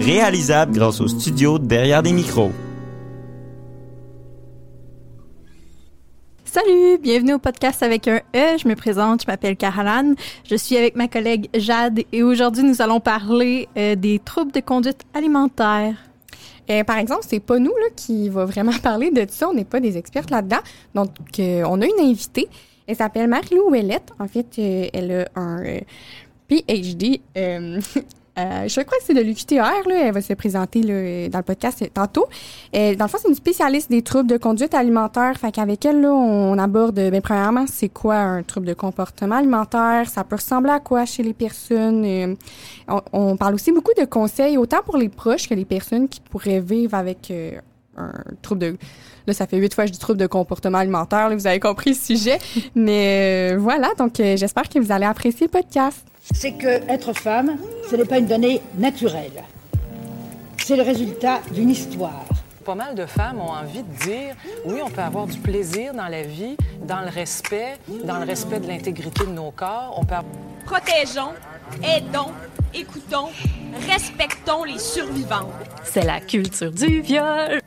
réalisable grâce au studio derrière des micros. Salut, bienvenue au podcast avec un E. Je me présente, je m'appelle Caroline. Je suis avec ma collègue Jade et aujourd'hui nous allons parler euh, des troubles de conduite alimentaire. Euh, par exemple, c'est pas nous là, qui va vraiment parler de ça. On n'est pas des expertes là-dedans. Donc, euh, on a une invitée. Elle s'appelle Marie-Lou Ouellette. En fait, euh, elle a un euh, PhD. euh, euh, je crois que c'est de l'UQTR. Là. Elle va se présenter là, dans le podcast euh, tantôt. Euh, dans le fond, c'est une spécialiste des troubles de conduite alimentaire. Fait qu'avec elle, là, on aborde, ben, premièrement, c'est quoi un trouble de comportement alimentaire? Ça peut ressembler à quoi chez les personnes? Euh, on, parle aussi beaucoup de conseils, autant pour les proches que les personnes qui pourraient vivre avec euh, un trouble de... Là, ça fait huit fois que je dis trouble de comportement alimentaire. là, vous avez compris le sujet. Mais euh, voilà, donc euh, j'espère que vous allez apprécier le podcast. C'est que être femme, ce n'est pas une donnée naturelle. C'est le résultat d'une histoire. Pas mal de femmes ont envie de dire oui, on peut avoir du plaisir dans la vie, dans le respect, dans le respect de l'intégrité de nos corps. On peut Protégeons, aidons, écoutons, respectons les survivantes. C'est la culture du viol.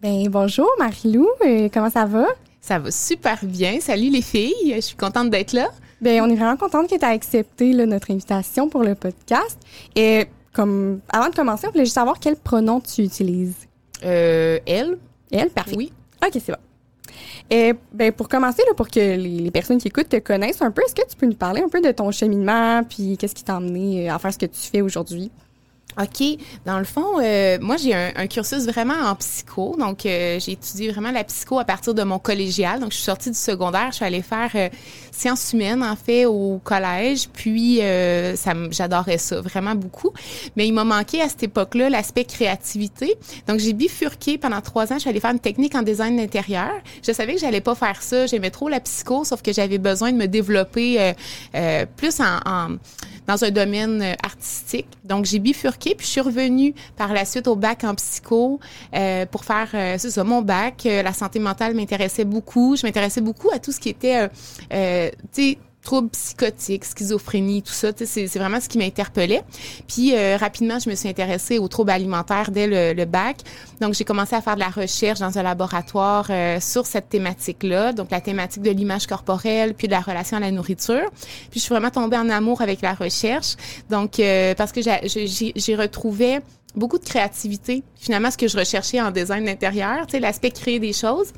Ben bonjour Marie-Lou, Euh, comment ça va? Ça va super bien. Salut les filles, je suis contente d'être là. Ben on est vraiment contente que tu aies accepté là, notre invitation pour le podcast. Et comme avant de commencer, on voulait juste savoir quel pronom tu utilises. Euh, elle? Elle, parfait. Oui. OK, c'est bon. Et ben pour commencer là, pour que les, les personnes qui écoutent te connaissent un peu, est-ce que tu peux nous parler un peu de ton cheminement puis qu'est-ce qui t'a amené à faire ce que tu fais aujourd'hui? OK. Dans le fond, euh, moi, j'ai un, un cursus vraiment en psycho. Donc, euh, j'ai étudié vraiment la psycho à partir de mon collégial. Donc, je suis sortie du secondaire. Je suis allée faire euh, sciences humaines, en fait, au collège. Puis, euh, ça, j'adorais ça vraiment beaucoup. Mais il m'a manqué à cette époque-là l'aspect créativité. Donc, j'ai bifurqué pendant trois ans. Je suis allée faire une technique en design d'intérieur. Je savais que j'allais pas faire ça. J'aimais trop la psycho, sauf que j'avais besoin de me développer euh, euh, plus en, en- dans un domaine euh, artistique. Donc, j'ai bifurqué, puis je suis revenue par la suite au bac en psycho euh, pour faire, euh, c'est ça, mon bac. Euh, la santé mentale m'intéressait beaucoup. Je m'intéressais beaucoup à tout ce qui était, euh, tu sais, troubles psychotiques, schizophrénie, tout ça, c'est vraiment ce qui m'interpellait. Puis euh, rapidement, je me suis intéressée aux troubles alimentaires dès le, le bac. Donc j'ai commencé à faire de la recherche dans un laboratoire euh, sur cette thématique-là, donc la thématique de l'image corporelle puis de la relation à la nourriture. Puis je suis vraiment tombée en amour avec la recherche. Donc euh, parce que j'ai retrouvé beaucoup de créativité. Finalement, ce que je recherchais en design d'intérieur, tu sais, l'aspect créer des choses.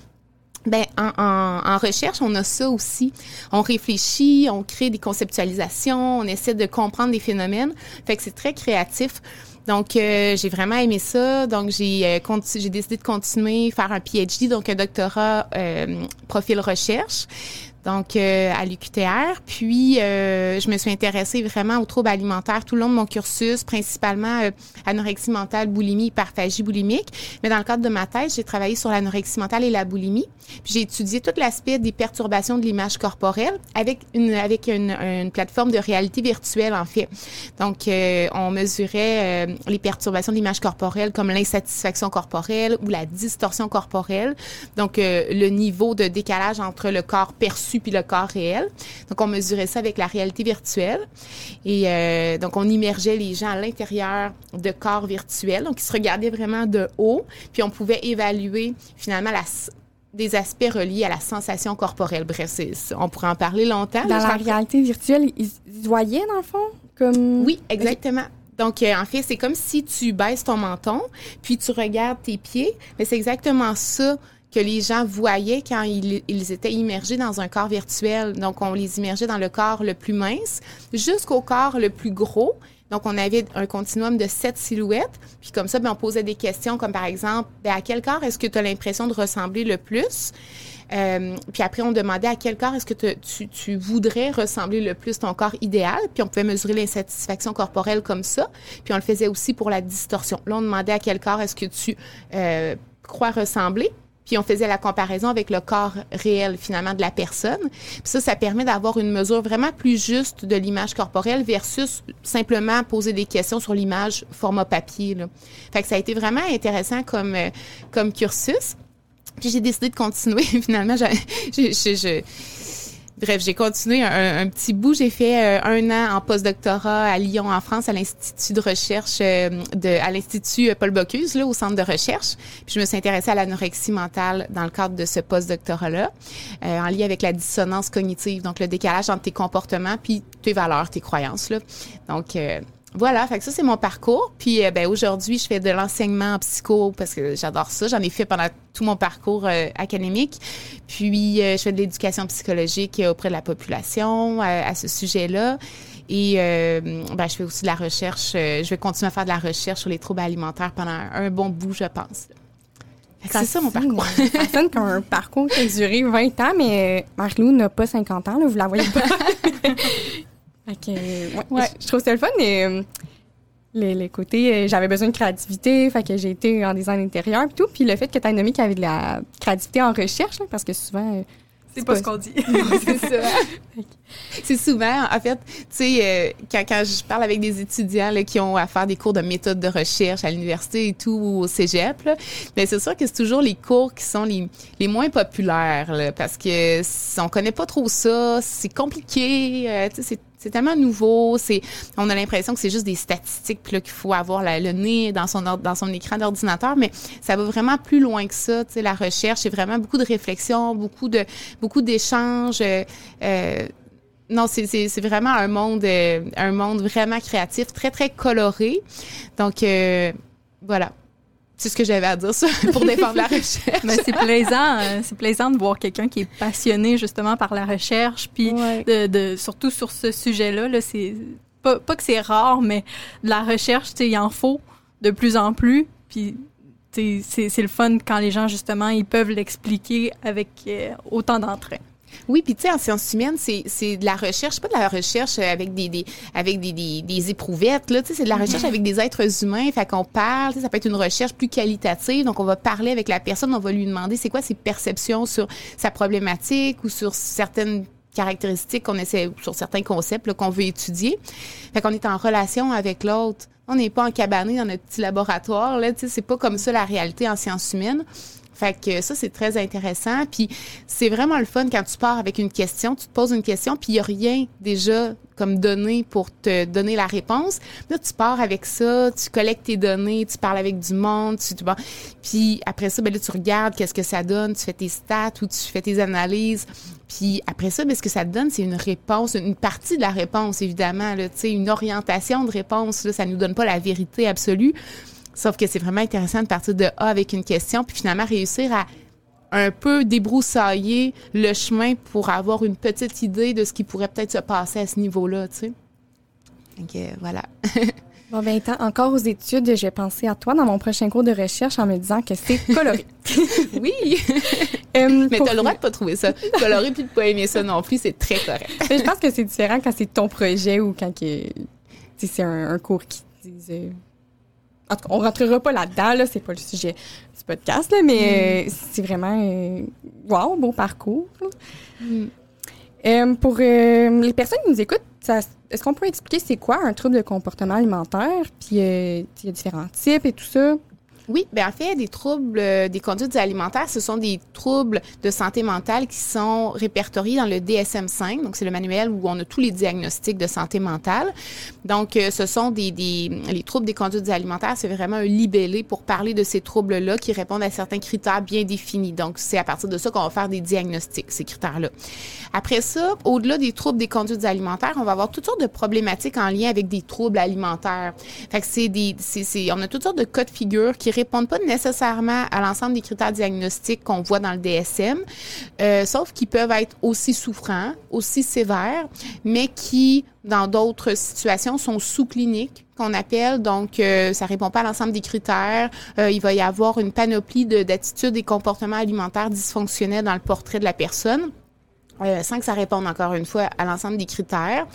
Ben, en, en, en recherche, on a ça aussi. On réfléchit, on crée des conceptualisations, on essaie de comprendre des phénomènes. Fait que c'est très créatif. Donc, euh, j'ai vraiment aimé ça. Donc, j'ai euh, décidé de continuer, faire un PhD, donc un doctorat euh, profil recherche. Donc, euh, à l'UQTR. Puis, euh, je me suis intéressée vraiment aux troubles alimentaires tout le long de mon cursus, principalement euh, anorexie mentale, boulimie, hyperphagie boulimique. Mais dans le cadre de ma thèse, j'ai travaillé sur l'anorexie mentale et la boulimie. Puis, j'ai étudié tout l'aspect des perturbations de l'image corporelle avec une avec une, une plateforme de réalité virtuelle, en fait. Donc, euh, on mesurait euh, les perturbations de l'image corporelle comme l'insatisfaction corporelle ou la distorsion corporelle. Donc, euh, le niveau de décalage entre le corps perçu puis le corps réel. Donc, on mesurait ça avec la réalité virtuelle. Et euh, donc, on immergeait les gens à l'intérieur de corps virtuels. Donc, ils se regardaient vraiment de haut. Puis, on pouvait évaluer finalement la des aspects reliés à la sensation corporelle. Bref, on pourrait en parler longtemps. Dans la réalité virtuelle, ils, ils se voyaient dans le fond? Comme... oui, exactement. Donc, euh, en fait, c'est comme si tu baisses ton menton, puis tu regardes tes pieds. Mais c'est exactement ça que les gens voyaient quand ils, étaient immergés dans un corps virtuel. Donc, on les immergeait dans le corps le plus mince jusqu'au corps le plus gros. Donc, on avait un continuum de sept silhouettes. Puis comme ça, ben, on posait des questions comme par exemple, ben, à quel corps est-ce que tu as l'impression de ressembler le plus? Euh, puis après, on demandait à quel corps est-ce que tu voudrais ressembler le plus ton corps idéal? Puis on pouvait mesurer l'insatisfaction corporelle comme ça. Puis on le faisait aussi pour la distorsion. Là, on demandait à quel corps est-ce que tu euh, crois ressembler. Puis on faisait la comparaison avec le corps réel finalement de la personne. Puis ça, ça permet d'avoir une mesure vraiment plus juste de l'image corporelle versus simplement poser des questions sur l'image format papier. Là. Fait que ça a été vraiment intéressant comme, euh, comme cursus. Puis j'ai décidé de continuer. Finalement, je- bref, j'ai continué un, petit bout. J'ai fait euh, un an en postdoctorat à Lyon, en France, à l'Institut de recherche euh, de, à l'Institut Paul Bocuse, là, au centre de recherche. Puis je me suis intéressée à l'anorexie mentale dans le cadre de ce postdoctorat-là, euh, en lien avec la dissonance cognitive, donc le décalage entre tes comportements puis tes valeurs, tes croyances. Là. Donc, voilà, fait que ça c'est mon parcours. Puis euh, ben aujourd'hui, je fais de l'enseignement en psycho parce que j'adore ça. J'en ai fait pendant tout mon parcours euh, académique. Puis euh, je fais de l'éducation psychologique auprès de la population à, ce sujet-là. Et ben, je fais aussi de la recherche. je vais continuer à faire de la recherche sur les troubles alimentaires pendant un bon bout, je pense. C'est ça mon parcours. ça sonne comme un parcours qui a duré 20 ans, mais Marlou n'a pas 50 ans, là, vous la voyez pas. ouais, Je trouve ça le fun. Et, euh, les, les, côtés, euh, j'avais besoin de créativité, fait que j'ai été en design intérieur et tout. Puis le fait que tu as nommé qu'il y avait de la créativité en recherche, parce que souvent. Euh, c'est pas, ce qu'on dit. c'est ça. c'est souvent, en fait, tu sais, quand, quand, je parle avec des étudiants là, qui ont à faire des cours de méthode de recherche à l'université et tout, ou au cégep, mais ben, c'est sûr que c'est toujours les cours qui sont les, les moins populaires, là, parce que on connaît pas trop ça, c'est compliqué, tu sais, c'est c'est tellement nouveau. C'est, on a l'impression que c'est juste des statistiques là qu'il faut avoir le nez dans son dans son écran d'ordinateur, mais ça va vraiment plus loin que ça. Tu sais, la recherche, c'est vraiment beaucoup de réflexion, beaucoup de beaucoup d'échanges. Euh, euh non, c'est vraiment un monde, euh, un monde vraiment créatif, très très coloré. Donc euh, voilà. C'est ce que j'avais à dire pour défendre la recherche. Mais c'est plaisant, euh, c'est plaisant de voir quelqu'un qui est passionné justement par la recherche, puis de, de, surtout sur ce sujet-là. Là, c'est pas, pas que c'est rare, mais de la recherche, il en faut de plus en plus. Puis c'est le fun quand les gens justement ils peuvent l'expliquer avec euh, autant d'entrain. Oui, puis tu sais, en sciences humaines, c'est de la recherche, pas de la recherche avec des, des avec des, des, des éprouvettes, là, tu sais, c'est de la recherche avec des êtres humains, fait qu'on parle, ça peut être une recherche plus qualitative, donc on va parler avec la personne, on va lui demander c'est quoi ses perceptions sur sa problématique ou sur certaines caractéristiques qu'on essaie, sur certains concepts qu'on veut étudier. Fait qu'on est en relation avec l'autre. On n'est pas en cabané dans notre petit laboratoire, là, tu sais, c'est pas comme ça la réalité en sciences humaines. Fait ça, c'est très intéressant. Puis c'est vraiment le fun quand tu pars avec une question, tu te poses une question, puis il n'y a rien déjà comme donné pour te donner la réponse. Là, tu pars avec ça, tu collectes tes données, tu parles avec du monde, tu, bon, puis après ça, ben là, tu regardes qu'est-ce que ça donne, tu fais tes stats ou tu fais tes analyses. Puis après ça, ben, ce que ça te donne, c'est une réponse, une partie de la réponse, évidemment, là, une orientation de réponse. Là, ça nous donne pas la vérité absolue, Sauf que c'est vraiment intéressant de partir de A avec une question, puis finalement réussir à un peu débroussailler le chemin pour avoir une petite idée de ce qui pourrait peut-être se passer à ce niveau-là, tu sais. Donc, voilà. bon, ben, encore aux études, j'ai pensé à toi dans mon prochain cours de recherche en me disant que c'est coloré. oui! Euh, Mais tu as le droit de pas trouver ça coloré puis de pas aimer ça non plus, c'est très correct. je pense que c'est différent quand c'est ton projet ou quand c'est un, cours qui euh, en tout cas, on rentrera pas là-dedans, là, c'est pas le sujet du podcast, là, mais mm. c'est vraiment, euh, wow, bon parcours. Mm. Euh, pour euh, les personnes qui nous écoutent, est-ce qu'on peut expliquer c'est quoi un trouble de comportement alimentaire? Puis il y a différents types et tout ça. Oui, bien en fait, des troubles euh, des conduites alimentaires, ce sont des troubles de santé mentale qui sont répertoriés dans le DSM-5. Donc, c'est le manuel où on a tous les diagnostics de santé mentale. Donc, euh, ce sont des, les troubles des conduites alimentaires, c'est vraiment un libellé pour parler de ces troubles-là qui répondent à certains critères bien définis. Donc, c'est à partir de ça qu'on va faire des diagnostics, ces critères-là. Après ça, au-delà des troubles des conduites alimentaires, on va avoir toutes sortes de problématiques en lien avec des troubles alimentaires. Fait que c'est des, on a toutes sortes de cas de figure qui répondent pas nécessairement à l'ensemble des critères diagnostiques qu'on voit dans le DSM, euh, sauf qu'ils peuvent être aussi souffrants, aussi sévères, mais qui, dans d'autres situations, sont sous-cliniques qu'on appelle. Donc, euh, ça répond pas à l'ensemble des critères. Euh, il va y avoir une panoplie d'attitudes et comportements alimentaires dysfonctionnels dans le portrait de la personne. Euh, sans que ça réponde encore une fois à l'ensemble des critères.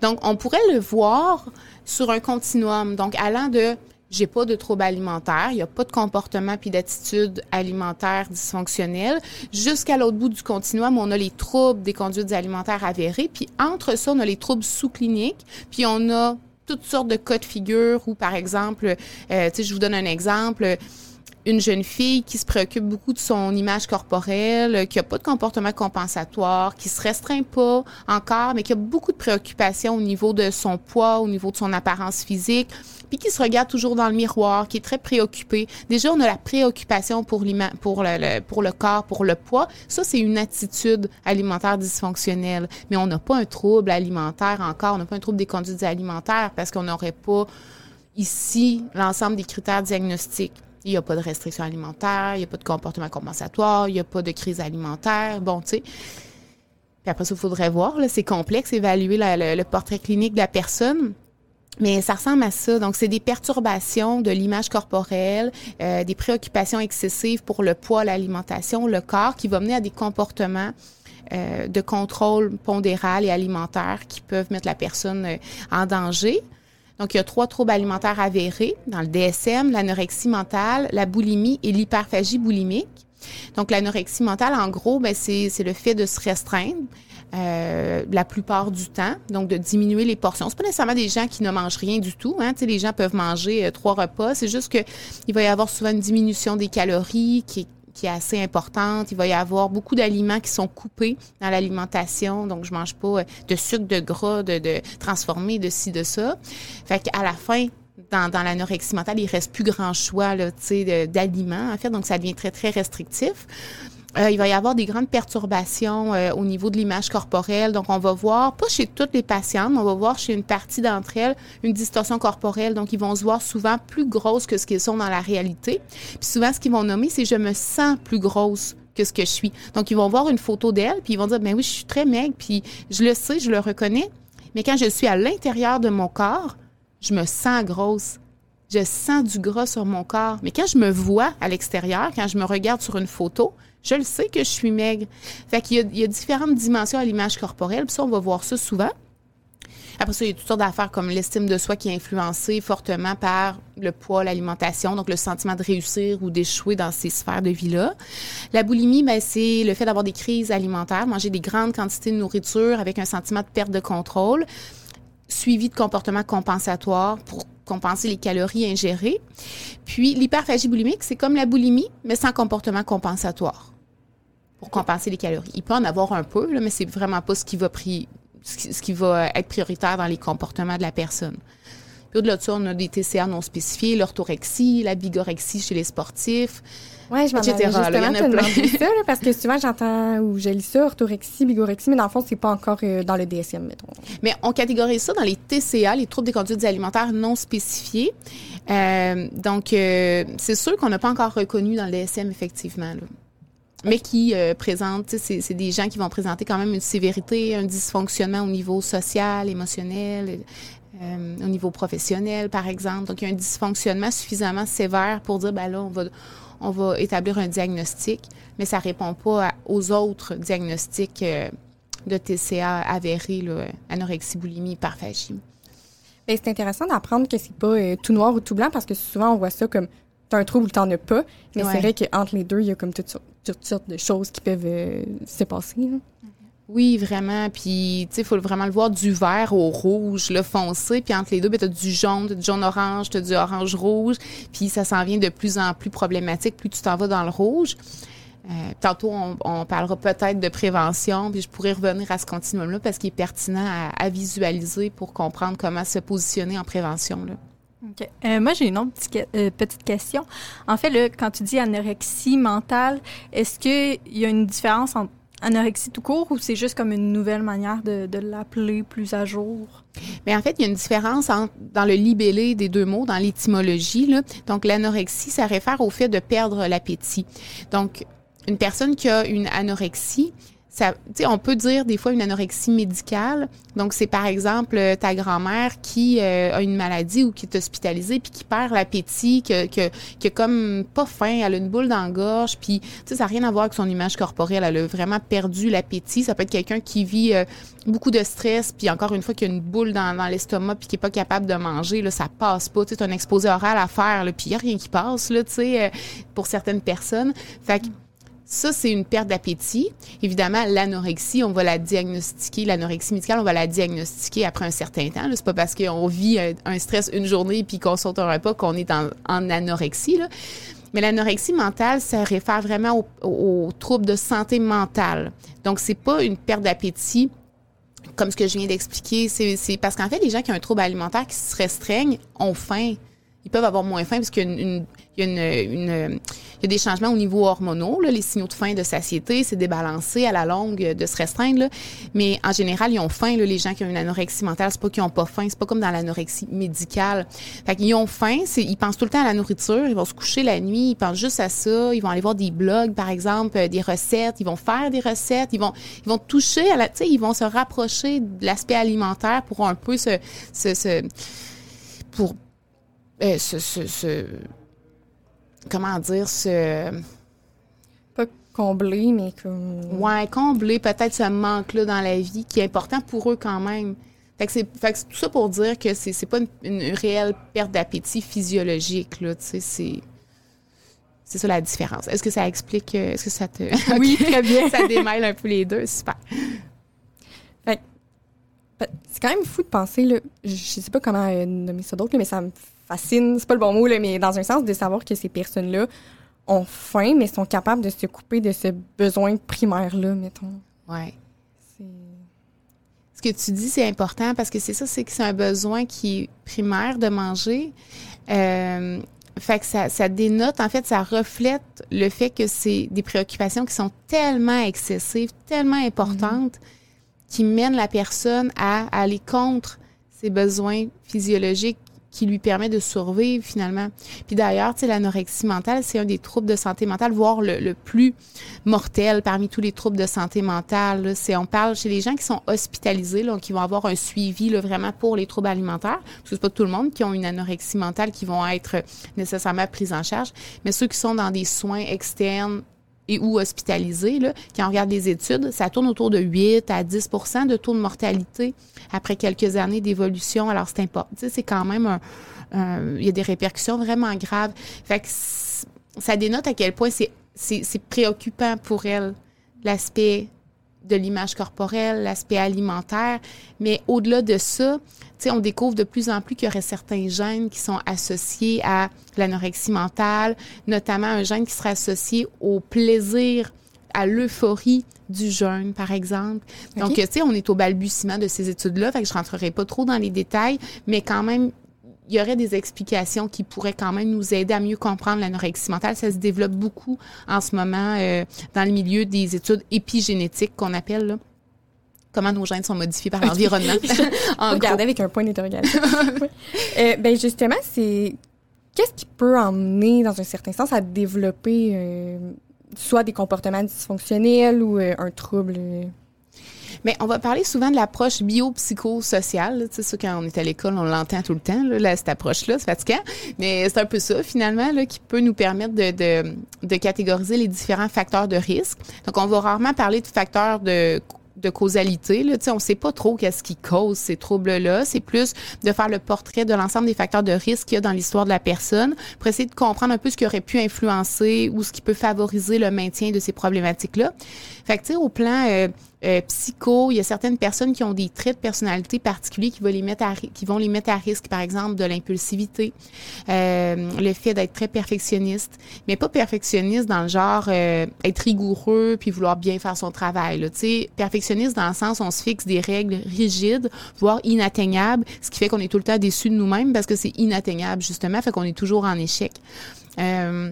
Donc, on pourrait le voir sur un continuum, donc allant de j'ai pas de troubles alimentaires, il y a pas de comportement puis d'attitude alimentaire dysfonctionnelle, jusqu'à l'autre bout du continuum, on a les troubles des conduites alimentaires avérées, puis entre ça, on a les troubles sous-cliniques, puis on a toutes sortes de cas de figure où, par exemple, euh, tu sais, je vous donne un exemple, une jeune fille qui se préoccupe beaucoup de son image corporelle, qui a pas de comportement compensatoire, qui se restreint pas encore, mais qui a beaucoup de préoccupations au niveau de son poids, au niveau de son apparence physique, puis qui se regarde toujours dans le miroir, qui est très préoccupé. Déjà, on a la préoccupation pour, le corps, pour le poids. Ça, c'est une attitude alimentaire dysfonctionnelle. Mais on n'a pas un trouble alimentaire encore, on n'a pas un trouble des conduites alimentaires parce qu'on n'aurait pas ici l'ensemble des critères diagnostiques. Il n'y a pas de restriction alimentaire, il n'y a pas de comportement compensatoire, il n'y a pas de crise alimentaire. Bon, tu sais. Puis après ça, il faudrait voir. C'est complexe, évaluer le, portrait clinique de la personne. Mais ça ressemble à ça. Donc, c'est des perturbations de l'image corporelle, euh, des préoccupations excessives pour le poids, l'alimentation, le corps, qui vont mener à des comportements euh, de contrôle pondéral et alimentaire qui peuvent mettre la personne euh, en danger. Donc, il y a trois troubles alimentaires avérés dans le DSM, l'anorexie mentale, la boulimie et l'hyperphagie boulimique. Donc, l'anorexie mentale, en gros, ben, c'est le fait de se restreindre euh, la plupart du temps, donc de diminuer les portions. C'est pas nécessairement des gens qui ne mangent rien du tout. Hein. les gens peuvent manger euh, trois repas. C'est juste que il va y avoir souvent une diminution des calories qui est qui est assez importante. Il va y avoir beaucoup d'aliments qui sont coupés dans l'alimentation. Donc, je mange pas euh, de sucre, de gras, de, de transformé, de ci, de ça. Fait qu'à la fin, dans, dans l'anorexie mentale, il reste plus grand choix d'aliments, en fait. Donc, ça devient très, très restrictif. Euh, il va y avoir des grandes perturbations euh, au niveau de l'image corporelle. Donc, on va voir, pas chez toutes les patientes, mais on va voir chez une partie d'entre elles une distorsion corporelle. Donc, ils vont se voir souvent plus grosses que ce qu'ils sont dans la réalité. Puis souvent, ce qu'ils vont nommer, c'est je me sens plus grosse que ce que je suis. Donc, ils vont voir une photo d'elle, puis ils vont dire, ben oui, je suis très maigre, puis je le sais, je le reconnais. Mais quand je suis à l'intérieur de mon corps, je me sens grosse. Je sens du gras sur mon corps. Mais quand je me vois à l'extérieur, quand je me regarde sur une photo, je le sais que je suis maigre. Fait qu'il y a, différentes dimensions à l'image corporelle. Puis ça, on va voir ça souvent. Après ça, il y a toutes sortes d'affaires comme l'estime de soi qui est influencée fortement par le poids, l'alimentation, donc le sentiment de réussir ou d'échouer dans ces sphères de vie-là. La boulimie, ben, c'est le fait d'avoir des crises alimentaires, manger des grandes quantités de nourriture avec un sentiment de perte de contrôle, suivi de comportements compensatoires pour compenser les calories ingérées. Puis l'hyperphagie boulimique, c'est comme la boulimie, mais sans comportement compensatoire pour compenser les calories. Il peut en avoir un peu, là, mais c'est vraiment pas ce qui va ce qui va être prioritaire dans les comportements de la personne. Puis au-delà de ça, on a des TCA non spécifiés, l'orthorexie, la bigorexie chez les sportifs, ouais, je etc. Justement, là, il y en a ça, parce que souvent, j'entends ou je lis ça, orthorexie, bigorexie, mais dans le fond, c'est pas encore euh, dans le DSM, mettons. Mais on catégorise ça dans les TCA, les troubles des conduites alimentaires non spécifiés. Euh, donc, euh, c'est sûr qu'on n'a pas encore reconnu dans le DSM, effectivement. Là mais qui euh, présentent, c'est des gens qui vont présenter quand même une sévérité, un dysfonctionnement au niveau social, émotionnel, euh, au niveau professionnel, par exemple. Donc, il y a un dysfonctionnement suffisamment sévère pour dire, ben là, on va, on va établir un diagnostic, mais ça répond pas aux autres diagnostics euh, de TCA avérés, là, anorexie, boulimie, hyperphagie. C'est intéressant d'apprendre que c'est pas euh, tout noir ou tout blanc parce que souvent on voit ça comme t'as un trouble ou t'en as pas. Mais c'est vrai qu'entre les deux, il y a comme toutes sortes, toutes sortes de choses qui peuvent euh, se passer. Oui, vraiment. Puis, tu sais, il faut vraiment le voir du vert au rouge, le foncé. Puis entre les deux, ben, tu as du jaune, tu du jaune-orange, tu as du orange-rouge. Puis ça s'en vient de plus en plus problématique plus tu t'en vas dans le rouge. Euh, tantôt, on, parlera peut-être de prévention, puis je pourrais revenir à ce continuum-là parce qu'il est pertinent à, visualiser pour comprendre comment se positionner en prévention. Là. Euh, moi, j'ai une autre euh, petite, question. En fait, là, quand tu dis anorexie mentale, est-ce qu'il y a une différence entre anorexie tout court ou c'est juste comme une nouvelle manière de, l'appeler plus à jour? Mais en fait, il y a une différence dans le libellé des deux mots, dans l'étymologie. Donc, l'anorexie, ça réfère au fait de perdre l'appétit. Donc, une personne qui a une anorexie, ça, on peut dire des fois une anorexie médicale. Donc, c'est par exemple euh, ta grand-mère qui euh, a une maladie ou qui est hospitalisée puis qui perd l'appétit, que, que, que comme pas faim, elle a une boule dans la gorge, puis ça n'a rien à voir avec son image corporelle. Elle a vraiment perdu l'appétit. Ça peut être quelqu'un qui vit euh, beaucoup de stress, puis encore une fois, qui a une boule dans, dans l'estomac puis qui est pas capable de manger. Là, ça passe pas. Tu sais, un exposé oral à faire, là, puis il n'y a rien qui passe, là, sais, pour certaines personnes. Fait que ça, c'est une perte d'appétit. Évidemment, l'anorexie, on va la diagnostiquer, l'anorexie médicale, on va la diagnostiquer après un certain temps. C'est pas parce qu'on vit un stress une journée puis qu'on saute un repas qu'on est en, anorexie. Mais l'anorexie mentale, ça réfère vraiment aux troubles de santé mentale. Donc, c'est pas une perte d'appétit comme ce que je viens d'expliquer. C'est parce qu'en fait, les gens qui ont un trouble alimentaire qui se restreignent ont faim ils peuvent avoir moins faim parce qu'il y a, une, une, une, il y a des changements au niveau hormonaux. Là, les signaux de faim, de satiété, c'est débalancé à la longue de se restreindre. Là. Mais en général, ils ont faim. Là, les gens qui ont une anorexie mentale, c'est pas qu'ils ont pas faim. C'est pas comme dans l'anorexie médicale. Fait qu'ils ont faim. Ils pensent tout le temps à la nourriture. Ils vont se coucher la nuit. Ils pensent juste à ça. Ils vont aller voir des blogs, par exemple, euh, des recettes. Ils vont faire des recettes. Ils vont, ils vont toucher à la, ils vont se rapprocher de l'aspect alimentaire pour un peu se, se, se pour euh, ce, comment dire, ce... Pas combler, mais comme... Ouais, combler peut-être ce manque-là dans la vie qui est important pour eux quand même. Fait que c'est tout ça pour dire que c'est, c'est pas une, réelle perte d'appétit physiologique, là, tu sais, c'est... C'est ça la différence. Est-ce que ça explique, euh, est-ce que ça te... Oui, très bien. ça démêle un peu les deux, super. Fait c'est quand même fou de penser, là, je sais pas comment euh, nommer ça d'autre, mais ça me fascine, c'est pas le bon mot, mais dans un sens de savoir que ces personnes-là ont faim, mais sont capables de se couper de ce besoin primaire-là, mettons. Ouais. Ce que tu dis, c'est important parce que c'est ça, c'est que c'est un besoin qui est primaire de manger. Euh, fait que ça, ça dénote, en fait, ça reflète le fait que c'est des préoccupations qui sont tellement excessives, tellement importantes, qui mènent la personne à aller contre ses besoins physiologiques qui lui permet de survivre finalement. Puis d'ailleurs, l'anorexie mentale, c'est un des troubles de santé mentale, voire le, plus mortel parmi tous les troubles de santé mentale. C'est, on parle chez les gens qui sont hospitalisés, donc qui vont avoir un suivi là, vraiment pour les troubles alimentaires. Parce que c'est pas tout le monde qui ont une anorexie mentale qui vont être nécessairement pris en charge, mais ceux qui sont dans des soins externes et ou hospitalisés, là, quand on regarde les études, ça tourne autour de 8 à 10 de taux de mortalité après quelques années d'évolution. Alors, c'est important. C'est quand même un, Il y a des répercussions vraiment graves. Fait que ça dénote à quel point c'est préoccupant pour elle, l'aspect de l'image corporelle, l'aspect alimentaire. Mais au-delà de ça, on découvre de plus en plus qu'il y aurait certains gènes qui sont associés à l'anorexie mentale, notamment un gène qui serait associé au plaisir, à l'euphorie du jeûne, par exemple. Donc, tu sais, on est au balbutiement de ces études-là, fait que je rentrerai pas trop dans les détails, mais quand même, il y aurait des explications qui pourraient quand même nous aider à mieux comprendre l'anorexie mentale. Ça se développe beaucoup en ce moment euh, dans le milieu des études épigénétiques qu'on appelle là comment nos gènes sont modifiés par l'environnement. Regardez avec un point d'interrogation. euh, ben justement, c'est qu'est-ce qui peut emmener, dans un certain sens, à développer euh, soit des comportements dysfonctionnels ou euh, un trouble? Mais on va parler souvent de l'approche biopsychosociale. Tu sais, quand on est à l'école, on l'entend tout le temps, là, cette approche-là, c'est fatigant. Mais c'est un peu ça, finalement, là, qui peut nous permettre de, de, de catégoriser les différents facteurs de risque. Donc, on va rarement parler de facteurs de de causalité. Là. On ne sait pas trop qu'est-ce qui cause ces troubles-là. C'est plus de faire le portrait de l'ensemble des facteurs de risque qu'il y a dans l'histoire de la personne pour essayer de comprendre un peu ce qui aurait pu influencer ou ce qui peut favoriser le maintien de ces problématiques-là. Fait que, au plan euh, euh, psycho, il y a certaines personnes qui ont des traits de personnalité particuliers qui vont les mettre à, qui vont les mettre à risque, par exemple, de l'impulsivité, euh, le fait d'être très perfectionniste, mais pas perfectionniste dans le genre euh, être rigoureux puis vouloir bien faire son travail. Tu sais, perfectionniste dans le sens on se fixe des règles rigides, voire inatteignables, ce qui fait qu'on est tout le temps déçu de nous-mêmes parce que c'est inatteignable justement, fait qu'on est toujours en échec. Euh,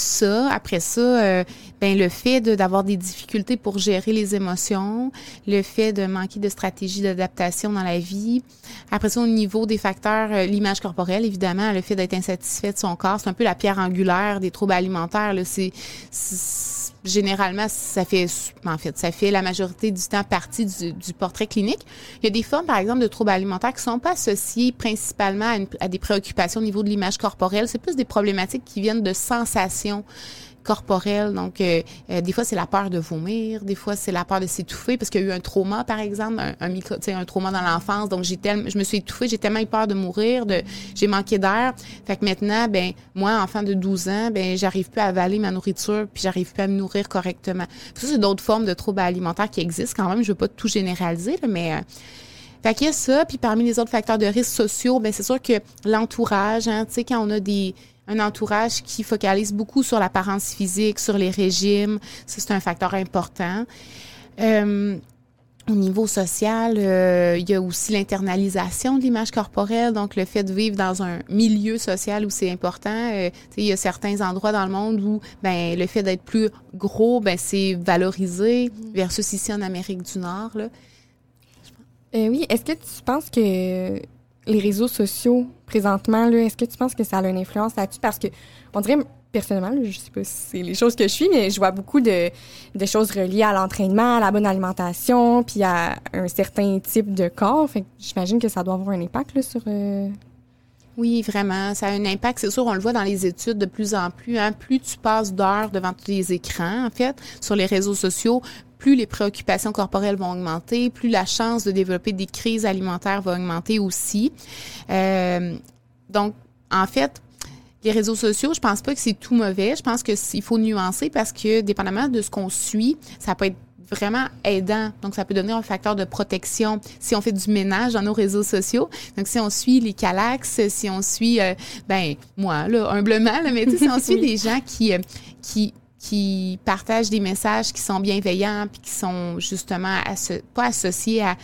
ça, après ça, euh, ben le fait d'avoir des difficultés pour gérer les émotions, le fait de manquer de stratégie d'adaptation dans la vie. Après ça, au niveau des facteurs, euh, l'image corporelle, évidemment, le fait d'être insatisfait de son corps, c'est un peu la pierre angulaire des troubles alimentaires. C'est généralement, ça fait, en fait, ça fait la majorité du temps partie du, portrait clinique. Il y a des formes, par exemple, de troubles alimentaires qui sont pas associées principalement à des préoccupations au niveau de l'image corporelle. C'est plus des problématiques qui viennent de sensations corporelle. Donc, euh, euh, des fois, c'est la peur de vomir, des fois, c'est la peur de s'étouffer parce qu'il y a eu un trauma, par exemple, un, un micro, un trauma dans l'enfance. Donc, j'ai tellement, je me suis étouffée, j'ai tellement eu peur de mourir, de, j'ai manqué d'air. Fait que maintenant, ben, moi, enfant de 12 ans, ben, j'arrive plus à avaler ma nourriture, puis j'arrive plus à me nourrir correctement. Ça, c'est d'autres formes de troubles alimentaires qui existent quand même. Je veux pas tout généraliser, mais euh, fait qu'il y a ça, puis parmi les autres facteurs de risque sociaux, ben c'est sûr que l'entourage, hein, tu sais, quand on a des un entourage qui focalise beaucoup sur l'apparence physique, sur les régimes. Ça, c'est un facteur important. Euh, au niveau social, euh, il y a aussi l'internalisation de l'image corporelle, donc le fait de vivre dans un milieu social où c'est important. Euh, il y a certains endroits dans le monde où ben, le fait d'être plus gros, ben, c'est valorisé, mm. versus ici en Amérique du Nord. Là. Euh, oui, est-ce que tu penses que les réseaux sociaux, présentement, est-ce que tu penses que ça a une influence là-dessus? Parce que on dirait personnellement, je sais pas si c'est les choses que je suis, mais je vois beaucoup de, choses reliées à l'entraînement, à la bonne alimentation, puis à un certain type de corps. J'imagine que ça doit avoir un impact là, sur. Euh, oui, vraiment. Ça a un impact. C'est sûr, on le voit dans les études de plus en plus. Hein. Plus tu passes d'heures devant tous les écrans, en fait, sur les réseaux sociaux, plus les préoccupations corporelles vont augmenter, plus la chance de développer des crises alimentaires va augmenter aussi. Euh, donc, en fait, les réseaux sociaux, je pense pas que c'est tout mauvais. Je pense que il faut nuancer parce que dépendamment de ce qu'on suit, ça peut être vraiment aidant. Donc, ça peut donner un facteur de protection si on fait du ménage dans nos réseaux sociaux. Donc, si on suit les Calax, si on suit, euh, ben, moi, là, humblement, là, mais si on suit des gens qui, euh, qui, qui partagent des messages qui sont bienveillants puis qui sont justement pas associés à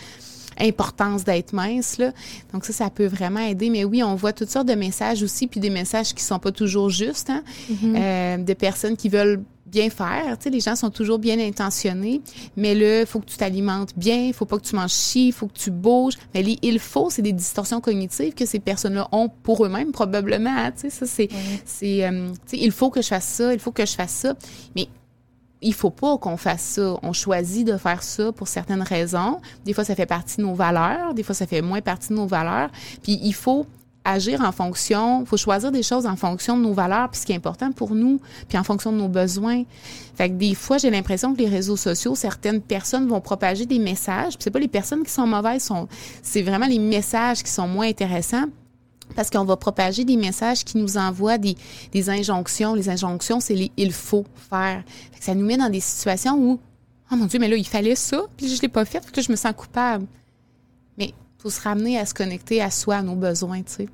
importance d'être mince. Là. Donc ça, ça peut vraiment aider. Mais oui, on voit toutes sortes de messages aussi, puis des messages qui sont pas toujours justes, hein? Mm-hmm. euh, de personnes qui veulent bien faire. Tu sais, les gens sont toujours bien intentionnés, mais là, il faut que tu t'alimentes bien, il faut pas que tu manges chi, il faut que tu bouges. Mais les il faut, c'est des distorsions cognitives que ces personnes-là ont pour eux-mêmes probablement. Hein, tu sais, ça c'est, c'est, euh, tu sais, il faut que je fasse ça, il faut que je fasse ça. Mais il faut pas qu'on fasse ça. On choisit de faire ça pour certaines raisons. Des fois, ça fait partie de nos valeurs. Des fois, ça fait moins partie de nos valeurs. Puis, il faut agir en fonction, faut choisir des choses en fonction de nos valeurs, puis ce qui est important pour nous, puis en fonction de nos besoins. Fait que des fois, j'ai l'impression que les réseaux sociaux, certaines personnes vont propager des messages, puis c'est pas les personnes qui sont mauvaises, sont, c'est vraiment les messages qui sont moins intéressants parce qu'on va propager des messages qui nous envoient des, des injonctions. Les injonctions, c'est les il faut faire. ça nous met dans des situations où, oh mon Dieu, mais là, il fallait ça, puis je l'ai pas fait, que je me sens coupable. Mais il faut se ramener à se connecter à soi, à nos besoins, tu sais.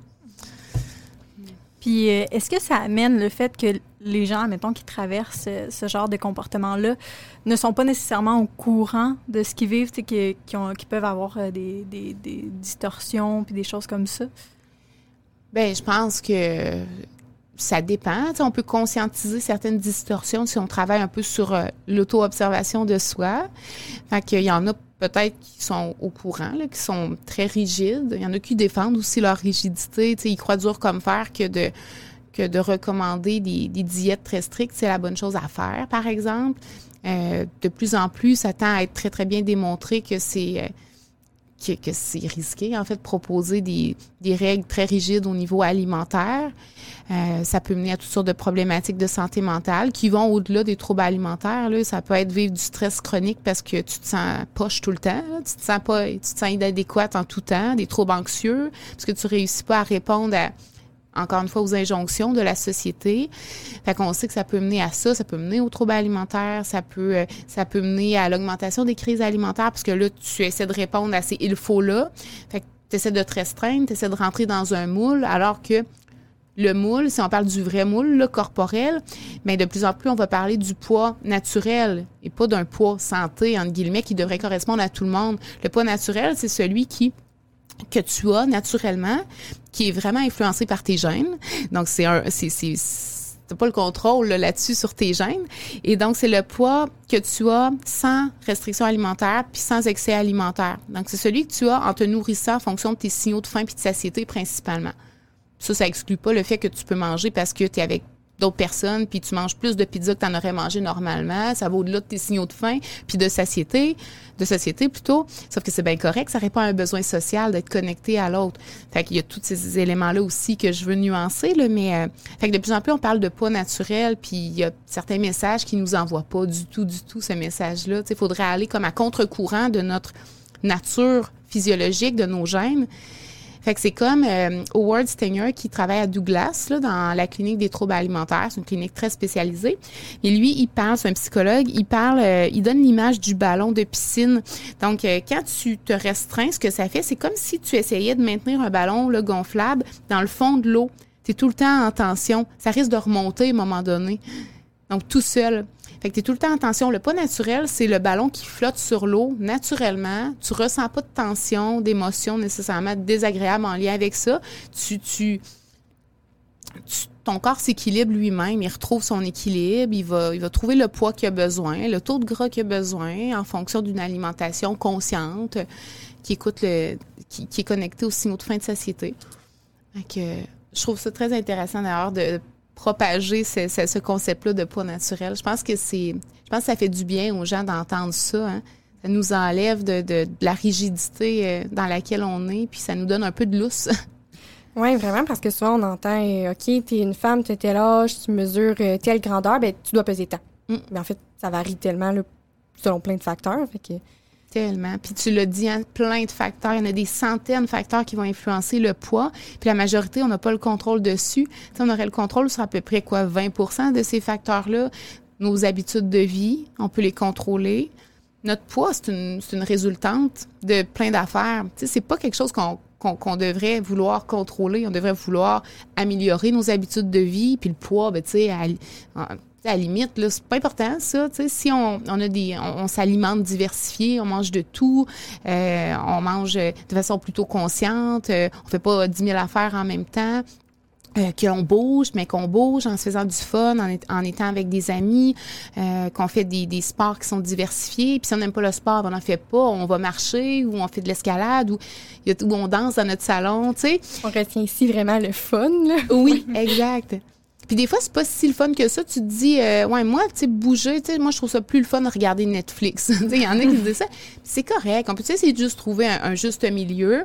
Puis, euh, est-ce que ça amène le fait que les gens, mettons, qui traversent ce genre de comportement-là, ne sont pas nécessairement au courant de ce qu'ils vivent, qui, qui, ont, qui peuvent avoir euh, des, des, des distorsions puis des choses comme ça? Ben, je pense que ça dépend. on peut conscientiser certaines distorsions si on travaille un peu sur euh, l'auto-observation de soi. Fait qu'il y en a peut-être qui sont au courant, qui sont très rigides. Il y en a qui défendent aussi leur rigidité. ils croient dur comme fer que de que de recommander des, diètes très strictes, c'est la bonne chose à faire, par exemple. Euh, de plus en plus, ça tend à être très, très bien démontré que c'est euh, que, c'est risqué, en fait, proposer des, des, règles très rigides au niveau alimentaire. Euh, ça peut mener à toutes sortes de problématiques de santé mentale qui vont au-delà des troubles alimentaires. Là. Ça peut être vivre du stress chronique parce que tu te sens poche tout le temps, tu te sens pas, tu te sens inadéquate en tout temps, des troubles anxieux, parce que tu réussis pas à répondre à, encore une fois, aux injonctions de la société. Fait qu'on sait que ça peut mener à ça, ça peut mener aux troubles alimentaires, ça peut, euh, ça peut mener à l'augmentation des crises alimentaires, parce que là, tu essaies de répondre à ces il faut-là. Fait que tu essaies de te restreindre, tu essaies de rentrer dans un moule, alors que le moule, si on parle du vrai moule là, corporel, mais de plus en plus, on va parler du poids naturel et pas d'un poids santé, entre guillemets, qui devrait correspondre à tout le monde. Le poids naturel, c'est celui qui que tu as naturellement, qui est vraiment influencé par tes gènes. Donc, c'est un, c'est, c'est, t'as pas le contrôle là-dessus sur tes gènes. Et donc, c'est le poids que tu as sans restriction alimentaire puis sans excès alimentaire. Donc, c'est celui que tu as en te nourrissant en fonction de tes signaux de faim puis de satiété principalement. Ça, ça exclut pas le fait que tu peux manger parce que tu es avec d'autres personnes, puis tu manges plus de pizza que tu en aurais mangé normalement. Ça va au-delà de tes signaux de faim, puis de satiété, de société plutôt. Sauf que c'est bien correct, ça répond à un besoin social d'être connecté à l'autre. Fait qu'il y a tous ces éléments-là aussi que je veux nuancer, là, mais euh, fait que de plus en plus, on parle de poids naturel, puis il y a certains messages qui nous envoient pas du tout, du tout ce message-là. Il faudrait aller comme à contre-courant de notre nature physiologique, de nos gènes. Fait que c'est comme euh, Howard Stenger qui travaille à Douglas, là, dans la clinique des troubles alimentaires. C'est une clinique très spécialisée. Et lui, il parle, c'est un psychologue, il parle, euh, il donne l'image du ballon de piscine. Donc, euh, quand tu te restreins, ce que ça fait, c'est comme si tu essayais de maintenir un ballon gonflable dans le fond de l'eau. Tu es tout le temps en tension. Ça risque de remonter à un moment donné. Donc, tout seul. Fait que tu es tout le temps en tension. Le pas naturel, c'est le ballon qui flotte sur l'eau naturellement. Tu ressens pas de tension, d'émotion nécessairement désagréable en lien avec ça. Tu, tu, ton corps s'équilibre lui-même, il retrouve son équilibre, il va, il va trouver le poids qu'il a besoin, le taux de gras qu'il a besoin en fonction d'une alimentation consciente qui écoute le, qui, est connectée au signaux de fin de satiété. Donc, je trouve ça très intéressant d'ailleurs de propager ce, ce, concept-là de poids naturel. Je pense que c'est, je pense que ça fait du bien aux gens d'entendre ça. Hein. Ça nous enlève de, de, la rigidité euh, dans laquelle on est, puis ça nous donne un peu de lousse. Oui, vraiment, parce que souvent on entend, euh, OK, t'es une femme, t'es tel âge, tu mesures euh, telle grandeur, ben tu dois peser tant. Mm. Mais en fait, ça varie tellement selon plein de facteurs. Fait que Puis tu l'as dit, hein, plein de facteurs. Il y en a des centaines de facteurs qui vont influencer le poids. Puis la majorité, on n'a pas le contrôle dessus. on aurait le contrôle sur à peu près quoi, 20% de ces facteurs-là. Nos habitudes de vie, on peut les contrôler. Notre poids, c'est une, une, résultante de plein d'affaires. C'est pas quelque chose qu'on qu'on devrait vouloir contrôler, on devrait vouloir améliorer nos habitudes de vie, puis le poids, ben, tu sais, à la limite, là, c'est pas important, ça. Si on, on a des. On, s'alimente diversifié, on mange de tout, euh, on mange de façon plutôt consciente, euh, on fait pas 10 000 affaires en même temps. Euh, qu'on bouge, mais qu'on bouge en se faisant du fun, en, en étant avec des amis, euh, qu'on fait des, des, sports qui sont diversifiés. Puis si on n'aime pas le sport, ben, on n'en fait pas. On va marcher ou on fait de l'escalade ou, ou on danse dans notre salon, tu sais. On retient ici vraiment le fun, là. Oui, exact. Puis des fois, c'est pas si le fun que ça. Tu te dis, euh, ouais, moi, tu sais, bouger, tu sais, moi, je trouve ça plus le fun de regarder Netflix. Il y en a qui disent ça. C'est correct. On peut essayer de juste trouver un, juste milieu.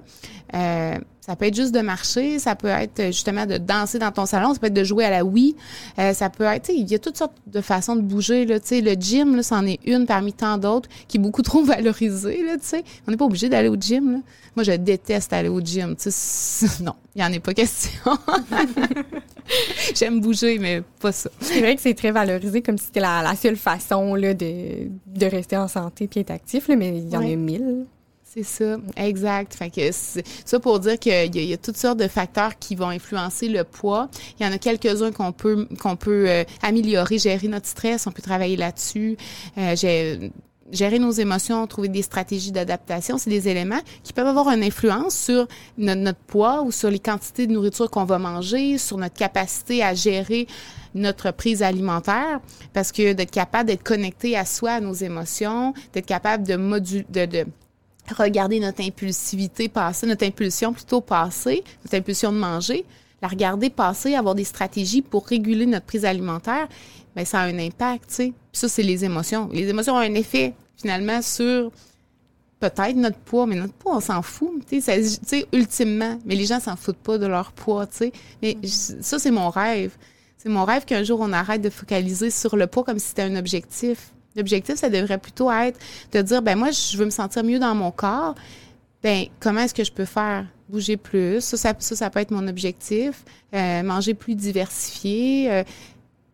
Euh, ça peut être juste de marcher, ça peut être justement de danser dans ton salon, ça peut être de jouer à la Wii, euh, ça peut être, il y a toutes sortes de façons de bouger. Là, le gym, là, c'en est une parmi tant d'autres qui est beaucoup trop valorisée. Là, on n'est pas obligé d'aller au gym. Là. Moi, je déteste aller au gym. Non, il n'y en a pas question. J'aime bouger, mais pas ça. C'est vrai que c'est très valorisé comme si c'était la, seule façon là, de, de rester en santé et être actif, là, mais il y en a mille. C'est ça, exact. Fait que ça pour dire qu'il y, a toutes sortes de facteurs qui vont influencer le poids. Il y en a quelques-uns qu'on peut qu'on peut euh, améliorer, gérer notre stress, on peut travailler là-dessus. Euh, gérer nos émotions, trouver des stratégies d'adaptation, c'est des éléments qui peuvent avoir une influence sur notre, poids ou sur les quantités de nourriture qu'on va manger, sur notre capacité à gérer notre prise alimentaire, parce que d'être capable d'être connecté à soi, à nos émotions, d'être capable de moduler, de regarder notre impulsivité passer, notre impulsion plutôt passer, notre impulsion de manger, la regarder passer, avoir des stratégies pour réguler notre prise alimentaire, bien, ça a un impact, tu sais. ça, c'est les émotions. Les émotions ont un effet, finalement, sur peut-être notre poids, mais notre poids, on s'en fout, tu sais, ultimement. Mais les gens s'en foutent pas de leur poids, tu sais. Mais ça, c'est mon rêve. C'est mon rêve qu'un jour, on arrête de focaliser sur le poids comme si c'était un objectif. L'objectif, ça devrait plutôt être de dire, ben moi, je veux me sentir mieux dans mon corps. Ben comment est-ce que je peux faire bouger plus? Ça, ça, ça, peut être mon objectif. Euh, manger plus diversifié, euh,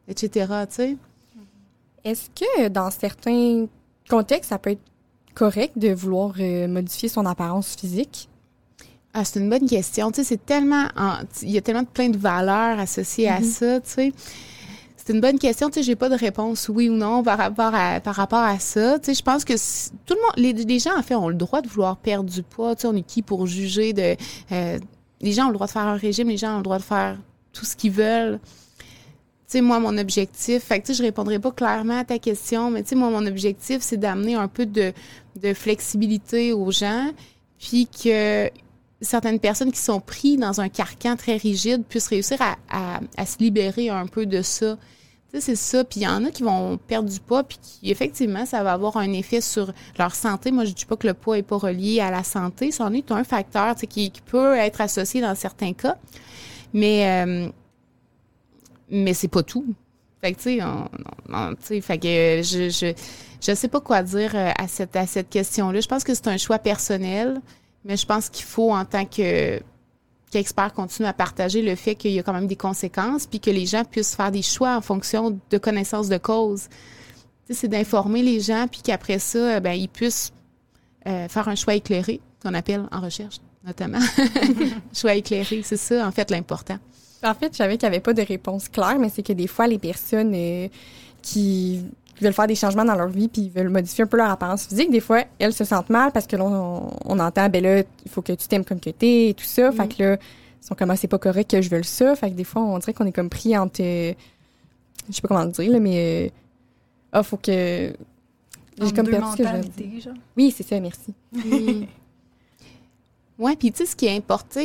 etc. Tu sais. Est-ce que dans certains contextes, ça peut être correct de vouloir euh, modifier son apparence physique? Ah, c'est une bonne question. Tu sais, c'est tellement, il y a tellement de plein de valeurs associées à mm-hmm. ça. Tu sais. C'est une bonne question. Tu sais, j'ai pas de réponse oui ou non par rapport à, par ça. Je pense que tout le monde, les, gens, en fait, ont le droit de vouloir perdre du poids. Tu sais, on est qui pour juger de, euh, les gens ont le droit de faire un régime, les gens ont le droit de faire tout ce qu'ils veulent. Tu moi, mon objectif, fait que, tu sais, je répondrai pas clairement à ta question, mais tu moi, mon objectif, c'est d'amener un peu de, flexibilité aux gens, certaines personnes qui sont prises dans un carcan très rigide puissent réussir à, se libérer un peu de ça c'est ça. Puis il y en a qui vont perdre du poids, puis qui, effectivement, ça va avoir un effet sur leur santé. Moi, je dis pas que le poitt est pas relié à la santé. C'en est un facteur qui, qui peut être associé dans certains cas. Mais, euh, mais c'est pas tout. Fait que, tu sais, fait que je, je, je sais pas quoi dire euh, à cette, à cette question-là. Je pense que c'est un choix personnel, mais je pense qu'il faut, en tant que qu'Expert continue à partager le fait qu'il y a quand même des conséquences, puis que les gens puissent faire des choix en fonction de connaissances de cause. C'est d'informer les gens, puis qu'après ça, ben, ils puissent euh, faire un choix éclairé, qu'on appelle en recherche notamment. choix éclairé, c'est ça en fait l'important. En fait, je savais qu'il n'y avait pas de réponse claire, mais c'est que des fois, les personnes euh, qui veulent faire des changements dans leur vie puis veulent modifier un peu leur apparence physique, des fois, elles se sentent mal parce que l'on on, entend, ben là, il faut que tu t'aimes comme que t'es et tout ça. Fait que là, ils sont comme, ah, c'est pas correct que je veux ça. Fait que des fois, on dirait qu'on est comme pris entre, euh, je sais pas comment le dire, là, mais, euh, ah, faut que, j'ai comme perdu ce que je. Oui, c'est ça, merci. ouais, puis tu sais, ce qui est important,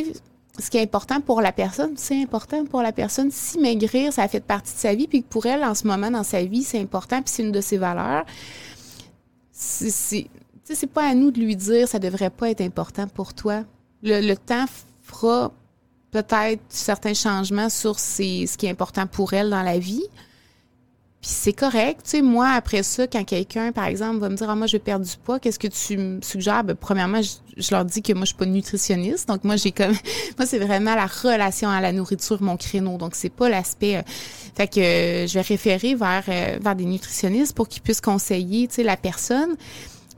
ce qui est important pour la personne, c'est important pour la personne. Si maigrir, ça fait partie de sa vie, puis que pour elle, en ce moment, dans sa vie, c'est important, puis c'est une de ses valeurs, c'est c'est pas à nous de lui dire ça devrait pas être important pour toi. Le, temps fera peut-être certains changements sur ce qui est important pour elle dans la vie. Puis c'est correct. Tu sais, moi, après ça, quand quelqu'un, par exemple, va me dire, ah, moi, je vais perdre du poids, qu'est-ce que tu me suggères? Ben, premièrement, je, leur dis que moi, je suis pas nutritionniste. Donc, moi, j'ai comme, moi, c'est vraiment la relation à la nourriture, mon créneau. Donc, c'est pas l'aspect, euh, fait que euh, je vais référer vers, euh, vers des nutritionnistes pour qu'ils puissent conseiller, tu sais, la personne.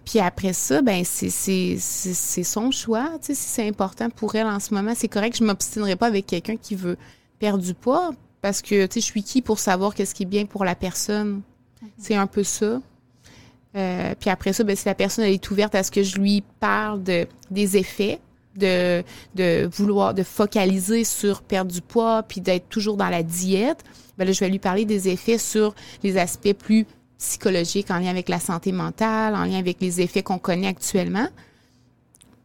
Puis après ça, ben c'est c'est son choix. Tu sais, si c'est important pour elle en ce moment, c'est correct. Je m'obstinerai pas avec quelqu'un qui veut perdre du poids parce que, tu sais, je suis qui pour savoir qu'est-ce qui est bien pour la personne? Mhm. C'est un peu ça. Euh, puis après ça, ben, si la personne elle est ouverte à ce que je lui parle de, des effets, de, de vouloir, de focaliser sur perdre du poids, puis d'être toujours dans la diète, ben là, je vais lui parler des effets sur les aspects plus psychologiques en lien avec la santé mentale, en lien avec les effets qu'on connaît actuellement.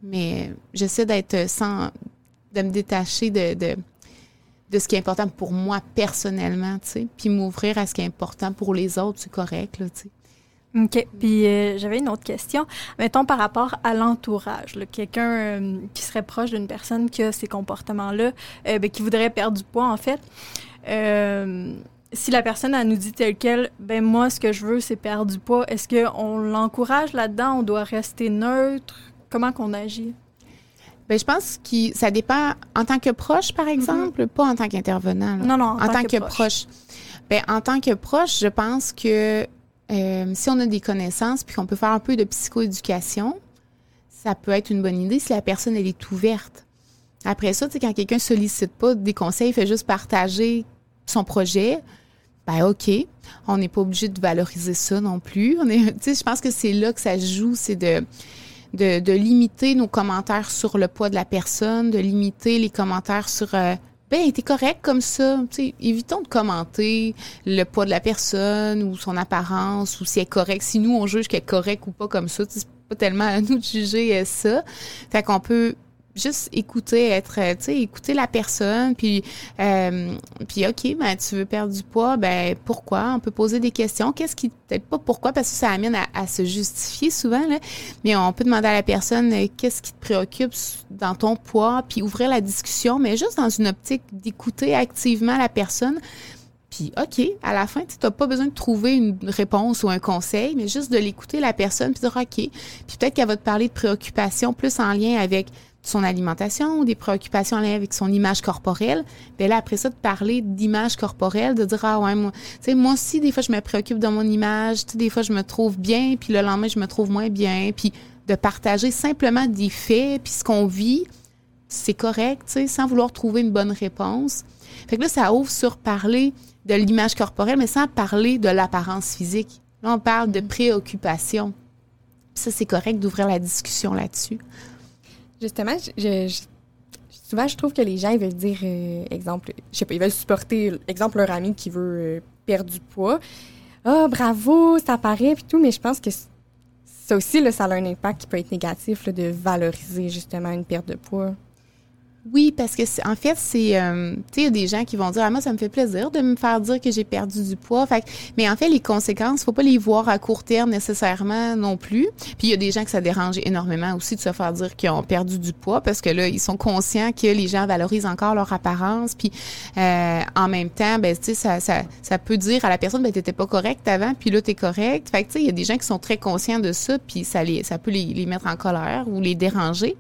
Mais j'essaie d'être sans, de me détacher de, de de ce qui est important pour moi personnellement, tu sais, puis m'ouvrir à ce qui est important pour les autres, c'est correct, là, tu sais. OK. Puis euh, j'avais une autre question. Mettons par rapport à l'entourage, quelqu'un euh, qui serait proche d'une personne qui a ces comportements-là, euh, ben, qui voudrait perdre du poids, en fait. si la personne elle nous dit tel quel, ben moi ce que je veux c'est perdre du poids, est-ce qu'on l'encourage là-dedans, on doit rester neutre, comment qu'on agit? Ben, je pense que ça dépend en tant que proche, par exemple, pas en tant qu'intervenant. Non, non, en, tant, que, proche. Ben, en tant que proche, je pense que euh, si on a des connaissances puis qu'on peut faire un peu de psychoéducation, ça peut être une bonne idée si la personne elle est ouverte. Après ça, quand quelqu'un sollicite pas des conseils, il fait juste partager son projet, ben OK, on n'est pas obligé de valoriser ça non plus. On est, je pense que c'est là que ça joue, c'est de de, de, limiter nos commentaires sur le poids de la personne, de limiter les commentaires sur euh, ben t'es correct comme ça. sais, évitons de commenter le poids de la personne ou son apparence ou si elle est correcte. Si nous on juge qu'elle est correcte ou pas comme ça, c'est pas tellement à nous de juger euh, ça. Fait qu'on peut juste écouter, être, euh, tu sais, écouter la personne, puis, euh, puis ok, ben tu veux perdre du poids, ben pourquoi? On peut poser des questions. Qu'est-ce qui, peut-être pas pourquoi, parce que ça amène à, se justifier souvent là, mais on peut demander à la personne euh, qu'est-ce qui te préoccupe dans ton poids, puis ouvrir la discussion, mais juste dans une optique d'écouter activement la personne. Puis, OK, à la fin, tu n'as pas besoin de trouver une réponse ou un conseil, mais juste de l'écouter, la personne, puis dire OK. Puis peut-être qu'elle va te parler de préoccupations plus en lien avec son alimentation ou des préoccupations en lien avec son image corporelle, bien là, après ça, de parler d'image corporelle, de dire, ah ouais, moi, tu sais, moi aussi, des fois, je me préoccupe de mon image, tu sais, des fois, je me trouve bien, puis le lendemain, je me trouve moins bien, puis de partager simplement des faits, puis ce qu'on vit, c'est correct, tu sais, sans vouloir trouver une bonne réponse. Fait que là, ça ouvre sur parler de l'image corporelle, mais sans parler de l'apparence physique. Là, on parle de préoccupation. ça, c'est correct d'ouvrir la discussion là-dessus. Justement, souvent, je trouve que les gens, ils veulent dire, euh, exemple, je sais pas, ils veulent supporter, exemple, leur ami qui veut euh, perdre du poids. Ah, bravo, ça paraît, puis tout, mais je pense que ça aussi, là, ça a un impact qui peut être négatif, de valoriser justement une perte de poids. Oui, parce que en fait, c'est euh, tu sais, il y a des gens qui vont dire ah, moi ça me fait plaisir de me faire dire que j'ai perdu du poids. Fait, mais en fait, les conséquences, faut pas les voir à court terme nécessairement non plus. Puis il y a des gens que ça dérange énormément aussi de se faire dire qu'ils ont perdu du poids parce que là, ils sont conscients que les gens valorisent encore leur apparence. Puis euh, en même temps, ben tu sais, ça, ça, peut dire à la personne ben t'étais pas correct avant, puis là t'es correct. Fait que tu sais, il y a des gens qui sont très conscients de ça, puis ça les ça peut les mettre en colère ou les déranger.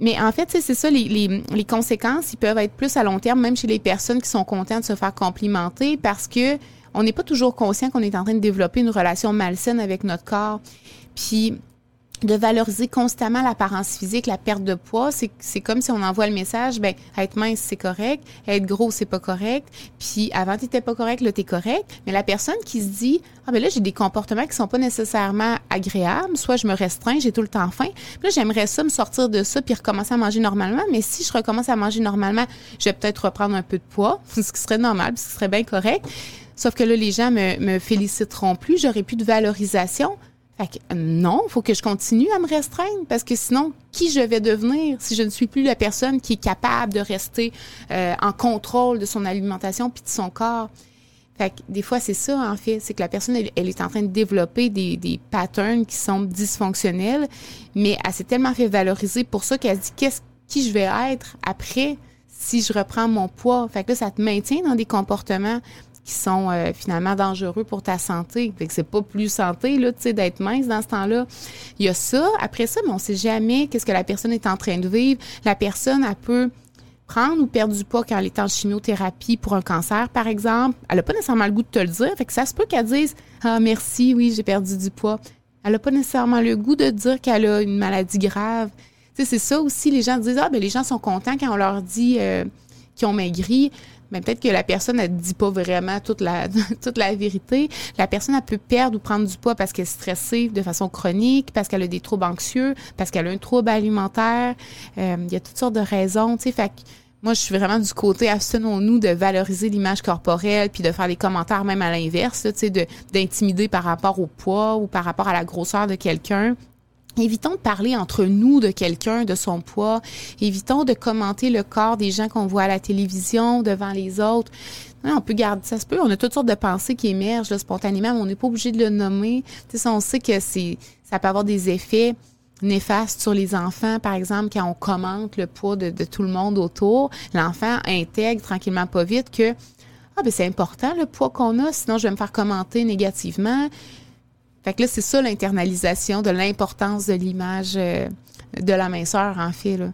Mais en fait, c'est ça, les, les, les, conséquences, ils peuvent être plus à long terme, même chez les personnes qui sont contentes de se faire complimenter, parce que on n'est pas toujours conscient qu'on est en train de développer une relation malsaine avec notre corps. Puis, de valoriser constamment l'apparence physique, la perte de poids, c'est comme si on envoie le message ben être mince c'est correct, être gros c'est pas correct, puis avant t'étais pas correct, là t'es correct, mais la personne qui se dit ah ben là j'ai des comportements qui sont pas nécessairement agréables, soit je me restreins, j'ai tout le temps faim, puis là j'aimerais ça me sortir de ça puis recommencer à manger normalement, mais si je recommence à manger normalement, je vais peut-être reprendre un peu de poids, ce qui serait normal, ce serait bien correct. Sauf que là, les gens me, me féliciteront plus, j'aurai plus de valorisation. Fait que, euh, non, faut que je continue à me restreindre parce que sinon, qui je vais devenir si je ne suis plus la personne qui est capable de rester euh, en contrôle de son alimentation puis de son corps? Fait que des fois, c'est ça, en fait. C'est que la personne, elle, est en train de développer des, des patterns qui sont dysfonctionnels, mais elle s'est tellement fait valoriser pour ça qu'elle se dit qu'est-ce qui je vais être après si je reprends mon poids? Fait que là, ça te maintient dans des comportements qui sont euh, finalement dangereux pour ta santé. Fait c'est pas plus santé là, tu sais, d'être mince dans ce temps-là. Il y a ça. Après ça, mais on sait jamais qu'est-ce que la personne est en train de vivre. La personne, elle peut prendre ou perdre du poids quand elle est en chimiothérapie pour un cancer, par exemple. Elle n'a pas nécessairement le goût de te le dire. Fait que ça se peut qu'elle dise Ah merci, oui, j'ai perdu du poids. Elle n'a pas nécessairement le goût de dire qu'elle a une maladie grave. Tu sais, c'est ça aussi, les gens disent Ah, ben les gens sont contents quand on leur dit euh, qu'ils ont maigri mais peut-être que la personne ne dit pas vraiment toute la toute la vérité. La personne elle peut perdre ou prendre du poids parce qu'elle est stressée de façon chronique, parce qu'elle a des troubles anxieux, parce qu'elle a un trouble alimentaire. Euh, il y a toutes sortes de raisons, tu sais. Fait moi, je suis vraiment du côté, abstenons-nous de valoriser l'image corporelle, puis de faire des commentaires même à l'inverse, tu d'intimider par rapport au poids ou par rapport à la grosseur de quelqu'un. Évitons de parler entre nous de quelqu'un, de son poids. Évitons de commenter le corps des gens qu'on voit à la télévision, devant les autres. on peut garder ça se peut. On a toutes sortes de pensées qui émergent spontanément, mais on n'est pas obligé de le nommer. Tu sais, on sait que ça peut avoir des effets néfastes sur les enfants, par exemple, quand on commente le poids de, de tout le monde autour. L'enfant intègre tranquillement pas vite que ah ben c'est important le poids qu'on a, sinon je vais me faire commenter négativement. Fait que là, c'est ça l'internalisation de l'importance de l'image euh, de la minceur, en fait. Là.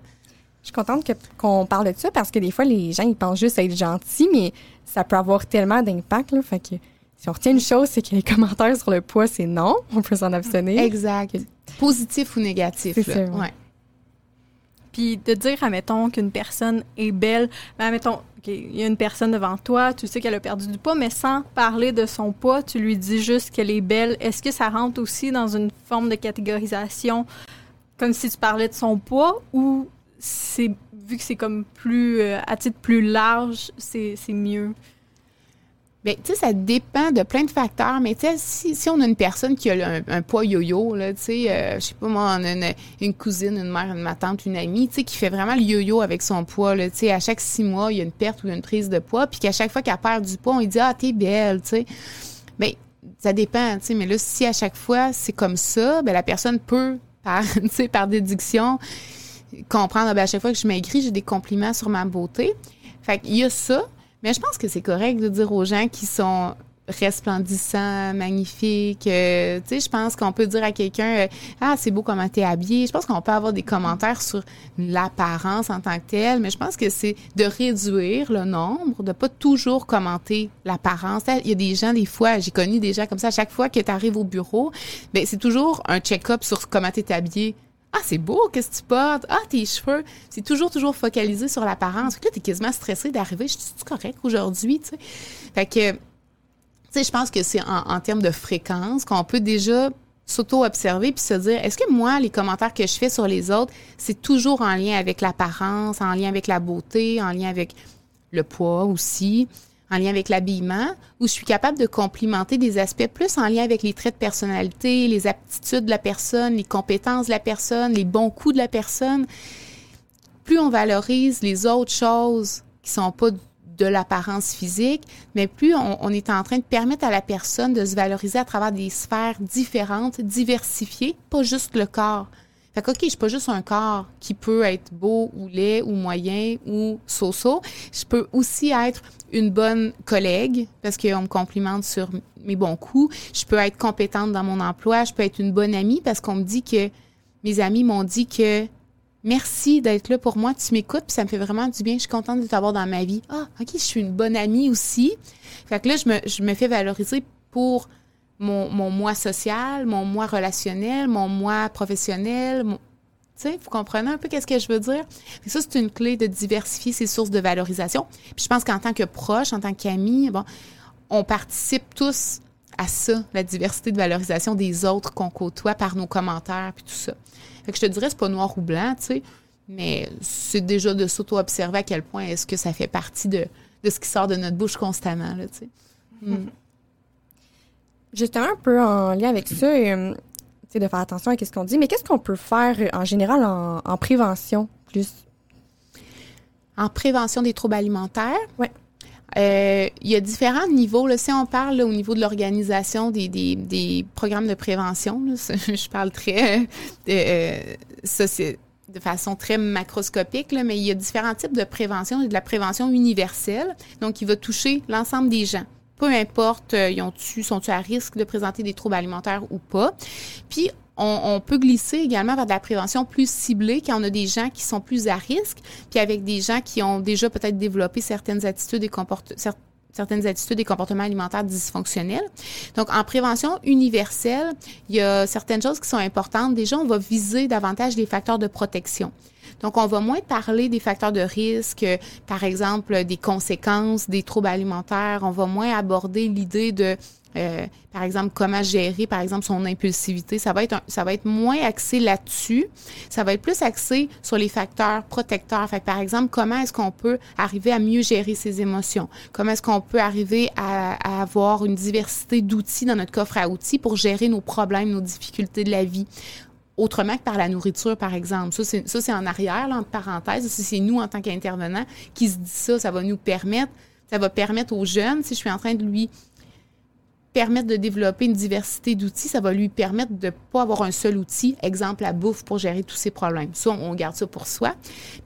Je suis contente qu'on parle de ça parce que des fois, les gens, ils pensent juste à être gentils, mais ça peut avoir tellement d'impact. Là, fait que si on retient une chose, c'est que les commentaires sur le poids, c'est non. On peut s'en abstenir. Exact. Positif ou négatif. C'est ça. Ouais. Puis de dire, admettons, qu'une personne est belle, mais ben, il y a une personne devant toi, tu sais qu'elle a perdu du poids, mais sans parler de son poids, tu lui dis juste qu'elle est belle. Est-ce que ça rentre aussi dans une forme de catégorisation comme si tu parlais de son poids ou c'est vu que c'est comme plus euh, à titre plus large, c'est mieux? Bien, tu sais, ça dépend de plein de facteurs, mais tu sais, si, si, on a une personne qui a un, poids yo-yo, tu sais, euh, je sais pas, moi, on a une, cousine, une mère, une ma tante, une amie, tu sais, qui fait vraiment le yo-yo avec son poids, tu sais, à chaque six mois, il y a une perte ou une prise de poids, puis qu'à chaque fois qu'elle perd du poids, on lui dit « Ah, t'es belle », tu sais. Bien, ça dépend, tu sais, mais là, si à chaque fois, c'est comme ça, bien, la personne peut, par, tu sais, par déduction, comprendre, ben, à chaque fois que je m'écris, j'ai des compliments sur ma beauté. Fait qu'il y a ça, mais je pense que c'est correct de dire aux gens qui sont resplendissants, magnifiques. Euh, tu sais, je pense qu'on peut dire à quelqu'un euh, Ah, c'est beau comment t'es habillé. Je pense qu'on peut avoir des commentaires sur l'apparence en tant que telle, mais je pense que c'est de réduire le nombre, de pas toujours commenter l'apparence. Il y a des gens, des fois, j'ai connu des gens comme ça, à chaque fois que tu arrives au bureau, ben c'est toujours un check-up sur comment t'es habillé. Ah, c'est beau, qu'est-ce que tu portes? Ah, tes cheveux. C'est toujours, toujours focalisé sur l'apparence. Là, t'es quasiment stressé d'arriver. Je suis correct aujourd'hui, tu sais. Fait que, tu sais, je pense que c'est en, termes de fréquence qu'on peut déjà s'auto-observer puis se dire est-ce que moi les commentaires que je fais sur les autres c'est toujours en lien avec l'apparence en lien avec la beauté en lien avec le poids aussi? En lien avec l'habillement, où je suis capable de complimenter des aspects plus en lien avec les traits de personnalité, les aptitudes de la personne, les compétences de la personne, les bons coups de la personne. Plus on valorise les autres choses qui sont pas de l'apparence physique, mais plus on, on, est en train de permettre à la personne de se valoriser à travers des sphères différentes, diversifiées, pas juste le corps. Fait que, OK, je suis pas juste un corps qui peut être beau ou laid ou moyen ou so-so. Je peux aussi être une bonne collègue parce qu'on me complimente sur mes bons coups. Je peux être compétente dans mon emploi. Je peux être une bonne amie parce qu'on me dit que mes amis m'ont dit que merci d'être là pour moi. Tu m'écoutes puis ça me fait vraiment du bien. Je suis contente de t'avoir dans ma vie. Ah, OK, je suis une bonne amie aussi. Fait que là, je me, je me fais valoriser pour mon, mon moi social, mon moi relationnel, mon moi professionnel. Tu sais, vous comprenez un peu qu'est-ce que je veux dire? Et ça, c'est une clé de diversifier ses sources de valorisation. Puis je pense qu'en tant que proche, en tant qu'ami, bon, on participe tous à ça, la diversité de valorisation des autres qu'on côtoie par nos commentaires puis tout ça. Fait que je te dirais, c'est pas noir ou blanc, tu sais, mais c'est déjà de s'auto-observer à quel point est-ce que ça fait partie de, ce qui sort de notre bouche constamment, tu sais. Mm. Justement, un peu en lien avec ça, euh, de faire attention à ce qu'on dit, mais qu'est-ce qu'on peut faire euh, en général en, en prévention plus? En prévention des troubles alimentaires? Oui. Euh, il y a différents niveaux. Là, si on parle au niveau de l'organisation des, des, des, programmes de prévention, là, je parle très euh, de façon très macroscopique, là, mais il y a différents types de prévention. Il y a de la prévention universelle, donc il va toucher l'ensemble des gens. Peu importe, euh, ils ont sont-ils à risque de présenter des troubles alimentaires ou pas. Puis, on, peut glisser également vers de la prévention plus ciblée quand on a des gens qui sont plus à risque, puis avec des gens qui ont déjà peut-être développé certaines attitudes et comportements certaines attitudes et comportements alimentaires dysfonctionnels. Donc, en prévention universelle, il y a certaines choses qui sont importantes. Déjà, on va viser davantage les facteurs de protection. Donc, on va moins parler des facteurs de risque, par exemple, des conséquences des troubles alimentaires. On va moins aborder l'idée de euh, par exemple, comment gérer, par exemple, son impulsivité. Ça va être, ça va être moins axé là-dessus. Ça va être plus axé sur les facteurs protecteurs. Fait par exemple, comment est-ce qu'on peut arriver à mieux gérer ses émotions? Comment est-ce qu'on peut arriver à avoir une diversité d'outils dans notre coffre à outils pour gérer nos problèmes, nos difficultés de la vie? Autrement que par la nourriture, par exemple. Ça, c'est, en arrière, là, entre parenthèses. C'est nous, en tant qu'intervenants, qui se dit ça. Ça va nous permettre, ça va permettre aux jeunes, si je suis en train de lui permettre de développer une diversité d'outils, ça va lui permettre de ne pas avoir un seul outil, exemple la bouffe, pour gérer tous ses problèmes. Ça, on garde ça pour soi.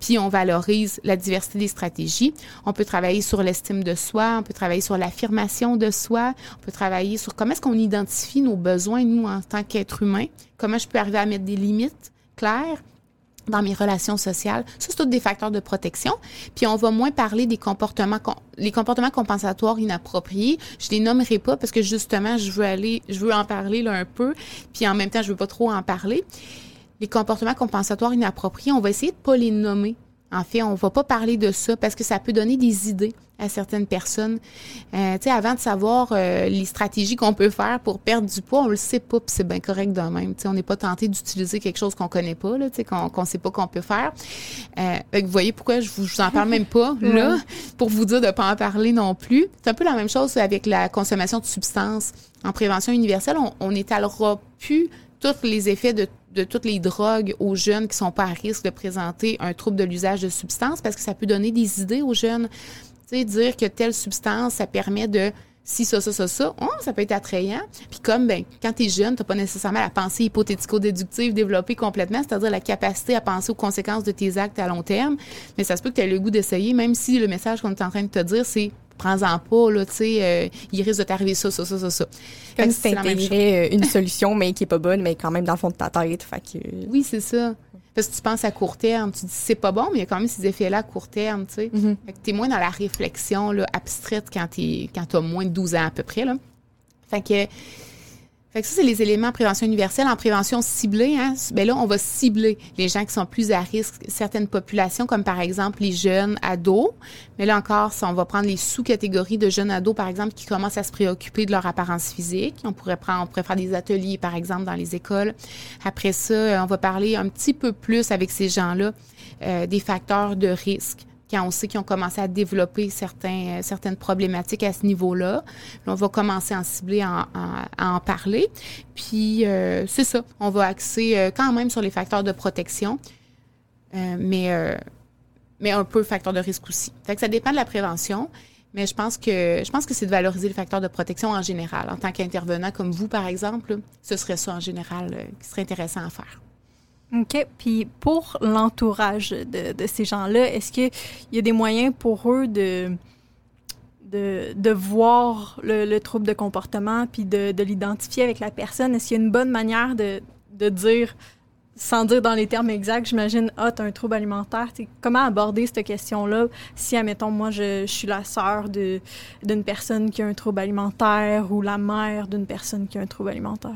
Puis on valorise la diversité des stratégies. On peut travailler sur l'estime de soi, on peut travailler sur l'affirmation de soi, on peut travailler sur comment est-ce qu'on identifie nos besoins, nous, en tant qu'être humain, comment je peux arriver à mettre des limites claires, dans mes relations sociales. Ça, c'est tous des facteurs de protection. Puis on va moins parler des comportements, les comportements compensatoires inappropriés. Je les nommerai pas parce que justement, je veux aller, je veux en parler un peu. Puis en même temps, je veux pas trop en parler. Les comportements compensatoires inappropriés, on va essayer de pas les nommer en fait, on va pas parler de ça parce que ça peut donner des idées à certaines personnes. Euh, tu sais, avant de savoir euh, les stratégies qu'on peut faire pour perdre du poids, on le sait pas, puis c'est bien correct de même. Tu sais, on n'est pas tenté d'utiliser quelque chose qu'on connaît pas, là, tu sais, qu'on qu'on sait pas qu'on peut faire. Euh, vous voyez pourquoi je vous, je vous en parle même pas là, pour vous dire de pas en parler non plus. C'est un peu la même chose avec la consommation de substances en prévention universelle. On, on étalera plus tous les effets de, de, toutes les drogues aux jeunes qui sont pas à risque de présenter un trouble de l'usage de substances parce que ça peut donner des idées aux jeunes. Tu sais, dire que telle substance, ça permet de si ça, ça, ça, ça, oh, ça peut être attrayant. Puis comme, ben, quand tu es jeune, tu pas nécessairement la pensée hypothético-déductive développée complètement, c'est-à-dire la capacité à penser aux conséquences de tes actes à long terme. Mais ça se peut que tu aies le goût d'essayer, même si le message qu'on est en train de te dire, c'est prends-en pas, là, tu sais, euh, il risque de t'arriver ça, ça, ça, ça, ça. Comme si t'intégrais euh, une solution, mais qui est pas bonne, mais quand même dans le fond de ta tête. Fait que... Oui, c'est ça. Parce que tu penses à court terme, tu dis c'est pas bon, mais il y a quand même ces effets-là à court terme, tu sais. Fait que t'es moins dans la réflexion là, abstraite quand t'es quand t'as moins de 12 ans à peu près, là. Fait que fait que ça, c'est les éléments prévention universelle. En prévention ciblée, hein, ben là, on va cibler les gens qui sont plus à risque, certaines populations, comme par exemple les jeunes ados. Mais là encore, on va prendre les sous-catégories de jeunes ados, par exemple, qui commencent à se préoccuper de leur apparence physique. On pourrait prendre, on pourrait faire des ateliers, par exemple, dans les écoles. Après ça, on va parler un petit peu plus avec ces gens-là euh, des facteurs de risque quand on sait qu'ils ont commencé à développer euh, certaines problématiques à ce niveau-là. on va commencer à en cibler, à, en parler. Puis, euh, c'est ça. On va axer euh, quand même sur les facteurs de protection, mais, mais un peu facteur de risque aussi. Fait que ça dépend de la prévention. Mais je pense que je pense que c'est de valoriser les facteurs de protection en général. En tant qu'intervenant comme vous, par exemple, ce serait ça en général qui serait intéressant à faire. OK. Puis pour l'entourage de, ces gens-là, est-ce qu'il y a des moyens pour eux de, de, voir le, le, trouble de comportement puis de, de l'identifier avec la personne? Est-ce qu'il y a une bonne manière de, de dire sans dire dans les termes exacts, j'imagine, ah, t'as un trouble alimentaire. comment aborder cette question-là si, admettons, moi, je, je suis la sœur d'une personne qui a un trouble alimentaire ou la mère d'une personne qui a un trouble alimentaire?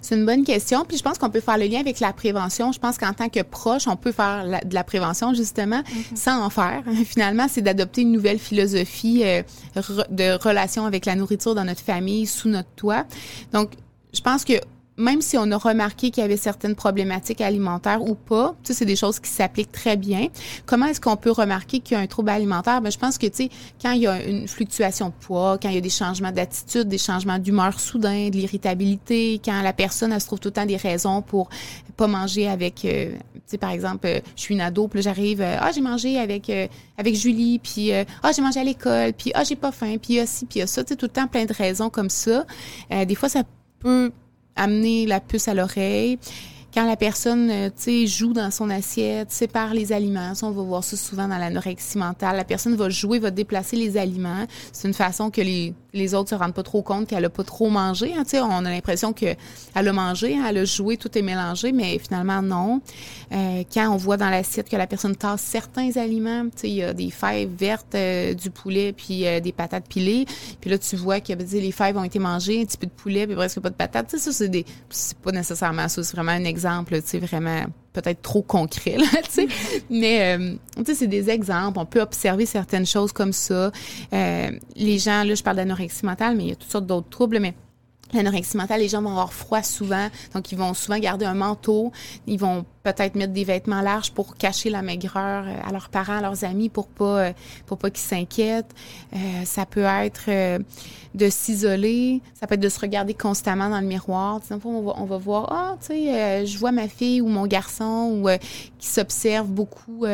C'est une bonne question. Puis je pense qu'on peut faire le lien avec la prévention. Je pense qu'en tant que proche, on peut faire de la prévention justement mm-hmm. sans en faire. Finalement, c'est d'adopter une nouvelle philosophie euh, de relation avec la nourriture dans notre famille, sous notre toit. Donc, je pense que même si on a remarqué qu'il y avait certaines problématiques alimentaires ou pas, ça c'est des choses qui s'appliquent très bien. Comment est-ce qu'on peut remarquer qu'il y a un trouble alimentaire? Ben je pense que tu sais quand il y a une fluctuation de poids, quand il y a des changements d'attitude, des changements d'humeur soudains, de l'irritabilité, quand la personne elle se trouve tout le temps des raisons pour pas manger avec euh, tu sais par exemple euh, je suis une ado, puis j'arrive euh, ah j'ai mangé avec Julie, puis ah j'ai mangé à l'école, puis ah j'ai pas faim, puis ah ci, puis ah ça, tu sais tout le temps plein de raisons comme ça. des fois ça peut amener la puce à l'oreille. Quand la personne, euh, tu sais, joue dans son assiette, sépare les aliments, on va voir ça souvent dans l'anorexie mentale. La personne va jouer, va déplacer les aliments. C'est une façon que les, les autres se rendent pas trop compte qu'elle a pas trop mangé. Hein, tu sais, on a l'impression que elle a mangé, hein, elle a joué, tout est mélangé, mais finalement non. Euh, quand on voit dans l'assiette que la personne tasse certains aliments, tu sais, il y a des fèves vertes, euh, du poulet, puis des patates pilées, puis là tu vois que ben, les fèves ont été mangées, un petit peu de poulet, puis presque pas de patates. Ça c'est des, c'est pas nécessairement ça, c'est vraiment un exemple exemple, tu sais, vraiment peut-être trop concret, là, tu sais. Mais, euh, tu sais, c'est des exemples. On peut observer certaines choses comme ça. Euh, les gens, là, je parle d'anorexie mentale, mais il y a toutes sortes d'autres troubles, mais L'anorexie mentale, les gens vont avoir froid souvent, donc ils vont souvent garder un manteau. Ils vont peut-être mettre des vêtements larges pour cacher la maigreur euh, à leurs parents, à leurs amis, pour pas euh, pour pas qu'ils s'inquiètent. Euh, ça peut être de s'isoler, ça peut être de se regarder constamment dans le miroir. On va, on va voir, ah, tu sais, je vois ma fille ou mon garçon ou qui s'observe beaucoup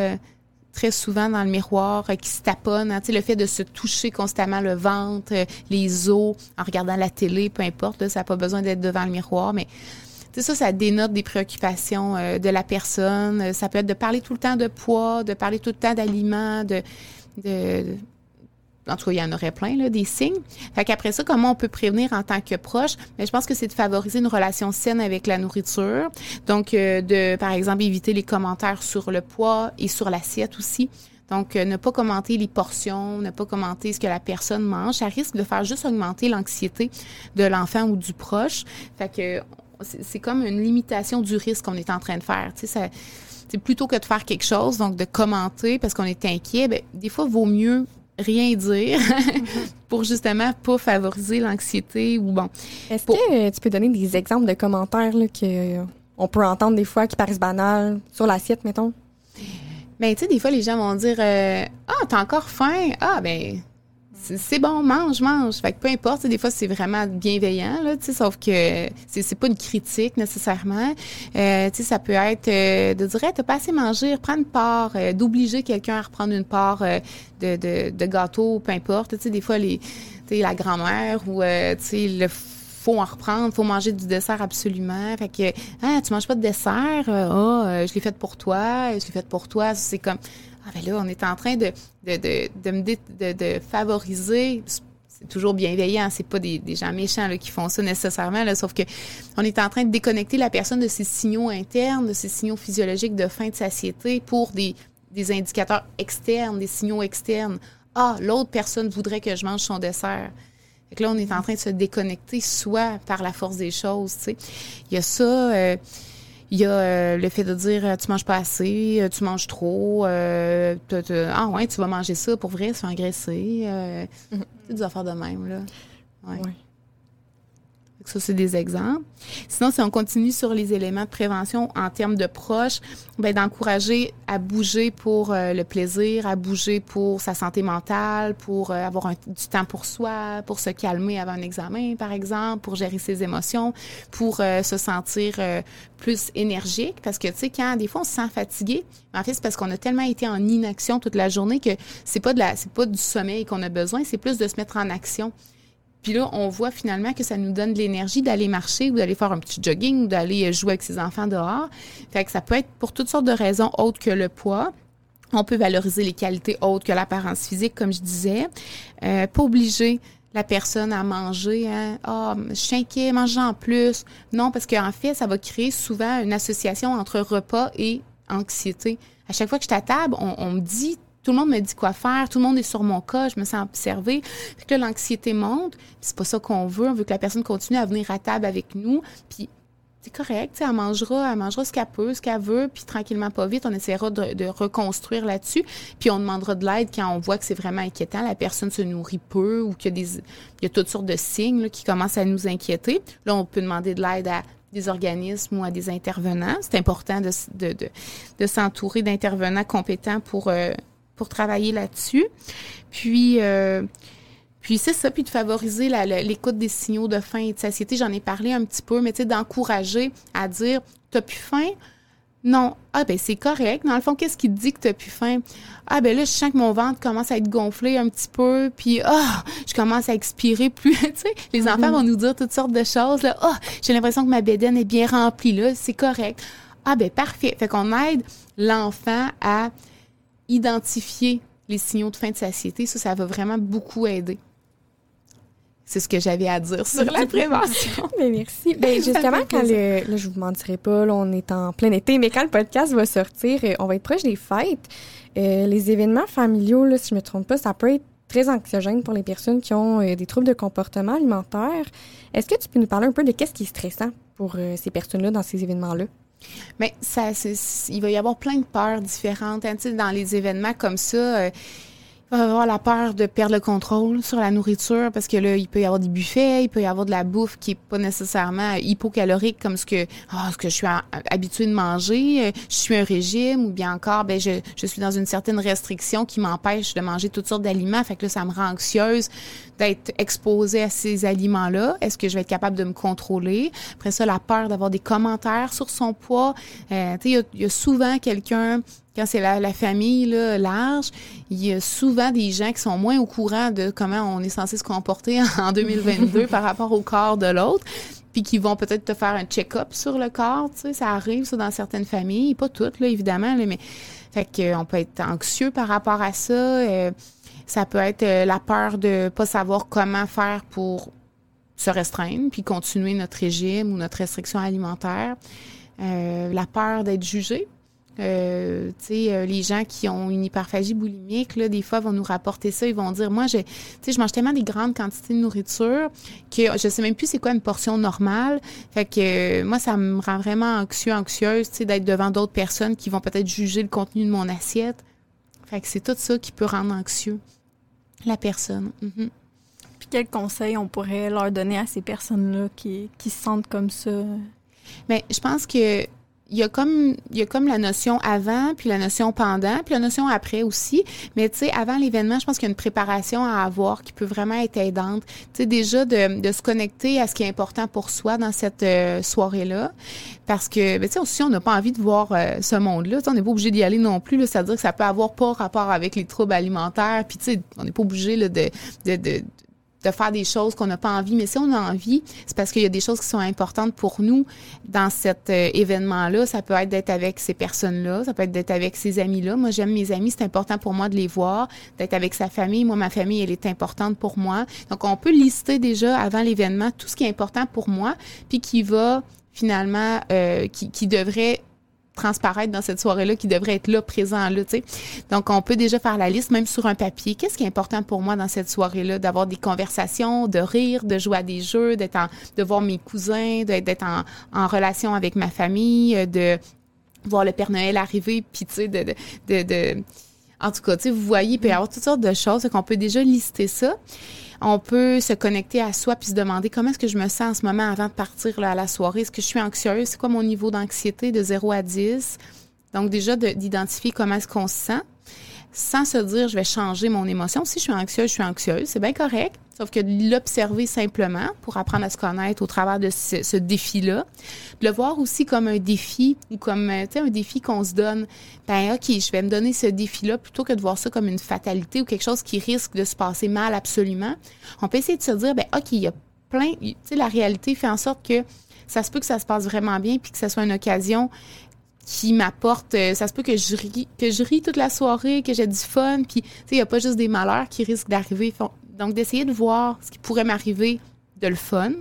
très souvent dans le miroir, euh, qui se taponne. Hein, le fait de se toucher constamment le ventre, euh, les os, en regardant la télé, peu importe, ça n'a pas besoin d'être devant le miroir, mais ça, ça dénote des préoccupations euh, de la personne. Ça peut être de parler tout le temps de poids, de parler tout le temps d'aliments, de en tout cas, il y en aurait plein, des signes. Fait qu'après ça, comment on peut prévenir en tant que proche? Mais je pense que c'est de favoriser une relation saine avec la nourriture. Donc, euh, de, par exemple, éviter les commentaires sur le poids et sur l'assiette aussi. Donc, euh, ne pas commenter les portions, ne pas commenter ce que la personne mange, ça risque de faire juste augmenter l'anxiété de l'enfant ou du proche. Fait que c'est comme une limitation du risque qu'on est en train de faire. Tu sais, ça, plutôt que de faire quelque chose, donc de commenter parce qu'on est inquiet, ben, des fois, vaut mieux rien dire pour justement pas favoriser l'anxiété ou bon. Est-ce que tu peux donner des exemples de commentaires là, que euh, on peut entendre des fois qui paraissent banals sur l'assiette, mettons? Ben, tu sais, des fois, les gens vont dire euh, Ah, t'as encore faim? Ah, ben, c'est bon, mange, mange. Fait que peu importe, des fois c'est vraiment bienveillant, là, sauf que c'est pas une critique nécessairement. Euh, ça peut être euh, de dire hey, t'as pas assez mangé, reprends part, euh, d'obliger quelqu'un à reprendre une part euh, de, gâteau, peu importe. Des fois, les, la grand-mère ou le faut en reprendre, faut manger du dessert absolument. Fait que ah, tu manges pas de dessert, ah, je l'ai fait pour toi, je l'ai fait pour toi. C'est comme ah ben là, on est en train de, favoriser c'est toujours bienveillant, c'est pas des, gens méchants qui font ça nécessairement, là, sauf que on est en train de déconnecter la personne de ses signaux internes, de ses signaux physiologiques de faim, de satiété pour des, des indicateurs externes, des signaux externes. Ah, l'autre personne voudrait que je mange son dessert. Fait que là, on est en train de se déconnecter, soit par la force des choses, tu sais. Il y a ça. Euh, il y a euh, le fait de dire euh, tu manges pas assez, euh, tu manges trop, ah ouais, tu vas manger ça pour vrai, tu vas engraisser. Mm-hmm. des affaires de même, là. Ouais. Ça, c'est des exemples. Sinon, si on continue sur les éléments de prévention en termes de proches, ben, d'encourager à bouger pour euh, le plaisir, à bouger pour sa santé mentale, pour euh, avoir du temps pour soi, pour se calmer avant un examen, par exemple, pour gérer ses émotions, pour euh, se sentir plus énergique. Parce que, tu sais, quand des fois, on se sent fatigué, en fait, c'est parce qu'on a tellement été en inaction toute la journée que c'est pas de la, c'est pas du sommeil qu'on a besoin, c'est plus de se mettre en action. Puis là, on voit finalement que ça nous donne l'énergie d'aller marcher ou d'aller faire un petit jogging ou d'aller euh, jouer avec ses enfants dehors. Fait que ça peut être pour toutes sortes de raisons autres que le poids. On peut valoriser les qualités autres que l'apparence physique, comme je disais. Euh, pas obligé la personne à manger. Hein? Ah, je suis inquiet, manger en plus. Non, parce qu'en fait, ça va créer souvent une association entre repas et anxiété. À chaque fois que je suis à table, on, me dit tout le monde me dit quoi faire, tout le monde est sur mon cas, je me sens observée. Fait que l'anxiété monte, c'est pas ça qu'on veut, on veut que la personne continue à venir à table avec nous, puis c'est correct, elle mangera, elle mangera ce qu'elle peut, ce qu'elle veut, puis tranquillement, pas vite, on essaiera de, reconstruire là-dessus, puis on demandera de l'aide quand on voit que c'est vraiment inquiétant, la personne se nourrit peu ou qu'il y a y a toutes sortes de signes qui commencent à nous inquiéter. Là, on peut demander de l'aide à des organismes ou à des intervenants. C'est important de, s'entourer d'intervenants compétents pour, euh, pour travailler là-dessus. Puis, euh, puis c'est ça, puis de favoriser l'écoute des signaux de faim et de satiété. J'en ai parlé un petit peu, mais tu sais, d'encourager à dire T'as plus faim? Non. Ah, ben c'est correct. Dans le fond, qu'est-ce qui te dit que t'as plus faim? Ah, ben là, je sens que mon ventre commence à être gonflé un petit peu, puis ah, je commence à expirer plus. tu sais, les mm-hmm. enfants vont nous dire toutes sortes de choses. Là. Ah, j'ai l'impression que ma bédaine est bien remplie, là. C'est correct. Ah, ben parfait. Fait qu'on aide l'enfant à identifier les signaux de faim de satiété. Ça, ça va vraiment beaucoup aider. C'est ce que j'avais à dire sur la prévention. mais merci. Ben, justement, quand le, là, je vous mentirai pas, là, on est en plein été, mais quand le podcast va sortir, euh, on va être proche des fêtes. Euh, les événements familiaux, là, si je me trompe pas, ça peut être très anxiogène pour les personnes qui ont euh, des troubles de comportement alimentaire. Est-ce que tu peux nous parler un peu de qu'est-ce qui est stressant pour ces personnes-là dans ces événements-là? Mais ça, il va y avoir plein de peurs différentes. Hein, dans les événements comme ça, il va avoir la peur de perdre le contrôle sur la nourriture parce que là, il peut y avoir des buffets, il peut y avoir de la bouffe qui est pas nécessairement hypocalorique comme ce que, oh, ce que je suis habituée de manger. Euh, je suis un régime ou bien encore, ben je, je suis dans une certaine restriction qui m'empêche de manger toutes sortes d'aliments. Fait que là, ça me rend anxieuse d'être exposée à ces aliments-là? Est-ce que je vais être capable de me contrôler? Après ça, la peur d'avoir des commentaires sur son poids. Euh, il y, a souvent quelqu'un quand c'est la, famille là, large, il y a souvent des gens qui sont moins au courant de comment on est censé se comporter en 2022 par rapport au corps de l'autre puis qui vont peut-être te faire un check-up sur le corps, tu sais, ça arrive dans certaines familles, pas toutes là évidemment, mais fait qu'on peut être anxieux par rapport à ça, euh, ça peut être euh, la peur de pas savoir comment faire pour se restreindre puis continuer notre régime ou notre restriction alimentaire, euh, la peur d'être jugé euh, les gens qui ont une hyperphagie boulimique, là, des fois, vont nous rapporter ça. Ils vont dire, moi, je, je mange tellement des grandes quantités de nourriture que je sais même plus c'est quoi une portion normale. Fait que moi, ça me rend vraiment anxieux, anxieuse, d'être devant d'autres personnes qui vont peut-être juger le contenu de mon assiette. Fait que c'est tout ça qui peut rendre anxieux la personne. Mm-hmm. Puis quels conseils on pourrait leur donner à ces personnes-là qui, qui se sentent comme ça? Mais je pense que il y a comme il y a comme la notion avant puis la notion pendant puis la notion après aussi. Mais tu sais avant l'événement je pense qu'il y a une préparation à avoir qui peut vraiment être aidante. Tu sais déjà de, de se connecter à ce qui est important pour soi dans cette euh, soirée là parce que ben, tu sais aussi on n'a pas envie de voir euh, ce monde là on n'est pas obligé d'y aller non plus c'est à dire que ça peut avoir pas rapport avec les troubles alimentaires. Puis tu sais on n'est pas obligé là, de, de, de de faire des choses qu'on n'a pas envie. Mais si on a envie, c'est parce qu'il y a des choses qui sont importantes pour nous dans cet euh, événement-là. Ça peut être d'être avec ces personnes-là, ça peut être d'être avec ces amis-là. Moi, j'aime mes amis, c'est important pour moi de les voir, d'être avec sa famille. Moi, ma famille, elle est importante pour moi. Donc, on peut lister déjà avant l'événement tout ce qui est important pour moi, puis qui va finalement, euh, qui, qui devrait transparaître dans cette soirée-là qui devrait être là, présent là, tu sais. Donc, on peut déjà faire la liste, même sur un papier. Qu'est-ce qui est important pour moi dans cette soirée-là? D'avoir des conversations, de rire, de jouer à des jeux, d'être en, de voir mes cousins, d'être en, en relation avec ma famille, de voir le Père Noël arriver, puis tu sais, de, de, de, en tout cas, tu sais, vous voyez, il peut y avoir toutes sortes de choses, qu'on peut déjà lister ça. On peut se connecter à soi puis se demander comment est-ce que je me sens en ce moment avant de partir à la soirée? Est-ce que je suis anxieuse? C'est quoi mon niveau d'anxiété de 0 à 10? Donc déjà d'identifier comment est-ce qu'on se sent sans se dire je vais changer mon émotion. Si je suis anxieuse, je suis anxieuse, c'est bien correct. Sauf que de l'observer simplement pour apprendre à se connaître au travers de ce, défi-là. De le voir aussi comme un défi ou comme euh, un défi qu'on se donne. Ben OK, je vais me donner ce défi-là plutôt que de voir ça comme une fatalité ou quelque chose qui risque de se passer mal absolument. On peut essayer de se dire ben OK, il y a plein, tu sais, la réalité fait en sorte que ça se peut que ça se passe vraiment bien puis que ça soit une occasion qui m'apporte euh, ça se peut que je ris que je ris toute la soirée que j'ai du fun puis tu sais il y a pas juste des malheurs qui risquent d'arriver Donc, d'essayer de voir ce qui pourrait m'arriver de le fun.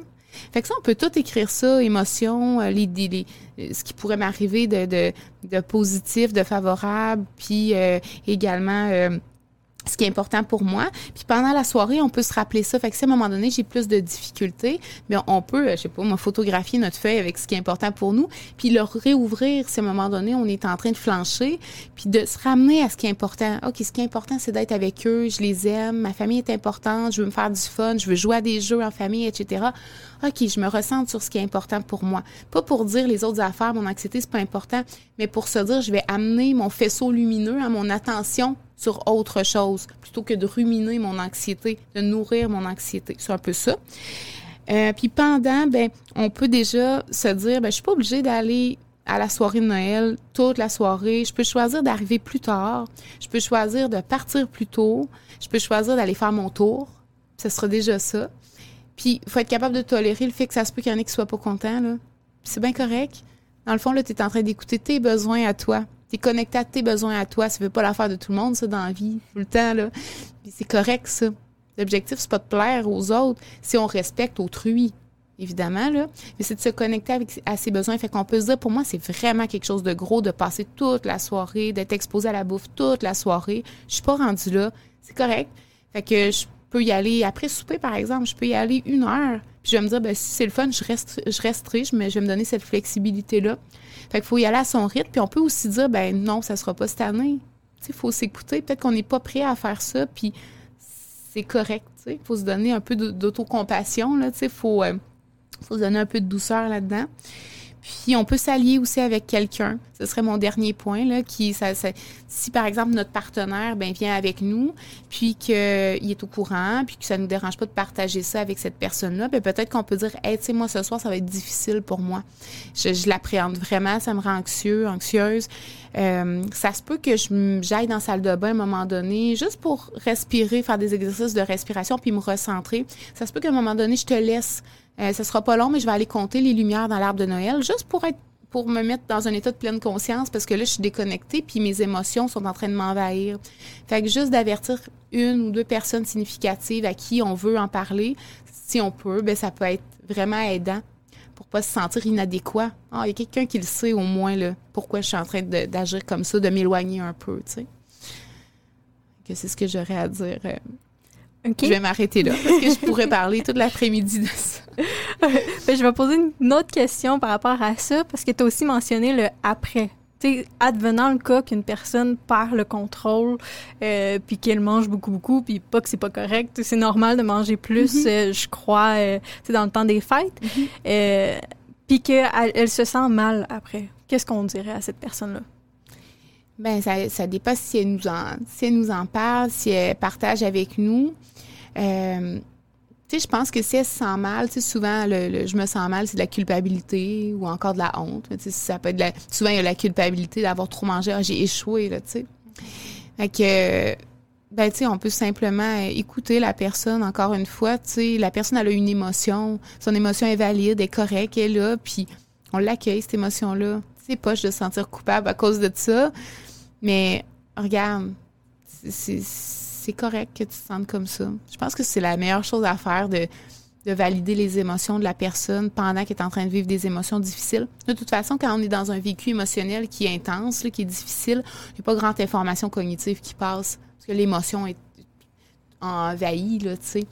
Fait que ça, on peut tout écrire ça, émotion, euh, les, les, ce qui pourrait m'arriver de, de, de, positif, de favorable, puis euh, également euh, ce qui est important pour moi. Puis pendant la soirée, on peut se rappeler ça. Fait que si à un moment donné, j'ai plus de difficultés, mais on peut, je sais pas, moi, photographier notre feuille avec ce qui est important pour nous, puis le réouvrir si à un moment donné, on est en train de flancher, puis de se ramener à ce qui est important. OK, ce qui est important, c'est d'être avec eux, je les aime, ma famille est importante, je veux me faire du fun, je veux jouer à des jeux en famille, etc. OK, je me ressens sur ce qui est important pour moi. Pas pour dire les autres affaires, mon anxiété, c'est pas important, mais pour se dire, je vais amener mon faisceau lumineux à mon attention sur autre chose plutôt que de ruminer mon anxiété, de nourrir mon anxiété. C'est un peu ça. Euh, puis pendant, ben, on peut déjà se dire, ben, je suis pas obligée d'aller à la soirée de Noël toute la soirée. Je peux choisir d'arriver plus tard. Je peux choisir de partir plus tôt. Je peux choisir d'aller faire mon tour. Ce sera déjà ça. Puis, il faut être capable de tolérer le fait que ça se peut qu'il y en ait qui soient pas contents, c'est bien correct. Dans le fond, tu es en train d'écouter tes besoins à toi. Tu es connecté à tes besoins à toi. Ça fait pas l'affaire de tout le monde, ça, dans la vie, tout le temps, là. Puis c'est correct, ça. L'objectif, c'est pas de plaire aux autres si on respecte autrui, évidemment, là. Mais c'est de se connecter avec, à ses besoins. Fait qu'on peut se dire, pour moi, c'est vraiment quelque chose de gros de passer toute la soirée, d'être exposé à la bouffe toute la soirée. Je suis pas rendue là. C'est correct. Fait que je peux y aller après souper, par exemple. Je peux y aller une heure. Puis je vais me dire, ben, si c'est le fun, je, reste, je resterai, je vais me donner cette flexibilité-là. Fait qu'il faut y aller à son rythme. Puis on peut aussi dire, ben non, ça sera pas cette année. Il faut s'écouter. Peut-être qu'on n'est pas prêt à faire ça, puis c'est correct. Il faut se donner un peu d'autocompassion. Il euh, faut se donner un peu de douceur là-dedans. Puis on peut s'allier aussi avec quelqu'un. Ce serait mon dernier point là, qui ça, si par exemple notre partenaire ben vient avec nous, puis qu'il est au courant, puis que ça nous dérange pas de partager ça avec cette personne-là, ben peut-être qu'on peut dire, hey, tu sais moi ce soir ça va être difficile pour moi. Je, je l'appréhende vraiment, ça me rend anxieux, anxieuse. Euh, ça se peut que j'aille dans la salle de bain à un moment donné, juste pour respirer, faire des exercices de respiration, puis me recentrer. Ça se peut qu'à un moment donné je te laisse euh, ce sera pas long, mais je vais aller compter les lumières dans l'arbre de Noël, juste pour être pour me mettre dans un état de pleine conscience parce que là, je suis déconnectée puis mes émotions sont en train de m'envahir. Fait que juste d'avertir une ou deux personnes significatives à qui on veut en parler, si on peut, ben ça peut être vraiment aidant pour pas se sentir inadéquat. Ah, il y a quelqu'un qui le sait au moins là, pourquoi je suis en train d'agir comme ça, de m'éloigner un peu, tu sais. Que c'est ce que j'aurais à dire. Euh, je vais m'arrêter là parce que je pourrais parler toute l'après-midi de ça. Ben, je vais poser une autre question par rapport à ça parce que tu as aussi mentionné le après. sais, advenant le cas qu'une personne perd le contrôle, euh, puis qu'elle mange beaucoup, beaucoup, puis pas que c'est pas correct, c'est normal de manger plus, mm-hmm. euh, je crois, euh, dans le temps des fêtes, euh, puis qu'elle elle se sent mal après. Qu'est-ce qu'on dirait à cette personne-là? Ben ça, ça dépend si elle nous en si elle nous en parle, si elle partage avec nous. Euh, sais, je pense que si elle se sent mal, tu sais, souvent, le, je me sens mal, c'est de la culpabilité ou encore de la honte. Ça peut être souvent, il y a la culpabilité d'avoir trop mangé. Ah, j'ai échoué, là, tu sais. Fait que, ben, tu sais, on peut simplement écouter la personne, encore une fois, tu sais, la personne, a une émotion. Son émotion est valide, est correcte, elle est là, puis on l'accueille, cette émotion-là. C'est pas de se sentir coupable à cause de ça. Mais, regarde, c'est c'est correct que tu te sentes comme ça. Je pense que c'est la meilleure chose à faire de, valider les émotions de la personne pendant qu'elle est en train de vivre des émotions difficiles. De toute façon, quand on est dans un vécu émotionnel qui est intense, qui est difficile, il n'y a pas grande information cognitive qui passe parce que l'émotion est envahi, là, tu sais.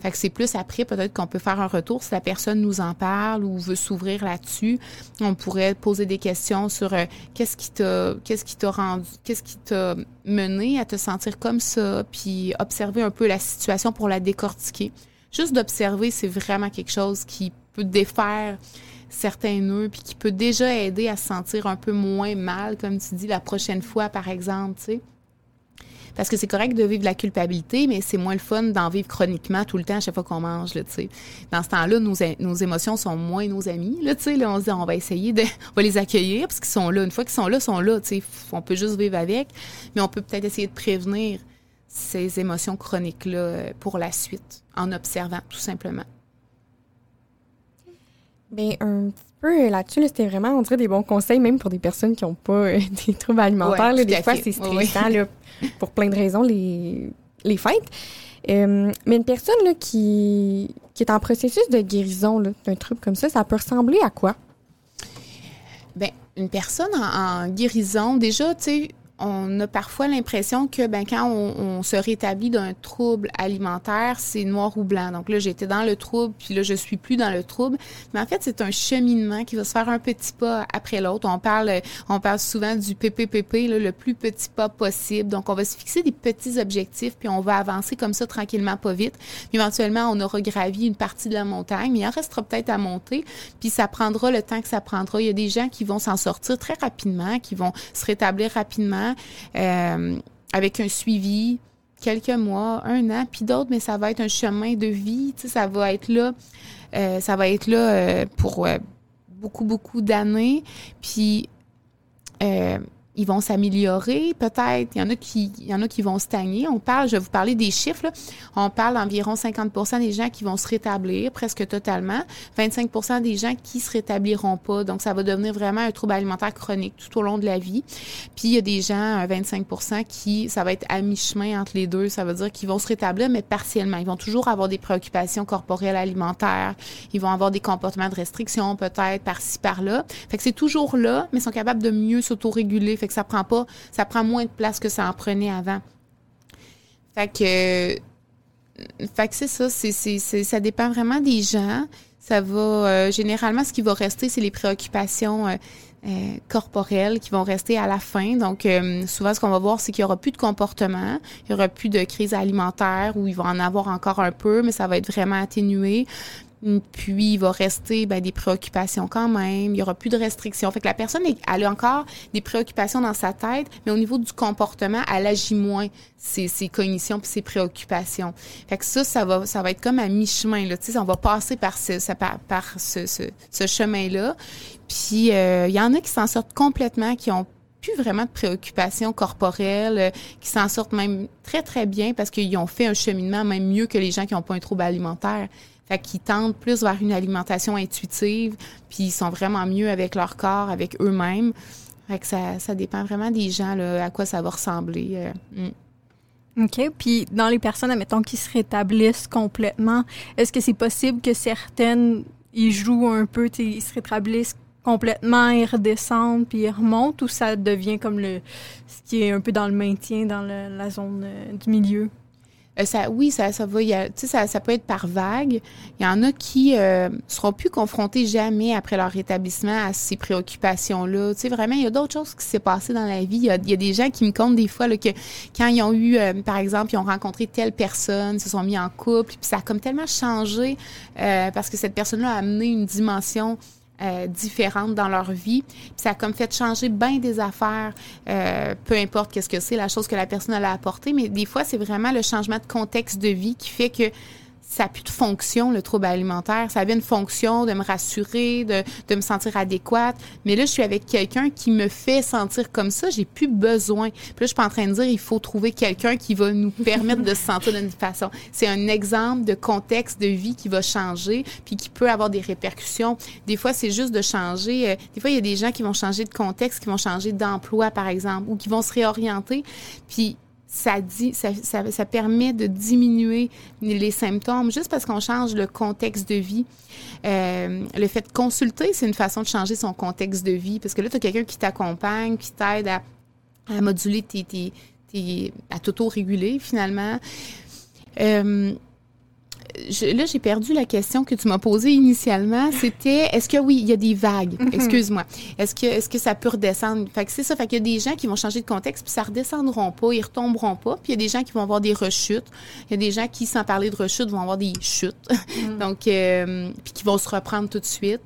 Fait que c'est plus après, peut-être qu'on peut faire un retour si la personne nous en parle ou veut s'ouvrir là-dessus. On pourrait poser des questions sur euh, qu'est-ce qui t'a, qu'est-ce qui t'a rendu, qu'est-ce qui t'a mené à te sentir comme ça, puis observer un peu la situation pour la décortiquer. Juste d'observer, c'est vraiment quelque chose qui peut défaire certains nœuds, puis qui peut déjà aider à se sentir un peu moins mal, comme tu dis, la prochaine fois, par exemple, tu sais. Parce que c'est correct de vivre la culpabilité, mais c'est moins le fun d'en vivre chroniquement tout le temps à chaque fois qu'on mange, là, tu sais. Dans ce temps-là, nos, nos émotions sont moins nos amis, là, tu sais. Là, on se dit, on va essayer de, on va les accueillir parce qu'ils sont là. Une fois qu'ils sont là, ils sont là, tu sais. On peut juste vivre avec, mais on peut peut-être essayer de prévenir ces émotions chroniques-là euh, pour la suite en observant, tout simplement. Bien, un peu là-dessus, c'était vraiment, on dirait, des bons conseils, même pour des personnes qui n'ont pas euh, des troubles alimentaires. des fois, c'est stressant pour plein de raisons, les, les fêtes. Euh, mais une personne là, qui, qui est en processus de guérison d'un trouble comme ça, ça peut ressembler à quoi? Bien, une personne en, en guérison, déjà, tu sais, on a parfois l'impression que ben quand on, se rétablit d'un trouble alimentaire, c'est noir ou blanc. Donc là, j'étais dans le trouble, puis là, je suis plus dans le trouble. Mais en fait, c'est un cheminement qui va se faire un petit pas après l'autre. On parle, on parle souvent du PPPP, le plus petit pas possible. Donc, on va se fixer des petits objectifs, puis on va avancer comme ça tranquillement, pas vite. Éventuellement, on aura gravi une partie de la montagne, mais il en restera peut-être à monter. Puis ça prendra le temps que ça prendra. Il y a des gens qui vont s'en sortir très rapidement, qui vont se rétablir rapidement euh, avec un suivi, quelques mois, un an, puis d'autres, mais ça va être un chemin de vie, ça va être là, euh, ça va être là euh, pour beaucoup, beaucoup d'années, puis ils vont s'améliorer, peut-être. Il y en a qui, il y en a qui vont stagner. On parle, je vais vous parler des chiffres. Là. On parle d'environ 50 des gens qui vont se rétablir presque totalement, 25% des gens qui se rétabliront pas. Donc, ça va devenir vraiment un trouble alimentaire chronique tout au long de la vie. Puis, il y a des gens, 25 qui, ça va être à mi-chemin entre les deux. Ça veut dire qu'ils vont se rétablir, mais partiellement. Ils vont toujours avoir des préoccupations corporelles alimentaires. Ils vont avoir des comportements de restriction, peut-être, par-ci, par-là. Fait que c'est toujours là, mais ils sont capables de mieux s'autoréguler que ça prend pas, ça prend moins de place que ça en prenait avant. Fait que, fait que c'est ça, c'est, ça dépend vraiment des gens. Ça va, euh, généralement, ce qui va rester, c'est les préoccupations euh, euh, corporelles qui vont rester à la fin. Donc, souvent, ce qu'on va voir, c'est qu'il y aura plus de comportement, il y aura plus de crise alimentaire où il va en avoir encore un peu, mais ça va être vraiment atténué. Puis, il va rester ben, des préoccupations quand même. Il y aura plus de restrictions. Fait que la personne, elle a encore des préoccupations dans sa tête, mais au niveau du comportement, elle agit moins ses, ses cognitions puis ses préoccupations. Fait que ça, ça va, ça va être comme à mi-chemin. Là, on va passer par ce, par ce, ce, ce chemin-là. Puis, euh, il y en a qui s'en sortent complètement, qui ont plus vraiment de préoccupations corporelles, euh, qui s'en sortent même très, très bien parce qu'ils ont fait un cheminement même mieux que les gens qui n'ont pas un trouble alimentaire. Fait qu'ils tendent plus vers une alimentation intuitive, puis ils sont vraiment mieux avec leur corps, avec eux-mêmes. Fait que ça, dépend vraiment des gens, là, à quoi ça va ressembler. Euh, mm. OK. Puis dans les personnes, admettons, qui se rétablissent complètement, est-ce que c'est possible que certaines, ils jouent un peu, ils se rétablissent complètement, ils redescendent, puis ils remontent, ou ça devient comme le ce qui est un peu dans le maintien, dans la zone euh, du milieu? Euh, ça, oui, ça, ça va. ça, ça peut être par vague. Il y en a qui euh, seront plus confrontés jamais après leur rétablissement à ces préoccupations-là. Tu sais, vraiment, il y a d'autres choses qui s'est passé dans la vie. Il y, a, des gens qui me comptent des fois là, que quand ils ont eu, euh, par exemple, ils ont rencontré telle personne, se sont mis en couple, puis ça a comme tellement changé euh, parce que cette personne-là a amené une dimension euh, différentes dans leur vie. Puis ça a comme fait changer bien des affaires, euh, peu importe qu'est-ce que c'est, la chose que la personne a apporté, mais des fois, c'est vraiment le changement de contexte de vie qui fait que ça n'a plus de fonction, le trouble alimentaire. Ça avait une fonction de me rassurer, de, de me sentir adéquate. Mais là, je suis avec quelqu'un qui me fait sentir comme ça. J'ai plus besoin. Puis là, je suis pas en train de dire il faut trouver quelqu'un qui va nous permettre de se sentir d'une façon. C'est un exemple de contexte de vie qui va changer, puis qui peut avoir des répercussions. Des fois, c'est juste de changer. Euh, des fois, il y a des gens qui vont changer de contexte, qui vont changer d'emploi, par exemple, ou qui vont se réorienter. Puis ça, dit, ça, permet de diminuer les symptômes juste parce qu'on change le contexte de vie. Euh, le fait de consulter, c'est une façon de changer son contexte de vie parce que là, tu as quelqu'un qui t'accompagne, qui t'aide à, à, moduler tes, tes, tes à t'auto-réguler finalement. Euh, là, j'ai perdu la question que tu m'as posée initialement. C'était, est-ce que oui, il y a des vagues? Mhm. Excuse-moi. Est-ce que, est-ce que ça peut redescendre? Fait que c'est ça. Fait qu'il y a des gens qui vont changer de contexte puis ça redescendront pas, ils retomberont pas. Puis il y a des gens qui vont avoir des rechutes. Il y a des gens qui, sans parler de rechutes, vont avoir des chutes. Mhm. Donc, euh, puis qui vont se reprendre tout de suite.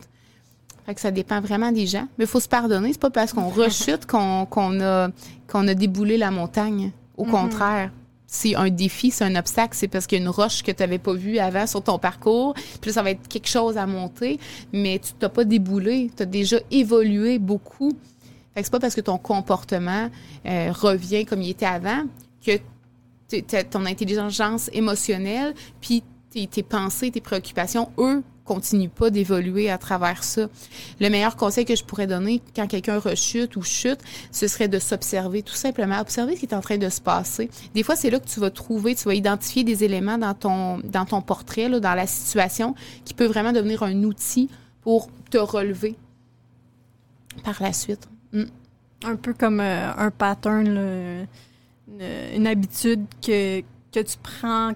Fait que ça dépend vraiment des gens. Mais il faut se pardonner. C'est pas parce qu'on rechute qu'on, a, qu'on a déboulé la montagne. Au mhm. contraire c'est un défi, c'est un obstacle, c'est parce qu'il y a une roche que tu n'avais pas vue avant sur ton parcours, puis ça va être quelque chose à monter, mais tu t'as pas déboulé, tu as déjà évolué beaucoup. Fait que c'est pas parce que ton comportement euh, revient comme il était avant que ton intelligence émotionnelle, puis tes, tes pensées, tes préoccupations, eux, continue pas d'évoluer à travers ça. Le meilleur conseil que je pourrais donner quand quelqu'un rechute ou chute, ce serait de s'observer, tout simplement, observer ce qui est en train de se passer. Des fois, c'est là que tu vas trouver, tu vas identifier des éléments dans ton dans ton portrait, dans la situation, qui peut vraiment devenir un outil pour te relever par la suite. Mm. Un peu comme euh, un pattern, une, une habitude que, que tu prends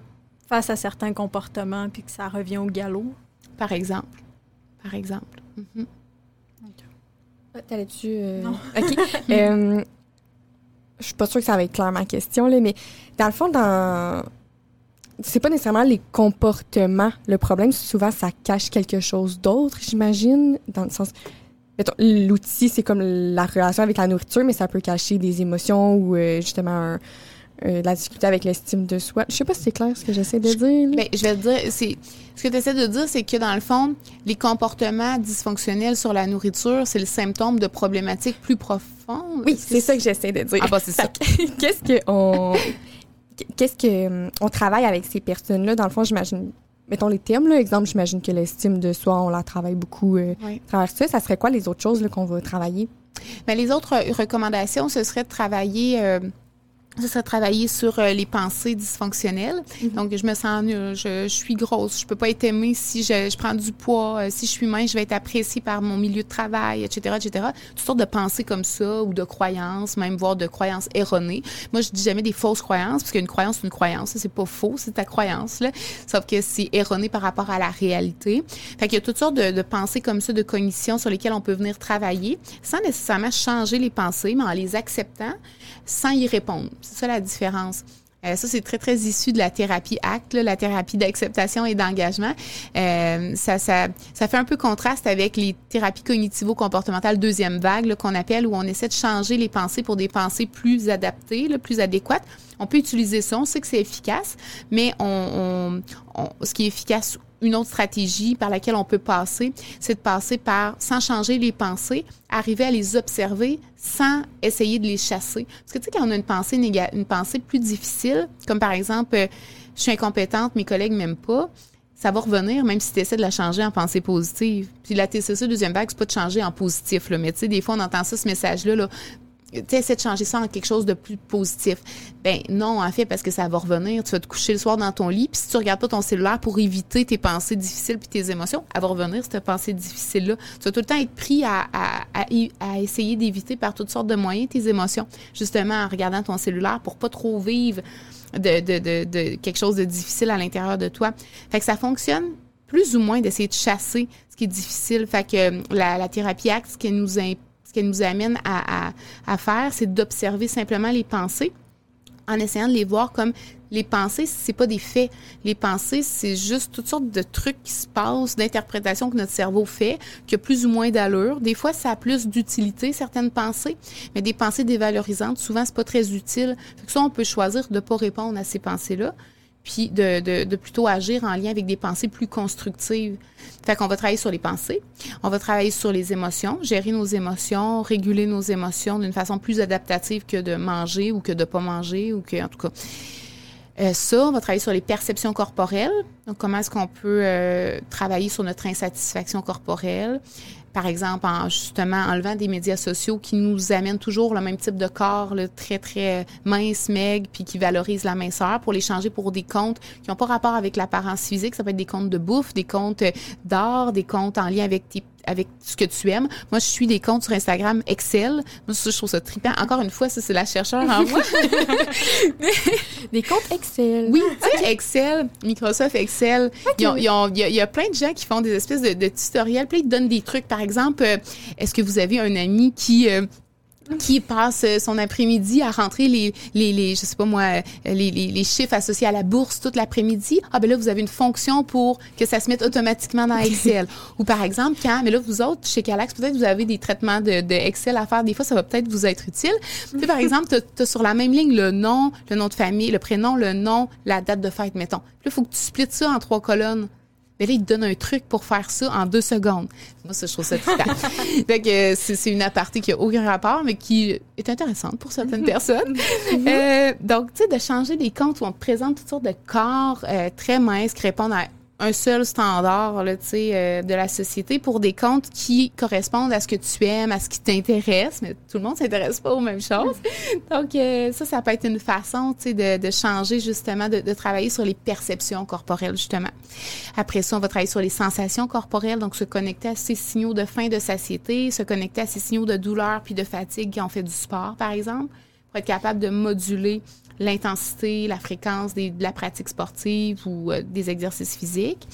face à certains comportements puis que ça revient au galop. Par exemple. Par exemple. Mhm. Ah, T'allais-tu. euh, Non. OK. Euh, je suis pas sûre que ça va être clair ma question, là, mais dans le fond, dans. C'est pas nécessairement les comportements le problème, souvent ça cache quelque chose d'autre, j'imagine, dans le sens. L'outil, c'est comme la relation avec la nourriture, mais ça peut cacher des émotions ou euh, justement un- euh, la difficulté avec l'estime de soi. Je sais pas si c'est clair ce que j'essaie de dire. là. Ben, je vais te dire, c'est ce que tu essaies de dire, c'est que dans le fond, les comportements dysfonctionnels sur la nourriture, c'est le symptôme de problématiques plus profondes. oui, c'est ça que j'essaie de dire. Ah bah c'est ça. Qu'est-ce que on qu'est-ce que on travaille avec ces personnes-là? Dans le fond j'imagine mettons les thèmes là exemple j'imagine que l'estime de soi on la travaille beaucoup euh, Oui. à travers ça ça serait quoi les autres choses qu'on va travailler? Mais les autres euh, recommandations, ce serait de travailler. euh, ce serait travailler sur euh, les pensées dysfonctionnelles. Donc, je me sens nulle, je, je suis grosse, je peux pas être aimée si je, je prends du poids, euh, si je suis mince, je vais être appréciée par mon milieu de travail, etc., etc. Toutes sortes de pensées comme ça ou de croyances, même voire de croyances erronées. Moi, je dis jamais des fausses croyances parce qu'une croyance, c'est une croyance, ça, c'est pas faux, c'est ta croyance là. Sauf que c'est erroné par rapport à la réalité. Fait qu'il y a toutes sortes de, de pensées comme ça, de cognitions sur lesquelles on peut venir travailler sans nécessairement changer les pensées, mais en les acceptant sans y répondre. C'est ça la différence. Euh, ça, c'est très, très issu de la thérapie ACT, là, la thérapie d'acceptation et d'engagement. Euh, ça, ça, ça fait un peu contraste avec les thérapies cognitivo-comportementales deuxième vague qu'on appelle, où on essaie de changer les pensées pour des pensées plus adaptées, là, plus adéquates. On peut utiliser ça, on sait que c'est efficace, mais on, on, on- ce qui est efficace une autre stratégie par laquelle on peut passer, c'est de passer par, sans changer les pensées, arriver à les observer sans essayer de les chasser. Parce que tu sais, quand on a une pensée, néga- une pensée plus difficile, comme par exemple, euh, je suis incompétente, mes collègues m'aiment pas, ça va revenir même si tu essaies de la changer en pensée positive. Puis la TCC deuxième vague, c'est pas de changer en positif, là, mais tu sais, des fois, on entend ça, ce message-là, là, tu essaies de changer ça en quelque chose de plus positif. Ben non, en fait, parce que ça va revenir. Tu vas te coucher le soir dans ton lit, puis si tu regardes pas ton cellulaire pour éviter tes pensées difficiles puis tes émotions, elle va revenir, cette pensée difficile-là. Tu vas tout le temps être pris à, essayer d'éviter par toutes sortes de moyens tes émotions, justement en regardant ton cellulaire pour pas trop vivre de, quelque chose de difficile à l'intérieur de toi. Fait que ça fonctionne plus ou moins d'essayer de chasser ce qui est difficile. Fait que euh, la, thérapie ACT, ce qu'elle nous, im- ce qu'elle nous amène à, faire, c'est d'observer simplement les pensées en essayant de les voir comme les pensées, c'est pas des faits. Les pensées, c'est juste toutes sortes de trucs qui se passent, d'interprétations que notre cerveau fait, qui a plus ou moins d'allure. Des fois, ça a plus d'utilité, certaines pensées, mais des pensées dévalorisantes, souvent, c'est pas très utile. Fait que ça, on peut choisir de pas répondre à ces pensées-là, puis de, de, plutôt agir en lien avec des pensées plus constructives. Fait qu'on va travailler sur les pensées, on va travailler sur les émotions, gérer nos émotions, réguler nos émotions d'une façon plus adaptative que de manger ou que de pas manger ou que, en tout cas. Euh, ça, on va travailler sur les perceptions corporelles. Donc, comment est-ce qu'on peut euh, travailler sur notre insatisfaction corporelle? Par exemple, en justement enlevant des médias sociaux qui nous amènent toujours le même type de corps, là, très, très mince, maigre, puis qui valorisent la minceur, pour les changer pour des comptes qui n'ont pas rapport avec l'apparence physique. Ça peut être des comptes de bouffe, des comptes d'art, des comptes en lien avec tes avec ce que tu aimes. Moi, je suis des comptes sur Instagram Excel. Moi, ça, je trouve ça trippant. Encore une fois, ça, c'est la chercheur en moi. des comptes Excel Oui, tu sais, Excel, Microsoft Excel, il y, a- il y a plein de gens qui font des espèces de, de tutoriels, puis ils te donnent des trucs. Par exemple, euh, est-ce que vous avez un ami qui... euh, qui passe euh, son après-midi à rentrer les, les, les, je sais pas moi, euh, les, les, les chiffres associés à la bourse toute l'après-midi. Ah, ben là, vous avez une fonction pour que ça se mette automatiquement dans Excel. Ou par exemple, quand, mais là, vous autres, chez Calax, peut-être vous avez des traitements de, de Excel à faire. Des fois, ça va peut-être vous être utile. Tu sais, par exemple, tu as, sur la même ligne le nom, le nom de famille, le prénom, le nom, la date de fête, mettons. Puis là, il faut que tu splits ça en trois colonnes. Mais là, il te donne un truc pour faire ça en deux secondes. Moi, ça, je trouve ça trippant. fait que euh, c'est une aparté qui a aucun rapport, mais qui est intéressante pour certaines personnes. Euh, donc, tu sais, de changer des comptes où on te présente toutes sortes de corps euh, très minces qui répondent à un seul standard là, euh, de la société pour des comptes qui correspondent à ce que tu aimes, à ce qui t'intéresse, mais tout le monde s'intéresse pas aux mêmes choses. Donc euh, ça, ça peut être une façon de, de changer justement, de, de, travailler sur les perceptions corporelles justement. Après ça, on va travailler sur les sensations corporelles, donc se connecter à ces signaux de faim, de satiété, se connecter à ces signaux de douleur puis de fatigue qui ont fait du sport, par exemple, pour être capable de moduler l'intensité, la fréquence de la pratique sportive ou euh, des exercices physiques.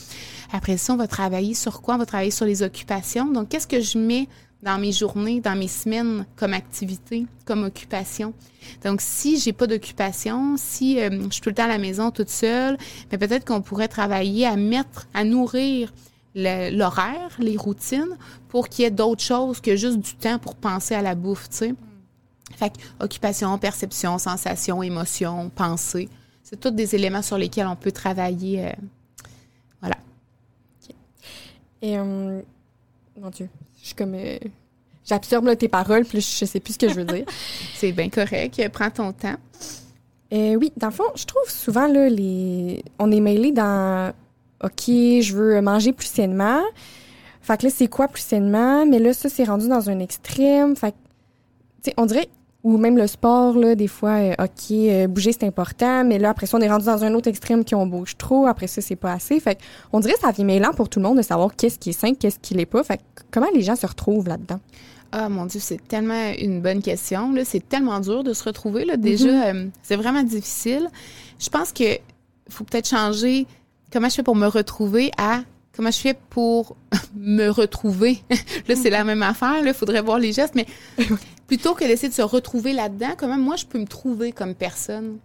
Après ça, on va travailler sur quoi? On va travailler sur les occupations. Donc, qu'est-ce que je mets dans mes journées, dans mes semaines comme activité, comme occupation? Donc, si j'ai pas d'occupation, si euh, je suis tout le temps à la maison toute seule, mais ben, peut-être qu'on pourrait travailler à mettre, à nourrir l'horaire, les routines, pour qu'il y ait d'autres choses que juste du temps pour penser à la bouffe, tu sais. Fait occupation, perception, sensation, émotion, pensée, c'est tous des éléments sur lesquels on peut travailler. Euh, voilà. Et, euh, mon Dieu, je suis comme. Euh, j'absorbe tes paroles, puis je sais plus ce que je veux dire. c'est bien correct. Prends ton temps. oui, dans le fond, je trouve souvent, là, les... on est mêlé dans OK, je veux manger plus sainement. Fait que là, c'est quoi plus sainement? Mais là, ça, c'est rendu dans un extrême. Fait que, on dirait ou même le sport, là, des fois, euh, OK, euh, bouger, c'est important, mais là, après ça, on est rendu dans un autre extrême qui on bouge trop, après ça, c'est pas assez. Fait on dirait que ça vient mêlant pour tout le monde de savoir qu'est-ce qui est sain, qu'est-ce qui l'est pas. Fait comment les gens se retrouvent là-dedans? Ah mon Dieu, c'est tellement une bonne question. C'est tellement dur de se retrouver. Là. Déjà, mm-hmm. euh, c'est vraiment difficile. Je pense que faut peut-être changer comment je fais pour me retrouver à comment je fais pour me retrouver. là, c'est la même affaire. Il faudrait voir les gestes, mais plutôt que d'essayer de se retrouver là-dedans, comment moi je peux me trouver comme personne?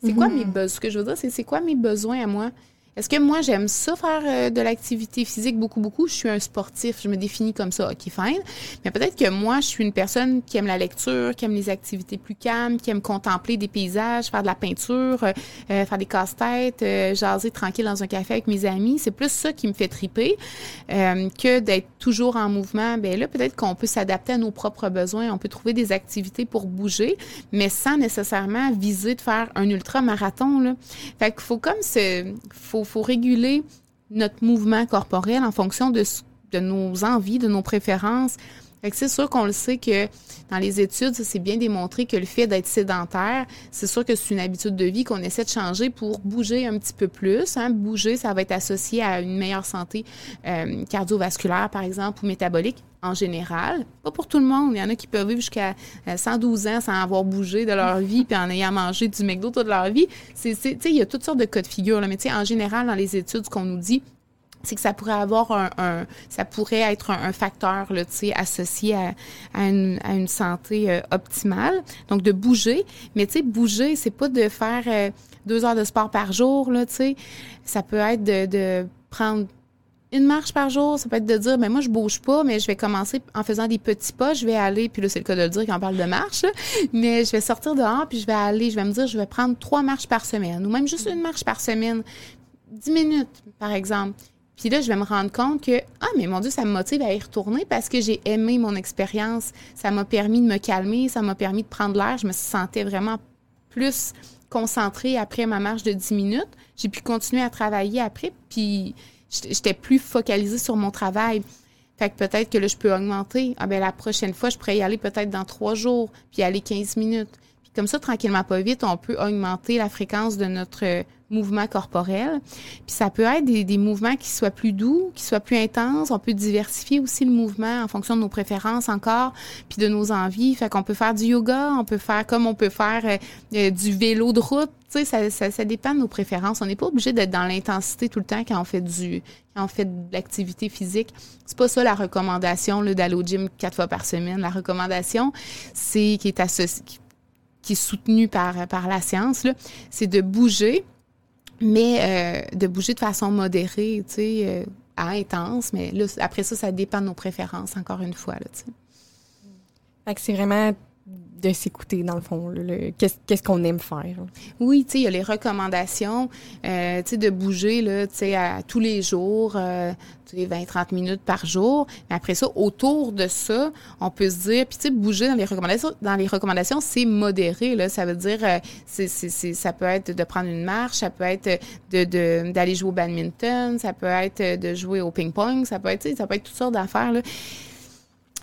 C'est quoi mhm. mes besoins? Ce que je veux dire, c'est c'est quoi mes besoins à moi? Est-ce que moi, j'aime ça faire euh, de l'activité physique beaucoup, beaucoup? Je suis un sportif, je me définis comme ça, OK, fine. Mais peut-être que moi, je suis une personne qui aime la lecture, qui aime les activités plus calmes, qui aime contempler des paysages, faire de la peinture, euh, euh, faire des casse-têtes, jaser tranquille dans un café avec mes amis. C'est plus ça qui me fait triper que d'être toujours en mouvement. Ben là, peut-être qu'on peut s'adapter à nos propres besoins. On peut trouver des activités pour bouger, mais sans nécessairement viser de faire un ultra-marathon. Fait qu'il faut comme se... Faut faut, réguler notre mouvement corporel en fonction de nos envies, de nos préférences. C'est sûr qu'on le sait que dans les études, c'est bien démontré que le fait d'être sédentaire, c'est sûr que c'est une habitude de vie qu'on essaie de changer pour bouger un petit peu plus. Hein. Bouger, ça va être associé à une meilleure santé euh, cardiovasculaire, par exemple, ou métabolique en général. Pas pour tout le monde. Il y en a qui peuvent vivre jusqu'à 112 euh, ans sans avoir bougé de leur vie puis en ayant mangé du McDo toute leur vie. C'est, il y a toutes sortes de cas de figure. Là. Mais en général, dans les études, ce qu'on nous dit, c'est que ça pourrait avoir un, ça pourrait être un, facteur là, associé à, à, une, à une santé euh, optimale. Donc de bouger, mais tu sais bouger, c'est pas de faire euh, deux heures de sport par jour là, tu sais. Ça peut être de, de prendre une marche par jour, ça peut être de dire, ben moi je bouge pas, mais je vais commencer en faisant des petits pas, je vais aller, puis là c'est le cas de le dire quand on parle de marche, mais je vais sortir dehors, puis je vais aller, je vais me dire, je vais prendre trois marches par semaine, ou même juste une marche par semaine, dix minutes par exemple. Puis là, je vais me rendre compte que, ah, mais mon Dieu, ça me motive à y retourner parce que j'ai aimé mon expérience. Ça m'a permis de me calmer, ça m'a permis de prendre l'air. Je me sentais vraiment plus concentrée après ma marche de 10 minutes. J'ai pu continuer à travailler après, puis j'étais plus focalisée sur mon travail. Fait que peut-être que là, je peux augmenter. Ah ben la prochaine fois, je pourrais y aller peut-être dans trois jours, puis aller 15 minutes. Puis comme ça, tranquillement, pas vite, on peut augmenter la fréquence de notre mouvements corporels. Puis ça peut être des, mouvements qui soient plus doux, qui soient plus intenses. On peut diversifier aussi le mouvement en fonction de nos préférences encore, puis de nos envies. Fait qu'on peut faire du yoga, on peut faire comme on peut faire euh, euh, du vélo de route. Tu sais, ça, ça, dépend de nos préférences. On n'est pas obligé d'être dans l'intensité tout le temps quand on fait du quand on fait de l'activité physique. C'est pas ça la recommandation d'aller au gym quatre fois par semaine. La recommandation, c'est qui est associée qui est soutenue par, par la science, c'est de bouger, mais euh, de bouger de façon modérée, tu sais, euh, à intense. Mais là, après ça, ça dépend de nos préférences, encore une fois, là, tu sais. Fait que c'est vraiment de s'écouter, dans le fond. Qu'est-ce qu'on aime faire? Oui, tu sais, il y a les recommandations, euh, tu sais, de bouger, là, tu sais, à tous les jours, euh, tu sais, 20-30 minutes par jour. Mais après ça, autour de ça, on peut se dire, puis tu sais, bouger dans les recommandations, dans les recommandations, c'est modéré, là. Ça veut dire, euh, c'est, c'est, ça peut être de prendre une marche, ça peut être de, de, d'aller jouer au badminton, ça peut être de jouer au ping-pong, ça peut être, ça peut être toutes sortes d'affaires, là.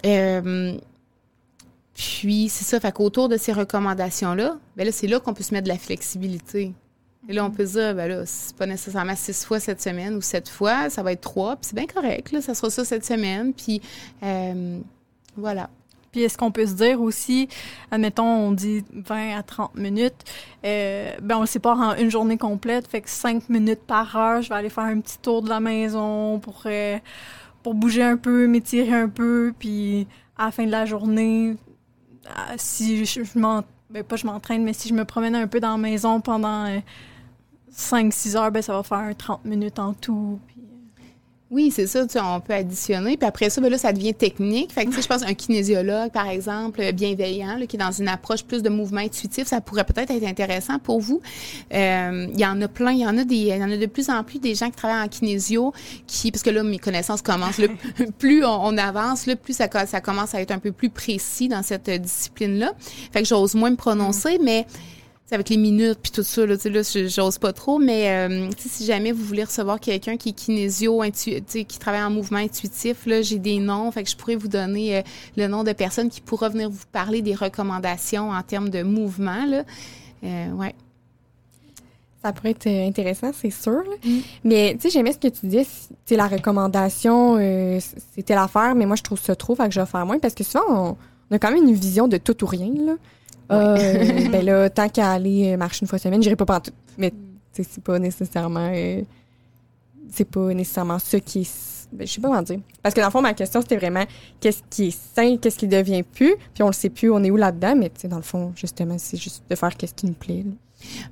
Euh, puis, c'est ça, fait qu'autour de ces recommandations-là, ben là, c'est là qu'on peut se mettre de la flexibilité. Et là, on peut dire, ben là, c'est pas nécessairement six fois cette semaine ou sept fois, ça va être trois, puis c'est bien correct, là, ça sera ça cette semaine, puis euh, voilà. Puis est-ce qu'on peut se dire aussi, admettons, on dit 20 à 30 minutes, euh, ben on le sépare en une journée complète, fait que 5 minutes par heure, je vais aller faire un petit tour de la maison pour, euh, pour bouger un peu, m'étirer un peu, puis à la fin de la journée, si je, je ben, je m'entraîne, mais si je me promène un peu dans la maison pendant 5-6 euh, heures, ben ça va faire 30 minutes en tout. Oui, c'est ça, tu on peut additionner. Puis après ça, ben là, ça devient technique. Fait que, tu sais, je pense un kinésiologue, par exemple, bienveillant, qui est dans une approche plus de mouvement intuitif, ça pourrait peut-être être intéressant pour vous. Euh, il y en a plein, il y en a des, il y en a de plus en plus des gens qui travaillent en kinésio, qui, parce que là, mes connaissances commencent, le, plus on, avance, le plus ça, ça commence à être un peu plus précis dans cette discipline-là. Fait que j'ose moins me prononcer, mais avec les minutes puis tout ça là, là j'ose pas trop mais euh, si jamais vous voulez recevoir quelqu'un qui est kinésio qui travaille en mouvement intuitif là j'ai des noms fait que je pourrais vous donner euh, le nom de personnes qui pourraient venir vous parler des recommandations en termes de mouvement là euh, ouais ça pourrait être intéressant, c'est sûr. Mm. Mais tu sais, j'aimais ce que tu disais. Tu la recommandation, c'était l'affaire, mais moi je trouve ça trop, fait que je vais faire moins parce que souvent on, on a quand même une vision de tout ou rien là. Euh, ben là, tant qu'à aller marcher une fois semaine, j'irai pas partout. Mais c'est pas nécessairement. Euh, c'est pas nécessairement ça qui est. Ben, je sais pas comment dire. Parce que dans le fond, ma question, c'était vraiment qu'est-ce qui est sain, qu'est-ce qui devient plus, puis on le sait plus, on est où là-dedans, mais tu sais, dans le fond, justement, c'est juste de faire qu'est-ce qui nous plaît.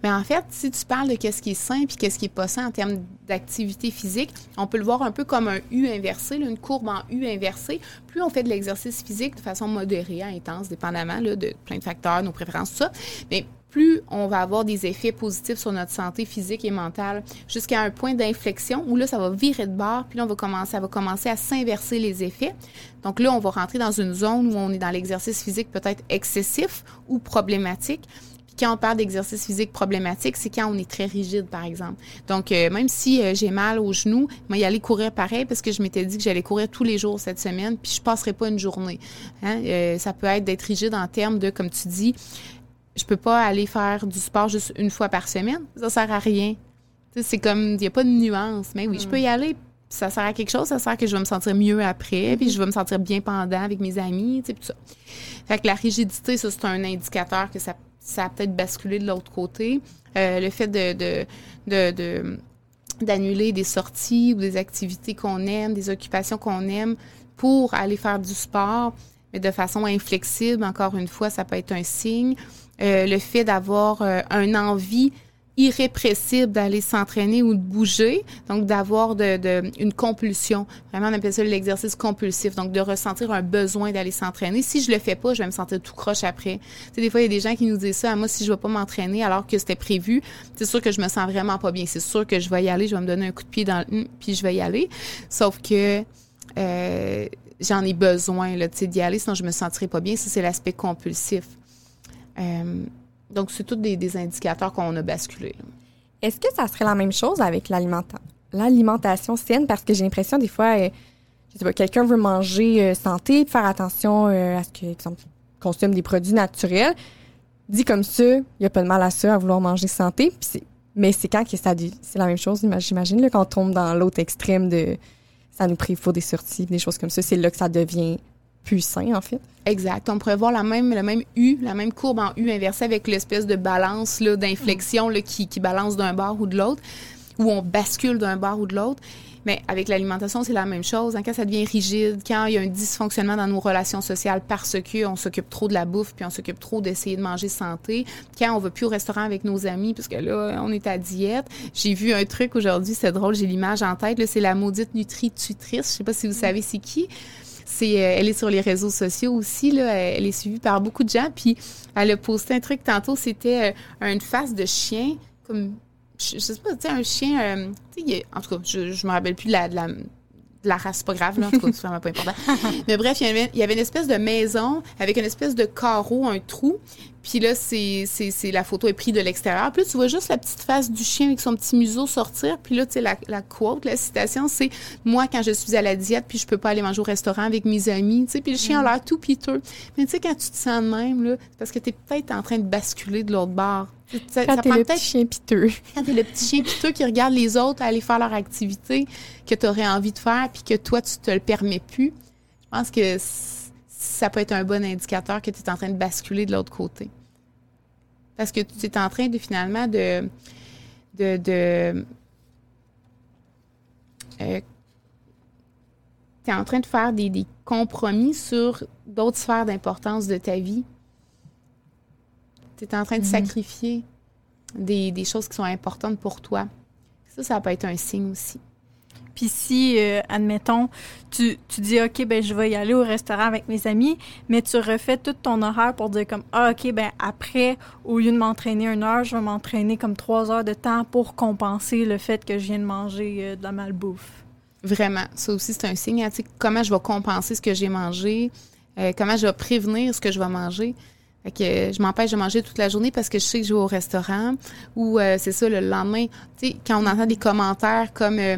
Mais en fait, si tu parles de qu'est-ce qui est sain puis qu'est-ce qui est pas sain en termes d'activité physique, on peut le voir un peu comme un U inversé, une courbe en U inversée. Plus on fait de l'exercice physique de façon modérée, intense, dépendamment de plein de facteurs, nos préférences, tout ça, mais plus on va avoir des effets positifs sur notre santé physique et mentale jusqu'à un point d'inflexion où là, ça va virer de bord, puis là, on va commencer, ça va commencer à s'inverser les effets. Donc là, on va rentrer dans une zone où on est dans l'exercice physique peut-être excessif ou problématique quand on parle d'exercice physique problématique, c'est quand on est très rigide, par exemple. Donc, euh, même si euh, j'ai mal au genou, moi, y aller courir pareil parce que je m'étais dit que j'allais courir tous les jours cette semaine, puis je passerai pas une journée. Hein. Euh, ça peut être d'être rigide en termes de, comme tu dis, je peux pas aller faire du sport juste une fois par semaine. Ça sert à rien. C'est comme, il n'y a pas de nuance. Mais oui, je peux y mm. aller, ça sert à quelque chose, ça sert que je vais me sentir mieux après, puis je vais me sentir bien pendant avec mes amis, tu sais, tout ça. Fait que la rigidité, ça, c'est un indicateur que ça ça a peut-être basculé de l'autre côté. Euh, le fait de, d'annuler des sorties ou des activités qu'on aime, des occupations qu'on aime pour aller faire du sport, mais de façon inflexible, encore une fois, ça peut être un signe. Euh, le fait d'avoir euh, un envie irrépressible d'aller s'entraîner ou de bouger, donc d'avoir de, une compulsion. Vraiment, on appelle ça l'exercice compulsif, donc de ressentir un besoin d'aller s'entraîner. Si je le fais pas, je vais me sentir tout croche après. Tu sais, des fois, il y a des gens qui nous disent ça, moi, si je vais pas m'entraîner alors que c'était prévu, c'est sûr que je me sens vraiment pas bien. C'est sûr que je vais y aller, je vais me donner un coup de pied dans le hum, puis je vais y aller. Sauf que euh, j'en ai besoin là, d'y aller, sinon je me sentirais pas bien. Ça, c'est l'aspect compulsif. Euh, donc, c'est tous des, indicateurs qu'on a basculés. Est-ce que ça serait la même chose avec l'alimentation saine? Parce que j'ai l'impression, des fois, euh, quelqu'un veut manger euh, santé, faire attention euh, à ce que, exemple, consomme des produits naturels. Dit comme ça, il n'y a pas de mal à ça, à vouloir manger santé. mais c'est quand que ça c'est la même chose, j'imagine, quand on tombe dans l'autre extrême de ça nous prive des sorties, des choses comme ça, c'est là que ça devient plus sain, en fait. Exact. On pourrait voir la même, même U, la même courbe en U inversée avec l'espèce de balance là, d'inflexion qui, qui balance d'un bord ou de l'autre, où on bascule d'un bord ou de l'autre. Mais avec l'alimentation, c'est la même chose. Quand ça devient rigide, quand il y a un dysfonctionnement dans nos relations sociales parce qu'on s'occupe trop de la bouffe, puis on s'occupe trop d'essayer de manger santé, quand on va plus au restaurant avec nos amis, parce que là, on est à diète. J'ai vu un truc aujourd'hui, c'est drôle, j'ai l'image en tête, c'est la maudite nutritutrice. Je sais pas si vous savez c'est qui c'est, elle est sur les réseaux sociaux aussi. Là, elle est suivie par beaucoup de gens. Puis elle a posté un truc tantôt, c'était une face de chien, comme je, sais pas, tu sais, un chien, en tout cas, je, je me rappelle plus de la, de la la race, pas grave, là, en tout cas, c'est vraiment pas important. Mais bref, il y, avait, il y, avait, une espèce de maison avec une espèce de carreau, un trou. Puis là, c'est, c'est, la photo est prise de l'extérieur. Puis là, tu vois juste la petite face du chien avec son petit museau sortir. Puis là, tu sais, la, la quote, la citation, c'est « Moi, quand je suis à la diète, puis je peux pas aller manger au restaurant avec mes amis, tu sais, puis le chien a l'air tout piteux. Mais tu sais, quand tu te sens de même, là, c'est parce que tu es peut-être en train de basculer de l'autre bord. Ça, quand t'es le petit chien piteux. Quand t'es le petit chien piteux qui regarde les autres aller faire leur activité que tu aurais envie de faire, puis que toi, tu te le permets plus, je pense que ça peut être un bon indicateur que tu es en train de basculer de l'autre côté. Parce que tu es en train de finalement de. de, de euh, tu es en train de faire des, des compromis sur d'autres sphères d'importance de ta vie tu es en train de mhm. sacrifier des, des, choses qui sont importantes pour toi. Ça, ça peut être un signe aussi. Puis si, euh, admettons, tu, tu, dis, OK, ben je vais y aller au restaurant avec mes amis, mais tu refais tout ton horaire pour dire comme, ah, OK, ben après, au lieu de m'entraîner une heure, je vais m'entraîner comme trois heures de temps pour compenser le fait que je viens de manger euh, de la malbouffe. Vraiment. Ça aussi, c'est un signe. Hein, comment je vais compenser ce que j'ai mangé, euh, comment je vais prévenir ce que je vais manger. Que je m'empêche de manger toute la journée parce que je sais que je vais au restaurant ou euh, c'est ça le lendemain. Tu sais, quand on entend des commentaires comme euh,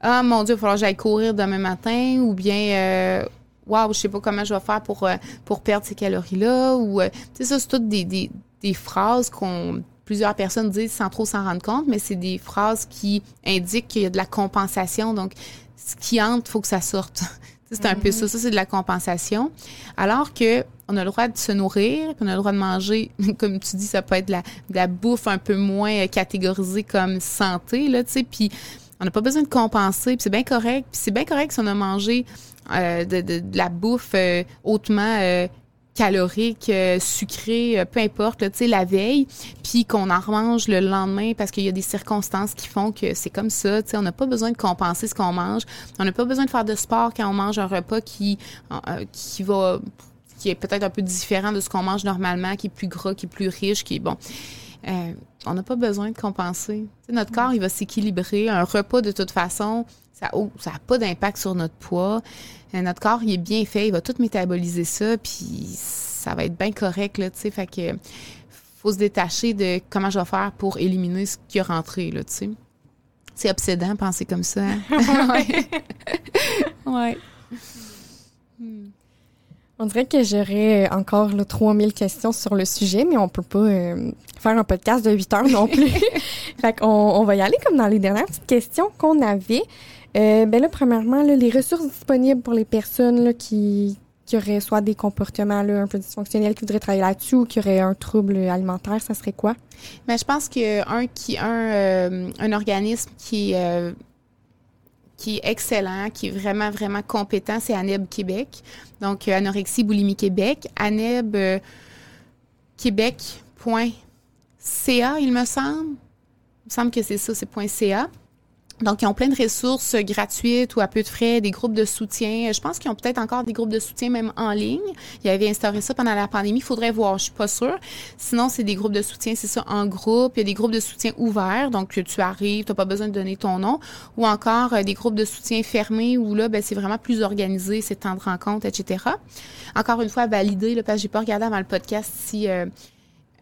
ah mon Dieu, il va falloir que j'aille courir demain matin ou bien euh, waouh, je sais pas comment je vais faire pour pour perdre ces calories là ou tu sais ça c'est toutes des, des, des phrases qu'on plusieurs personnes disent sans trop s'en rendre compte, mais c'est des phrases qui indiquent qu'il y a de la compensation. Donc, ce qui entre, faut que ça sorte. C'est un peu mm-hmm. ça. Ça, c'est de la compensation. Alors que on a le droit de se nourrir, puis on a le droit de manger, comme tu dis, ça peut être de la, de la bouffe un peu moins catégorisée comme santé, là, tu sais, puis on n'a pas besoin de compenser, puis c'est bien correct. Puis c'est bien correct si on a mangé euh, de, de, de, la bouffe euh, hautement euh, calorique, euh, sucrée, peu importe, tu sais, la veille, puis qu'on en remange le lendemain parce qu'il y a des circonstances qui font que c'est comme ça, tu sais, on n'a pas besoin de compenser ce qu'on mange. On n'a pas besoin de faire de sport quand on mange un repas qui, qui va qui est peut-être un peu différent de ce qu'on mange normalement, qui est plus gras, qui est plus riche, qui est bon. Euh, on n'a pas besoin de compenser. notre corps, il va s'équilibrer. Un repas, de toute façon, ça n'a ça pas d'impact sur notre poids. Euh, notre corps, il est bien fait, il va tout métaboliser ça, puis ça va être bien correct, là, tu sais. Fait que faut se détacher de comment je vais faire pour éliminer ce qui est rentré, là, tu sais. C'est obsédant, penser comme ça. Hein? ouais. ouais. Hmm. On dirait que j'aurais encore là, 3000 questions sur le sujet, mais on peut pas euh, faire un podcast de 8 heures non plus. fait qu'on on va y aller comme dans les dernières petites questions qu'on avait. Euh, ben là, premièrement, les ressources disponibles pour les personnes qui, qui auraient soit des comportements là, un peu dysfonctionnels, qui voudraient travailler là-dessus ou qui auraient un trouble alimentaire, ça serait quoi? Mais je pense qu'un qui un, euh, un organisme qui euh, qui est excellent, qui est vraiment, vraiment compétent, c'est ANEB Québec. Donc, Anorexie Boulimie Québec. ANEB Québec.ca, il me semble. Il me semble que c'est ça, c'est .ca. Donc, ils ont plein de ressources gratuites ou à peu de frais, des groupes de soutien. Je pense qu'ils ont peut-être encore des groupes de soutien même en ligne. Ils avaient instauré ça pendant la pandémie. Il faudrait voir, je suis pas sûre. Sinon, c'est des groupes de soutien, c'est ça, en groupe. Il y a des groupes de soutien ouverts, donc tu arrives, tu n'as pas besoin de donner ton nom. Ou encore euh, des groupes de soutien fermés où là, ben, c'est vraiment plus organisé, c'est temps de rencontre, etc. Encore une fois, valider, là, parce que j'ai pas regardé avant le podcast si... Euh,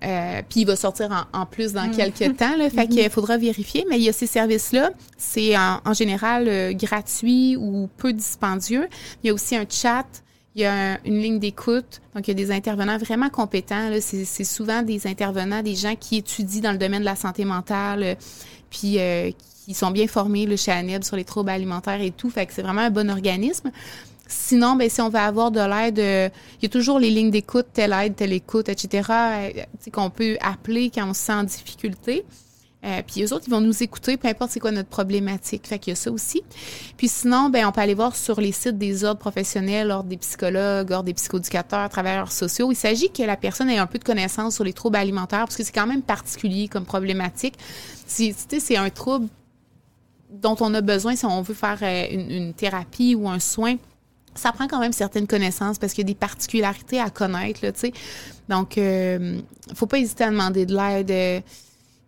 euh, puis il va sortir en, plus dans mm. quelques temps. Là, fait qu'il faudra vérifier. Mais il y a ces services-là. C'est en, général euh, gratuit ou peu dispendieux. Il y a aussi un chat. Il y a une ligne d'écoute. Donc, il y a des intervenants vraiment compétents. C'est souvent des intervenants, des gens qui étudient dans le domaine de la santé mentale, euh, puis qui sont bien formés là, chez ANEB sur les troubles alimentaires et tout. Fait que c'est vraiment un bon organisme. Sinon, ben, si on veut avoir de l'aide, euh, il y a toujours les lignes d'écoute, telle aide, telle écoute, etc., euh, qu'on peut appeler quand on se sent en difficulté. Euh, puis eux autres, ils vont nous écouter, peu importe c'est quoi notre problématique. Fait qu'il y a ça aussi. Puis sinon, ben on peut aller voir sur les sites des ordres professionnels, ordres des psychologues, ordres des psychoéducateurs, travailleurs sociaux. Il s'agit que la personne ait un peu de connaissance sur les troubles alimentaires, parce que c'est quand même particulier comme problématique. Si, c'est un trouble dont on a besoin si on veut faire une thérapie ou un soin ça prend quand même certaines connaissances parce qu'il y a des particularités à connaître, tu sais. Donc, euh, faut pas hésiter à demander de l'aide.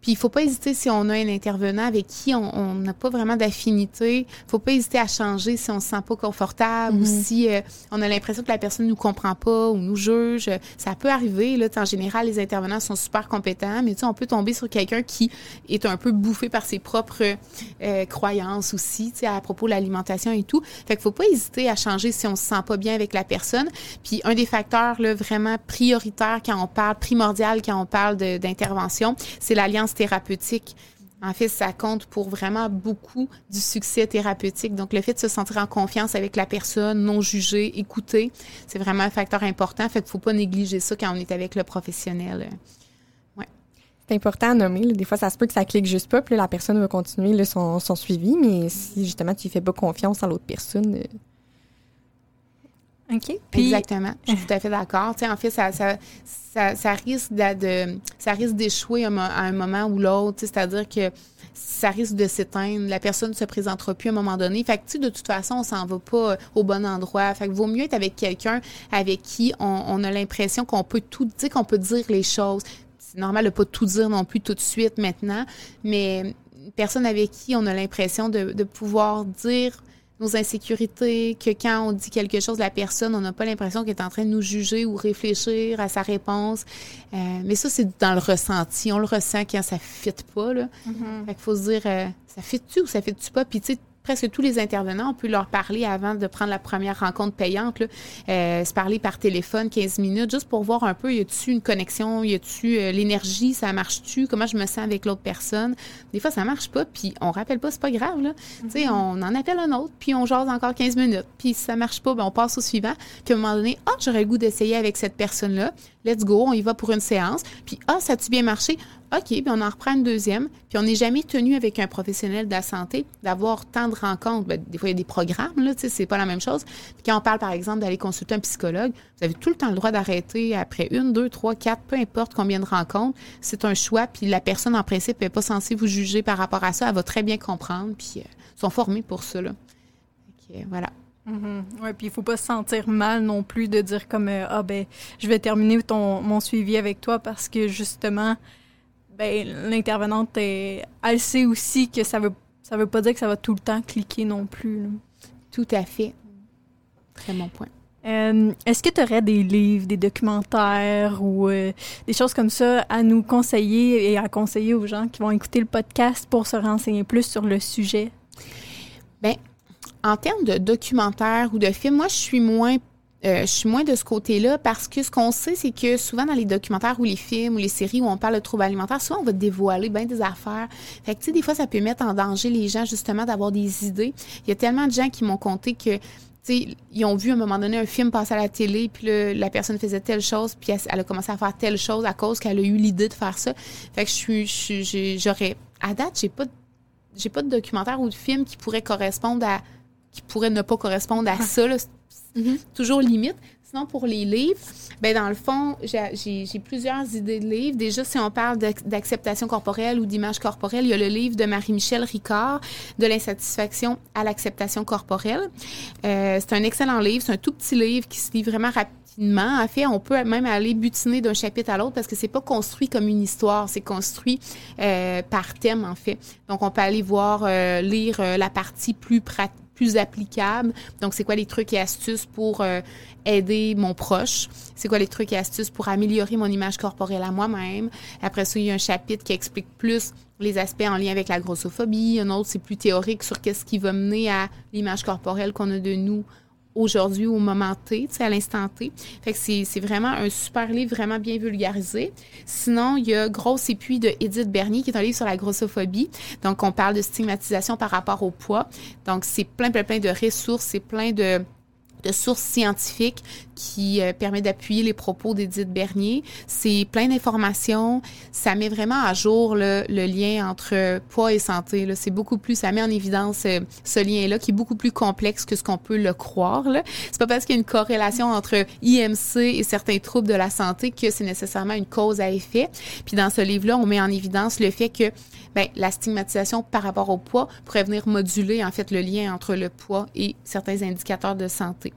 Puis il faut pas hésiter si on a un intervenant avec qui on n'a pas vraiment d'affinité. faut pas hésiter à changer si on se sent pas confortable ou mhm. si euh, on a l'impression que la personne nous comprend pas ou nous juge. Ça peut arriver. Là, en général, les intervenants sont super compétents, mais on peut tomber sur quelqu'un qui est un peu bouffé par ses propres euh, croyances aussi, à propos de l'alimentation et tout. Fait qu'il faut pas hésiter à changer si on se sent pas bien avec la personne. Puis un des facteurs là, vraiment prioritaires quand on parle, primordial quand on parle d'intervention, c'est l'alliance thérapeutique. En fait, ça compte pour vraiment beaucoup du succès thérapeutique. Donc, le fait de se sentir en confiance avec la personne, non jugée, écoutée, c'est vraiment un facteur important. Fait qu'il faut pas négliger ça quand on est avec le professionnel. C'est important à nommer. Des fois, ça se peut que ça clique juste pas, puis la personne va continuer son, suivi, mais si justement tu fais pas confiance à l'autre personne, euh, OK. Exactement. Je suis tout à fait d'accord. en fait, ça, ça, ça, risque de, ça risque d'échouer à un moment ou l'autre. C'est-à-dire que ça risque de s'éteindre. La personne ne se présentera plus à un moment donné. Fait que, de toute façon, on s'en va pas au bon endroit. Fait que vaut mieux être avec quelqu'un avec qui on, a l'impression qu'on peut tout dire, qu'on peut dire les choses. C'est normal de pas tout dire non plus tout de suite maintenant, mais personne avec qui on a l'impression de pouvoir dire nos insécurités, que quand on dit quelque chose, la personne, on n'a pas l'impression qu'elle est en train de nous juger ou réfléchir à sa réponse. Euh, mais ça, c'est dans le ressenti. On le ressent quand ça ne fit pas. Là. Mm-hmm. Fait qu'il faut se dire, euh, ça fit-tu ou ça fit-tu pas? Puis, tu sais, presque tous les intervenants, on peut leur parler avant de prendre la première rencontre payante, euh, se parler par téléphone 15 minutes, juste pour voir un peu, y a-tu une connexion, y a-tu euh, l'énergie, ça marche-tu, comment je me sens avec l'autre personne. Des fois, ça marche pas, puis on rappelle pas, c'est pas grave, là. Tu sais, mm-hmm. on en appelle un autre, puis on jase encore 15 minutes, puis si ça marche pas, ben on passe au suivant, puis à un moment donné, ah, j'aurais le goût d'essayer avec cette personne-là, let's go, on y va pour une séance, puis ah, ça a-tu bien marché? OK, puis on en reprend une deuxième. Puis on n'est jamais tenu avec un professionnel de la santé d'avoir tant de rencontres. Ben, des fois, il y a des programmes, là, tu sais, c'est pas la même chose. Puis quand on parle, par exemple, d'aller consulter un psychologue, vous avez tout le temps le droit d'arrêter après une, deux, trois, quatre, peu importe combien de rencontres. C'est un choix, puis la personne, en principe, n'est pas censée vous juger par rapport à ça. Elle va très bien comprendre, puis euh, sont formés pour ça, là. voilà. Mm-hmm. Oui, puis il faut pas se sentir mal non plus de dire comme euh, ah ben je vais terminer ton mon suivi avec toi parce que justement ben, l'intervenante, elle sait aussi que ça veut, ça veut pas dire que ça va tout le temps cliquer non plus. Tout à fait. Très bon point. Euh, est-ce que tu aurais des livres, des documentaires ou euh, des choses comme ça à nous conseiller et à conseiller aux gens qui vont écouter le podcast pour se renseigner plus sur le sujet? Bien, en termes de documentaires ou de films, moi, je suis moins euh, je suis moins de ce côté-là parce que ce qu'on sait, c'est que souvent dans les documentaires ou les films ou les séries où on parle de troubles alimentaires, souvent on va dévoiler bien des affaires. Fait que, tu sais, des fois, ça peut mettre en danger les gens justement d'avoir des idées. Il y a tellement de gens qui m'ont conté que sais, ils ont vu à un moment donné un film passer à la télé, puis la personne faisait telle chose, puis elle, a commencé à faire telle chose à cause qu'elle a eu l'idée de faire ça. Fait que je suis, j'aurais, à date, j'ai pas, j'ai pas de documentaire ou de film qui pourrait correspondre à, qui pourrait ne pas correspondre à ça. Là. Mhm. Toujours limite. Sinon, pour les livres, ben dans le fond, j'ai plusieurs idées de livres. Déjà, si on parle d'acceptation corporelle ou d'image corporelle, il y a le livre de Marie-Michel Ricard, De l'insatisfaction à l'acceptation corporelle. Euh, c'est un excellent livre. C'est un tout petit livre qui se lit vraiment rapidement. En fait, on peut même aller butiner d'un chapitre à l'autre parce que c'est pas construit comme une histoire, c'est construit euh, par thème en fait. Donc, on peut aller voir, euh, lire la partie plus pratique applicable. Donc, c'est quoi les trucs et astuces pour euh, aider mon proche? C'est quoi les trucs et astuces pour améliorer mon image corporelle à moi-même? Après ça, il y a un chapitre qui explique plus les aspects en lien avec la grossophobie. Un autre, c'est plus théorique sur qu'est-ce qui va mener à l'image corporelle qu'on a de nous aujourd'hui au moment T, à l'instant T. Fait que c'est vraiment un super livre, vraiment bien vulgarisé. Sinon, il y a Grosse épuis de Edith Bernier, qui est un livre sur la grossophobie. Donc, on parle de stigmatisation par rapport au poids. Donc, c'est plein, plein, plein de ressources, c'est plein de de sources scientifiques qui euh, permet d'appuyer les propos d'Edith Bernier. C'est plein d'informations. Ça met vraiment à jour le, lien entre poids et santé. C'est beaucoup plus, ça met en évidence euh, ce lien-là qui est beaucoup plus complexe que ce qu'on peut le croire. C'est pas parce qu'il y a une corrélation entre IMC et certains troubles de la santé que c'est nécessairement une cause à effet. Puis dans ce livre-là, on met en évidence le fait que ben, la stigmatisation par rapport au poids pourrait venir moduler en fait le lien entre le poids et certains indicateurs de santé.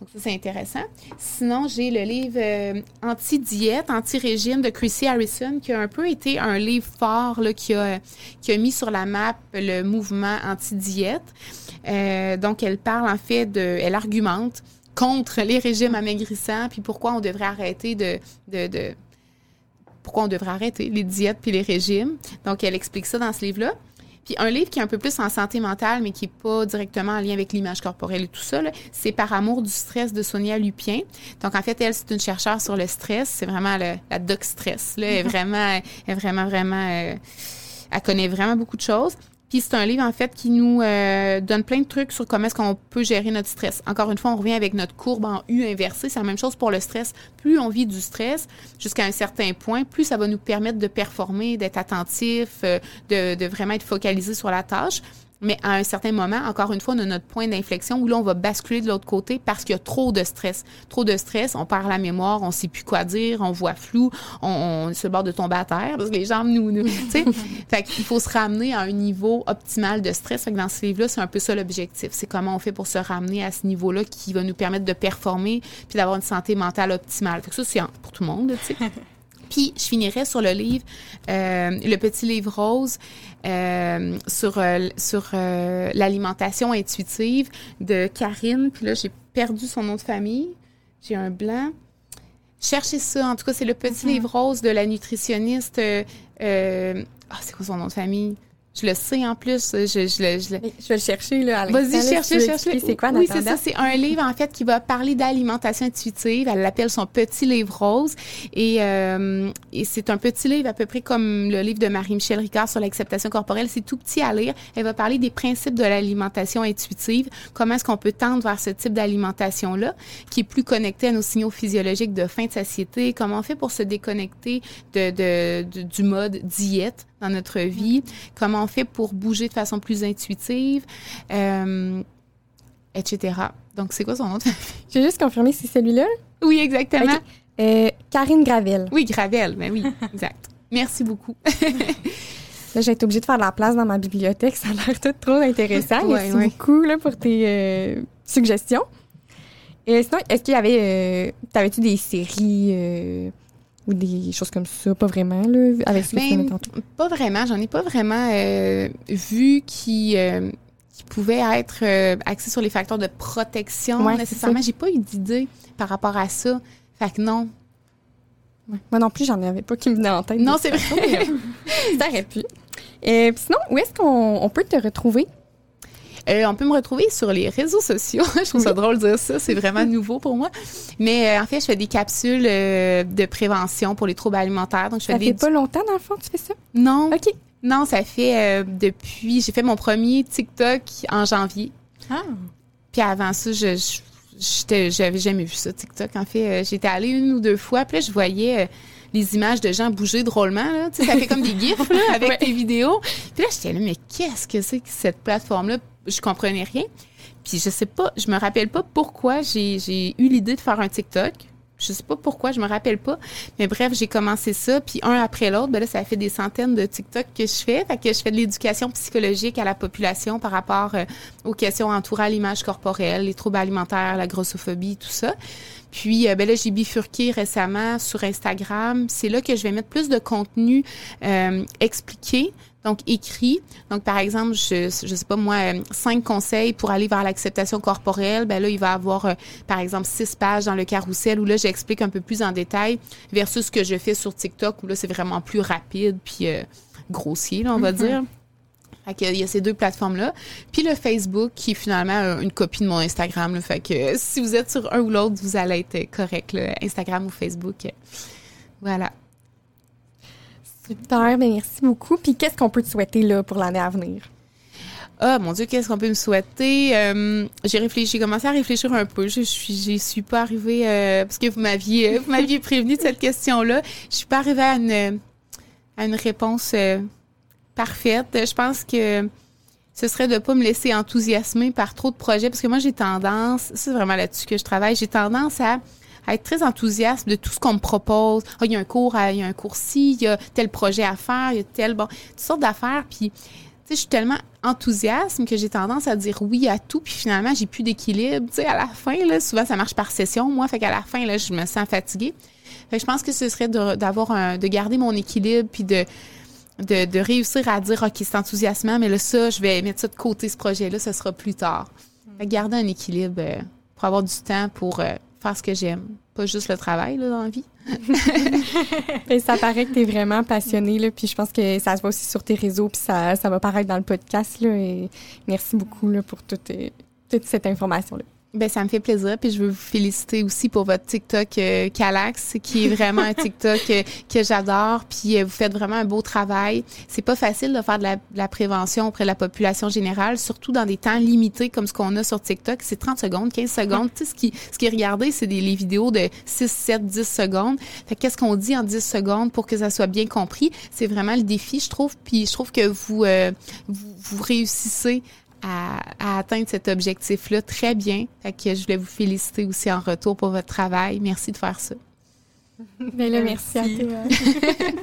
Donc ça, c'est intéressant. Sinon, j'ai le livre euh, Anti-diète, anti-régime de Chrissy Harrison, qui a un peu été un livre fort là, qui, a, qui a mis sur la map le mouvement anti-diète. Euh, donc, elle parle en fait de... Elle argumente contre les régimes amaigrissants, puis pourquoi on devrait arrêter de pourquoi on devrait arrêter les diètes puis les régimes. Donc, elle explique ça dans ce livre-là. Puis un livre qui est un peu plus en santé mentale, mais qui n'est pas directement en lien avec l'image corporelle et tout ça, c'est Par amour du stress de Sonia Lupien. Donc, en fait, elle, c'est une chercheure sur le stress. C'est vraiment la doc stress. Là. Elle est vraiment, elle est vraiment, vraiment... Euh, elle connaît vraiment beaucoup de choses. Puis c'est un livre, en fait, qui nous euh, donne plein de trucs sur comment est-ce qu'on peut gérer notre stress. Encore une fois, on revient avec notre courbe en U inversée. C'est la même chose pour le stress. Plus on vit du stress jusqu'à un certain point, plus ça va nous permettre de performer, d'être attentif, euh, de, de vraiment être focalisé sur la tâche. Mais à un certain moment, encore une fois, on a notre point d'inflexion où là, on va basculer de l'autre côté parce qu'il y a trop de stress. Trop de stress, on perd la mémoire, on sait plus quoi dire, on voit flou, on, on se bord de tomber à terre parce que les jambes nous... nous fait qu'il faut se ramener à un niveau optimal de stress. Fait que dans ce livre-là, c'est un peu ça l'objectif. C'est comment on fait pour se ramener à ce niveau-là qui va nous permettre de performer puis d'avoir une santé mentale optimale. Fait que ça, c'est pour tout le monde, tu sais. Puis je finirai sur le livre, euh, le petit livre rose euh, sur euh, sur l'alimentation intuitive de Karine. Puis là, j'ai perdu son nom de famille. J'ai un blanc. Cherchez ça. En tout cas, c'est le petit mm-hmm. livre rose de la nutritionniste. ah, c'est quoi son nom de famille? Je le sais en plus. Je, je, je, je vais le chercher là. Vas-y, cherche-le, cherche-le. C'est quoi, Oui, c'est ça. C'est un livre en fait qui va parler d'alimentation intuitive. Elle l'appelle son petit livre rose. Et, euh, et c'est un petit livre à peu près comme le livre de Marie-Michel Ricard sur l'acceptation corporelle. C'est tout petit à lire. Elle va parler des principes de l'alimentation intuitive. Comment est-ce qu'on peut tendre vers ce type d'alimentation-là, qui est plus connecté à nos signaux physiologiques de faim, de satiété. Comment on fait pour se déconnecter de, de du mode diète? Dans notre vie, comment on fait pour bouger de façon plus intuitive, euh, etc. Donc, c'est quoi son nom de Je vais juste confirmer si c'est celui-là? Oui, exactement. Euh, Karine Gravel. Oui, Gravel, mais ben oui, exact. Merci beaucoup. Là, j'ai été obligée de faire de la place dans ma bibliothèque. Ça a l'air tout trop intéressant. Merci beaucoup là, pour tes euh, suggestions. Et sinon, est-ce qu'il y avait... T'avais-tu des séries ou des choses comme ça? Pas vraiment, là, avec ce que ben, Pas vraiment. J'en ai pas vraiment euh, vu qui, euh, qui pouvaient être euh, axés sur les facteurs de protection nécessairement. J'ai pas eu d'idée par rapport à ça. Fait que non. Moi non plus, j'en avais pas qui me venaient en tête. Non, c'est vrai. ça aurait pu. Et sinon, où est-ce qu'on peut te retrouver? Euh, on peut me retrouver sur les réseaux sociaux. je trouve ça drôle de dire ça. C'est vraiment nouveau pour moi. Mais euh, en fait, je fais des capsules euh, de prévention pour les troubles alimentaires. Donc, je fais ça des... fait pas longtemps, dans le fond, tu fais ça? Non. OK. Non, ça fait depuis... J'ai fait mon premier TikTok en janvier. Ah. Puis avant ça, je, j'avais jamais vu ça, TikTok. En fait, j'étais allée une ou deux fois. Puis là, je voyais les images de gens bouger drôlement. Là. ça fait comme des gifs là, avec tes vidéos. Puis là, j'étais là, mais qu'est-ce que c'est que cette plateforme-là? Je comprenais rien. Puis je sais pas, je me rappelle pas pourquoi j'ai eu l'idée de faire un TikTok. Je sais pas pourquoi, je me rappelle pas. Mais bref, j'ai commencé ça, puis un après l'autre, ben là, ça fait des centaines de TikTok que je fais. Fait que je fais de l'éducation psychologique à la population par rapport euh, aux questions entourant l'image corporelle, les troubles alimentaires, la grossophobie, tout ça. Puis euh, ben là, j'ai bifurqué récemment sur Instagram. C'est là que je vais mettre plus de contenu euh, expliqué donc, écrit. Donc, par exemple, je, je sais pas moi, euh, cinq conseils pour aller vers l'acceptation corporelle. Ben là, il va avoir, euh, par exemple, six pages dans le carrousel où là, j'explique un peu plus en détail versus ce que je fais sur TikTok où là, c'est vraiment plus rapide puis euh, grossier, là, on va mm-hmm. dire. Fait que, il y a ces deux plateformes-là. Puis le Facebook, qui est finalement une copie de mon Instagram. Là, fait que si vous êtes sur un ou l'autre, vous allez être correct, là, Instagram ou Facebook. Voilà. Super, ben, merci beaucoup. Puis qu'est-ce qu'on peut te souhaiter là, pour l'année à venir? Ah mon Dieu, qu'est-ce qu'on peut me souhaiter? Euh, J'ai commencé à réfléchir un peu. Je suis, suis pas arrivée euh, parce que vous m'aviez, vous m'aviez prévenu de cette question-là. Je suis pas arrivée à une, à une réponse euh, parfaite. Je pense que ce serait de pas me laisser enthousiasmer par trop de projets parce que moi j'ai tendance, c'est vraiment là-dessus que je travaille, j'ai tendance à être très enthousiaste de tout ce qu'on me propose. Ah, il y a un cours, il y a un cours ci, il y a tel projet à faire, il y a tel bon, toutes sortes d'affaires. Puis, je suis tellement enthousiaste que j'ai tendance à dire oui à tout, puis finalement, j'ai plus d'équilibre. Tu sais, à la fin, là, souvent, ça marche par session, moi, fait qu'à la fin, là, je me sens fatiguée. Fait je pense que ce serait d'avoir un, de garder mon équilibre, puis de, de, réussir à dire, OK, c'est enthousiasmant, mais là, ça, je vais mettre ça de côté, ce projet-là, ce sera plus tard. Fait garder un équilibre euh, pour avoir du temps pour euh, faire ce que j'aime, pas juste le travail, là, dans la vie. ça paraît que tu es vraiment passionnée, là, puis je pense que ça se voit aussi sur tes réseaux, puis ça, ça va paraître dans le podcast. Là, et merci beaucoup là, pour toute, euh, toute cette information-là. Ben ça me fait plaisir. Puis je veux vous féliciter aussi pour votre TikTok euh, Calax, qui est vraiment un TikTok euh, que j'adore. Puis euh, vous faites vraiment un beau travail. C'est pas facile de faire de la, prévention auprès de la population générale, surtout dans des temps limités comme ce qu'on a sur TikTok. C'est 30 secondes, 15 secondes. Tu sais, ce qui, ce qui est regardé, c'est des les vidéos de 6, 7, 10 secondes. Fait qu'est-ce qu'on dit en 10 secondes pour que ça soit bien compris? C'est vraiment le défi, je trouve. Puis je trouve que vous, vous, vous réussissez à, atteindre cet objectif-là très bien. Fait que je voulais vous féliciter aussi en retour pour votre travail. Merci de faire ça. Ben merci. à toi.